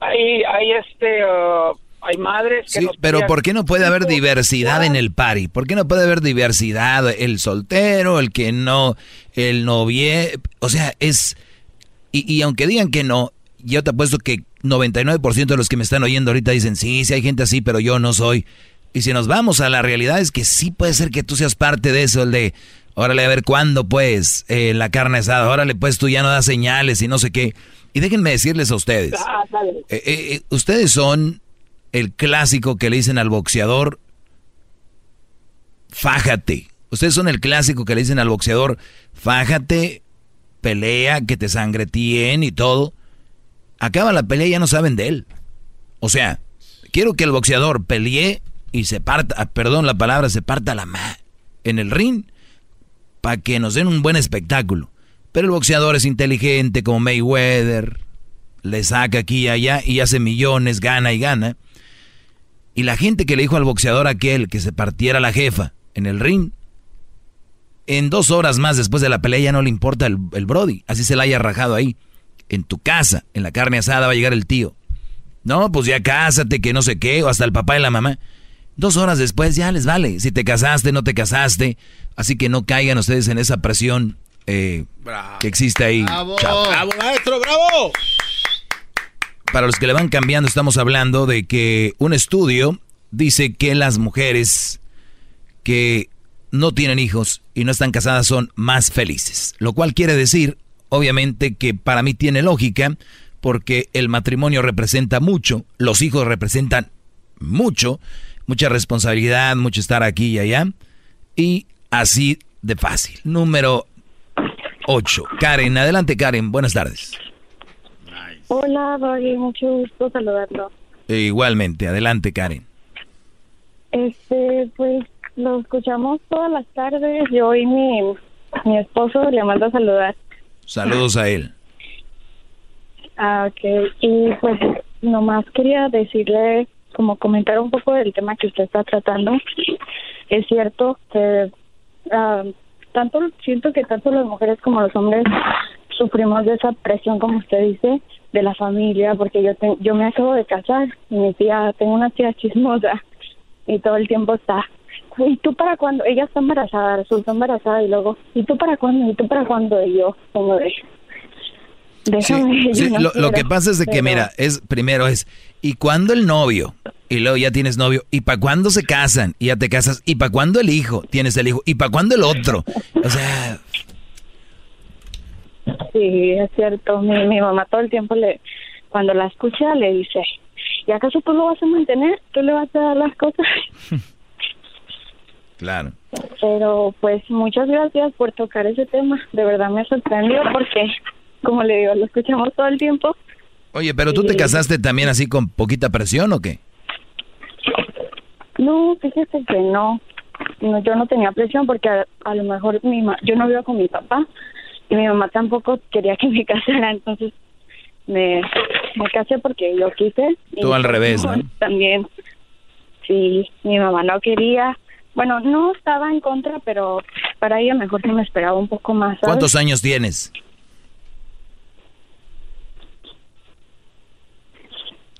Hay, hay este, ah, hay madres que Sí, nos pero ¿por qué no puede haber diversidad en el party? ¿Por qué no puede haber diversidad? El soltero, el que no, el novie, o sea, es... Y, y aunque digan que no, yo te apuesto que 99% de los que me están oyendo ahorita dicen, sí, sí hay gente así, pero yo no soy. Y si nos vamos a la realidad es que sí puede ser que tú seas parte de eso, el de, órale, a ver cuándo pues eh, la carne asada, órale pues tú ya no das señales y no sé qué. Y déjenme decirles a ustedes, Ah, eh, eh, ustedes son el clásico que le dicen al boxeador, fájate. Ustedes son el clásico que le dicen al boxeador, fájate, pelea, que te sangretíen y todo. Acaba la pelea y ya no saben de él. O sea, quiero que el boxeador pelee y se parta, ah, perdón la palabra, se parta la ma en el ring para que nos den un buen espectáculo. Pero el boxeador es inteligente como Mayweather, le saca aquí y allá y hace millones, gana y gana. Y la gente que le dijo al boxeador aquel que se partiera la jefa en el ring, en dos horas más después de la pelea ya no le importa el, Brody, así se la haya rajado ahí. En tu casa, en la carne asada va a llegar el tío. No, pues ya cásate, que no sé qué, o hasta el papá y la mamá. Dos horas después ya les vale, si te casaste, no te casaste. Así que no caigan ustedes en esa presión eh, que existe ahí. ¡Bravo! Chao. ¡Bravo, maestro, bravo! Para los que le van cambiando, estamos hablando de que un estudio dice que las mujeres que no tienen hijos y no están casadas son más felices. Lo cual quiere decir, obviamente, que para mí tiene lógica, porque el matrimonio representa mucho, los hijos representan mucho, mucha responsabilidad, mucho estar aquí y allá. Y así de fácil. Número 8. Karen, adelante Karen, buenas tardes. Hola, Doggy, mucho gusto saludarlo. E igualmente, adelante Karen. Este, pues lo escuchamos todas las tardes. Yo y mi, mi esposo le mando a saludar. Saludos a él. Ah, ok. Y pues nomás quería decirle, como comentar un poco del tema que usted está tratando. Es cierto que ah, tanto siento que tanto las mujeres como los hombres sufrimos de esa presión, como usted dice, de la familia, porque yo yo me acabo de casar y mi tía, tengo una tía chismosa y todo el tiempo está, ¿y tú para cuándo? Ella está embarazada, resulta embarazada y luego, ¿y tú para cuándo? ¿Y tú para cuándo? Y yo, como de, Sí, lo, que pasa es de que, mira, es primero es, ¿y cuándo el novio? Y luego ya tienes novio. ¿Y para cuándo se casan? Y ya te casas. ¿Y para cuándo el hijo? Tienes el hijo. ¿Y para cuándo el otro? O sea... Sí, es cierto. Mi, mi mamá todo el tiempo le, cuando la escucha le dice, ¿y acaso tú lo vas a mantener? ¿Tú le vas a dar las cosas? Claro. Pero pues muchas gracias por tocar ese tema. De verdad me sorprendió porque como le digo, lo escuchamos todo el tiempo. Oye, pero tú te casaste también así con poquita presión o qué? No, fíjese que no. no yo no tenía presión porque a, lo mejor mi yo no vivo con mi papá y mi mamá tampoco quería que me casara, entonces me, me casé porque yo quise. Tú al revés, ¿no? También, sí, mi mamá no quería. Bueno, no estaba en contra, pero para ella mejor que me esperaba un poco más. ¿Cuántos años tienes?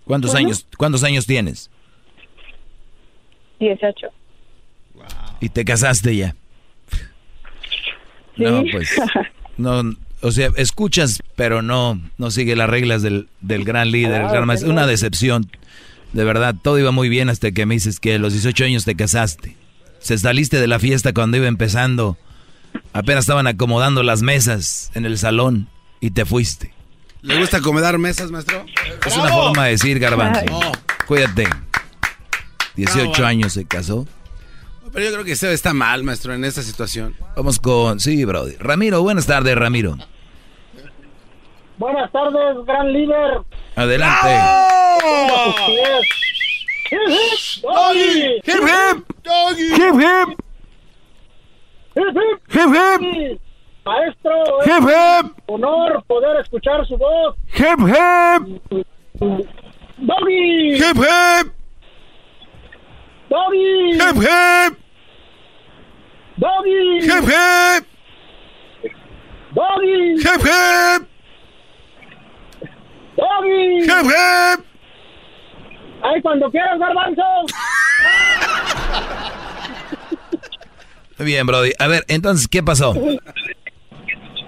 ¿Cuántos años cuántos años tienes? 18. ¿Y te casaste ya? No, pues no, o sea, escuchas, pero no no sigue las reglas del, del gran líder, el gran maestro. Una decepción. De verdad, todo iba muy bien hasta que me dices que a los 18 años te casaste. Se saliste de la fiesta cuando iba empezando. Apenas estaban acomodando las mesas en el salón y te fuiste. ¿Le gusta acomodar mesas, maestro? Es una forma de decir, garbanzo. Cuídate. 18 años se casó. Pero yo creo que usted está mal, maestro, en esta situación. Vamos con... Sí, Brody. Ramiro, buenas tardes, Ramiro. Buenas tardes, gran líder. Adelante. ¡Hip, hip! ¡Doggy! ¡Hip, hip! ¡Doggy! ¡Hip, hip! ¡Hip, hip! ¡Hip, hip! Maestro, es hip, hip. honor poder escuchar su voz. Hip, hip. Doggy. Hip, hip. Doggy. Hip, hip. Doggy. Hip, hip. Doggy. Hip, hip. Doggy. Hip, hip. Ay, cuando quieras, garbanzo. Muy bien, Brody. A ver, entonces, ¿qué pasó?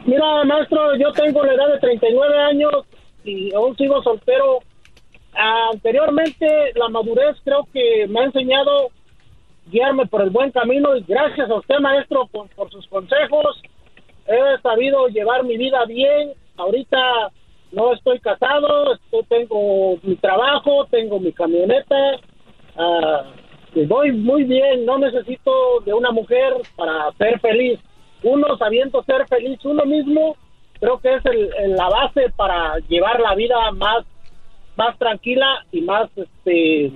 Mira, maestro, yo tengo la edad de 39 años y aún sigo soltero. Anteriormente, la madurez creo que me ha enseñado guiarme por el buen camino y gracias a usted, maestro, por, sus consejos. He sabido llevar mi vida bien. Ahorita no estoy casado, tengo mi trabajo, tengo mi camioneta. Uh, voy muy bien, no necesito de una mujer para ser feliz uno sabiendo ser feliz uno mismo, creo que es la base para llevar la vida más, más tranquila y más, este,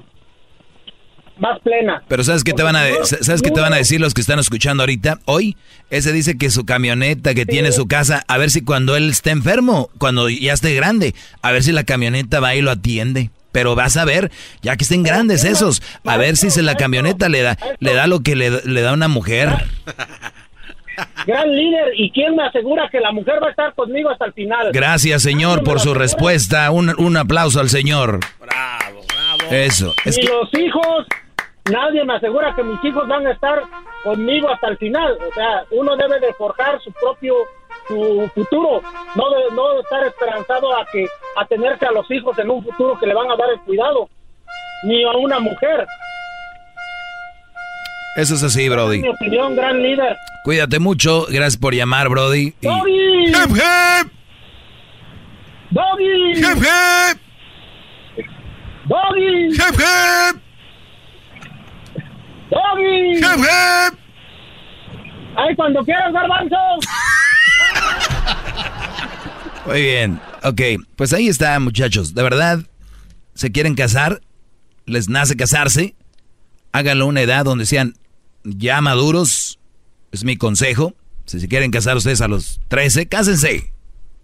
más plena. Pero ¿sabes qué te van a sabes qué te van a decir los que están escuchando ahorita? Hoy ese dice que su camioneta, que tiene su casa, a ver si cuando él esté enfermo, cuando ya esté grande, a ver si la camioneta va y lo atiende. Pero vas a ver, ya que estén grandes esos, a ver si se la camioneta le da le da lo que le, le da una mujer. Gran líder, ¿y quién me asegura que la mujer va a estar conmigo hasta el final? Gracias, señor, por su respuesta. Un, un aplauso al señor. Bravo, bravo. Eso. Es y los hijos, nadie me asegura que mis hijos van a estar conmigo hasta el final. O sea, uno debe de forjar su propio su futuro, no de, no estar esperanzado a que a tenerse a los hijos en un futuro que le van a dar el cuidado, ni a una mujer. Eso es así, Brody. mi opinión, gran líder. Cuídate mucho. Gracias por llamar, Brody. ¡Doggy! ¡Hip, hip! ¡Doggy! ¡Hip, hip! ¡Doggy! ¡Hip, hip! Doggy! ¡Hip, hip! ¡Ay, cuando quieras, garbanzo! Muy bien. Ok, pues ahí está, muchachos. De verdad, ¿se quieren casar? ¿Les nace casarse? Háganlo a una edad donde sean ya maduros. Es mi consejo. Si se quieren casar ustedes a los 13, cásense.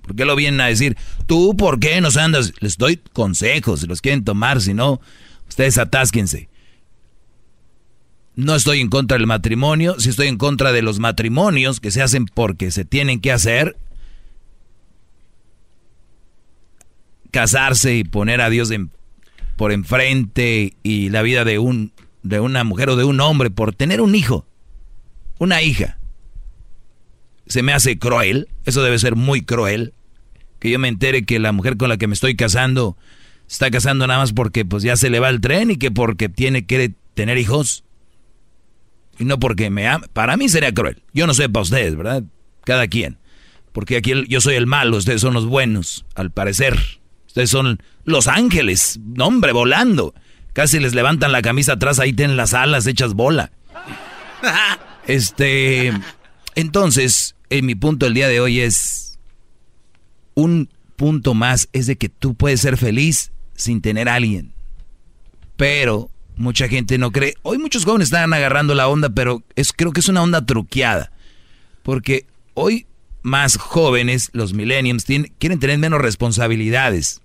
¿Por qué lo vienen a decir? ¿Tú por qué nos andas? Les doy consejos, si los quieren tomar, si no, ustedes atásquense. No estoy en contra del matrimonio, si estoy en contra de los matrimonios que se hacen porque se tienen que hacer. Casarse y poner a Dios en- por enfrente y la vida de un de una mujer o de un hombre por tener un hijo, una hija. Se me hace cruel, eso debe ser muy cruel, que yo me entere que la mujer con la que me estoy casando está casando nada más porque pues ya se le va el tren y que porque tiene que tener hijos y no porque me ama. Para mí sería cruel. Yo no sé para ustedes, ¿verdad? Cada quien. Porque aquí yo soy el malo, ustedes son los buenos, al parecer. Ustedes son los ángeles, hombre, volando. Casi les levantan la camisa atrás, ahí tienen las alas hechas bola. Este, entonces, en mi punto el día de hoy es un punto más es de que tú puedes ser feliz sin tener a alguien. Pero mucha gente no cree. Hoy muchos jóvenes están agarrando la onda, pero es creo que es una onda truqueada. Porque hoy más jóvenes, los millennials, tienen- quieren tener menos responsabilidades.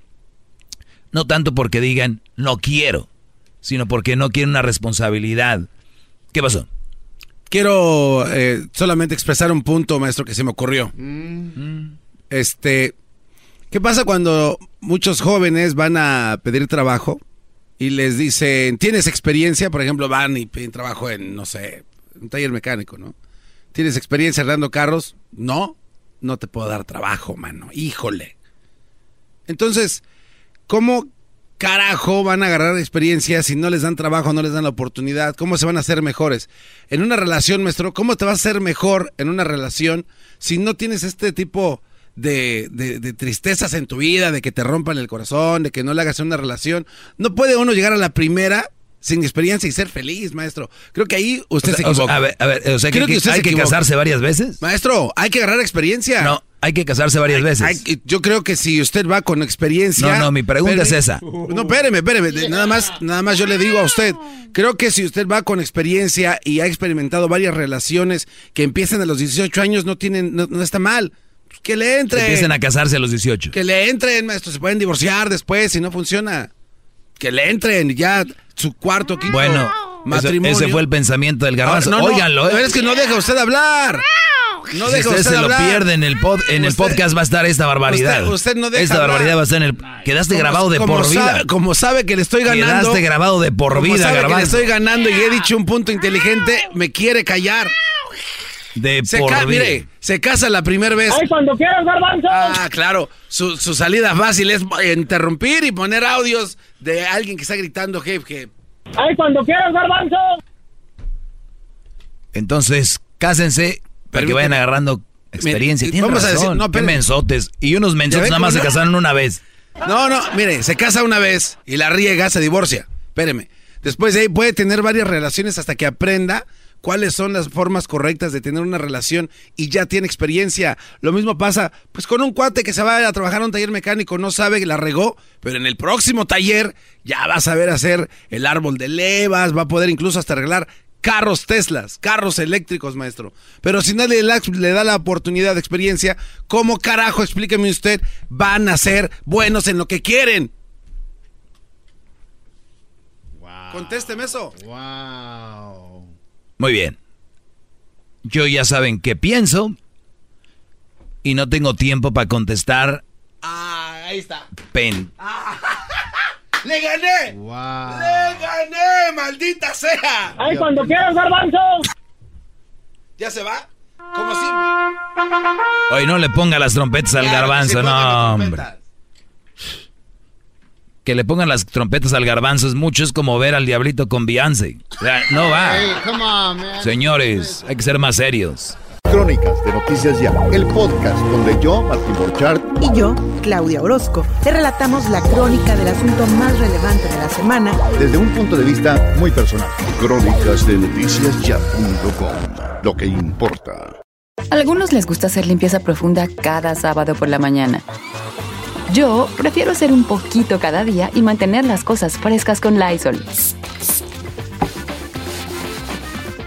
No tanto porque digan no quiero, sino porque no quieren una responsabilidad. ¿Qué pasó? Quiero eh, solamente expresar un punto, maestro, que se me ocurrió. Este, ¿qué pasa cuando muchos jóvenes van a pedir trabajo y les dicen, ¿tienes experiencia? Por ejemplo, van y piden trabajo en, no sé, un taller mecánico, ¿no? ¿Tienes experiencia arreglando carros? No, no te puedo dar trabajo, mano. Híjole. Entonces, ¿cómo carajo van a agarrar experiencia si no les dan trabajo, no les dan la oportunidad? ¿Cómo se van a hacer mejores? En una relación, maestro, ¿cómo te vas a hacer mejor en una relación si no tienes este tipo de, de- de tristezas en tu vida, de que te rompan el corazón, de que no le hagas una relación? No puede uno llegar a la primera sin experiencia y ser feliz, maestro. Creo que ahí usted O sea, se o sea, equivoca. a ver, a ver, o sea, que- Creo que usted hay que equivoca. casarse varias veces. Maestro, hay que agarrar experiencia. No, hay que casarse varias veces. Hay- yo creo que si usted va con experiencia. No, no, mi pregunta es esa. No, espéreme, espéreme. Nada más, nada más yo le digo a usted. Creo que si usted va con experiencia y ha experimentado varias relaciones que empiezan a los 18 años, no tienen, no, no está mal. Pues Que le entre. Empiecen a casarse a los 18. Que le entren, maestro. Se pueden divorciar después si no funciona. Que le entren ya su cuarto, quinto Bueno, matrimonio. ese, ese fue el pensamiento del garbanzo. No, no, Óiganlo, ¿eh? es que no deja usted hablar. No si deja usted usted se lo pierde en el, pod- en el podcast va a estar esta barbaridad. Usted- usted no deja esta hablar. barbaridad va a estar en el... Quedaste Como- grabado de como por vida. sabe- como sabe que le estoy ganando. Quedaste grabado de por como vida, sabe que le estoy ganando y he dicho un punto inteligente, me quiere callar. De Se por vida. mire, se casa la primera vez. ¡Ay, cuando quieras, garbanzo! Ah, claro. Su, su salida fácil es interrumpir y poner audios de alguien que está gritando hip hip. ¡Ay, cuando quieras, garbanzo! Entonces, cásense para que vayan agarrando experiencia. Mire, vamos a decir- no, espere. mensotes. Y unos ¿Ya mensotes nada más se casaron una vez. No, no, mire, se casa una vez y la riega, se divorcia. Espéreme. Después de ahí puede tener varias relaciones hasta que aprenda cuáles son las formas correctas de tener una relación y ya tiene experiencia. Lo mismo pasa pues con un cuate que se va a trabajar a un taller mecánico, no sabe que la regó, pero en el próximo taller ya va a saber hacer el árbol de levas, va a poder incluso hasta arreglar carros Teslas, carros eléctricos, maestro. Pero si nadie le, le da la oportunidad de experiencia, ¿cómo carajo, explíqueme usted, van a ser buenos en lo que quieren? Contésteme eso. Wow. Muy bien. Yo ya saben qué pienso. Y no tengo tiempo para contestar. Ah, ahí está. Pen. ¡Le gané! Wow. ¡Le gané, maldita sea! ¡Ay, cuando quieras, garbanzo! ¿Ya se va? Como siempre. Hoy no le ponga las trompetas al Claro garbanzo, no, hombre. Que le pongan las trompetas al garbanzo es mucho, es como ver al diablito con Beyoncé. O sea, no va. Hey, come on, man. Señores, hay que ser más serios. Crónicas de Noticias Ya, el podcast donde yo, Martín Borchardt, Y yo, Claudia Orozco, te relatamos la crónica del asunto más relevante de la semana Desde un punto de vista muy personal. Crónicas de noticias ya.com. Lo que importa. Algunos les gusta hacer limpieza profunda cada sábado por la mañana. Yo prefiero hacer un poquito cada día y mantener las cosas frescas con Lysol.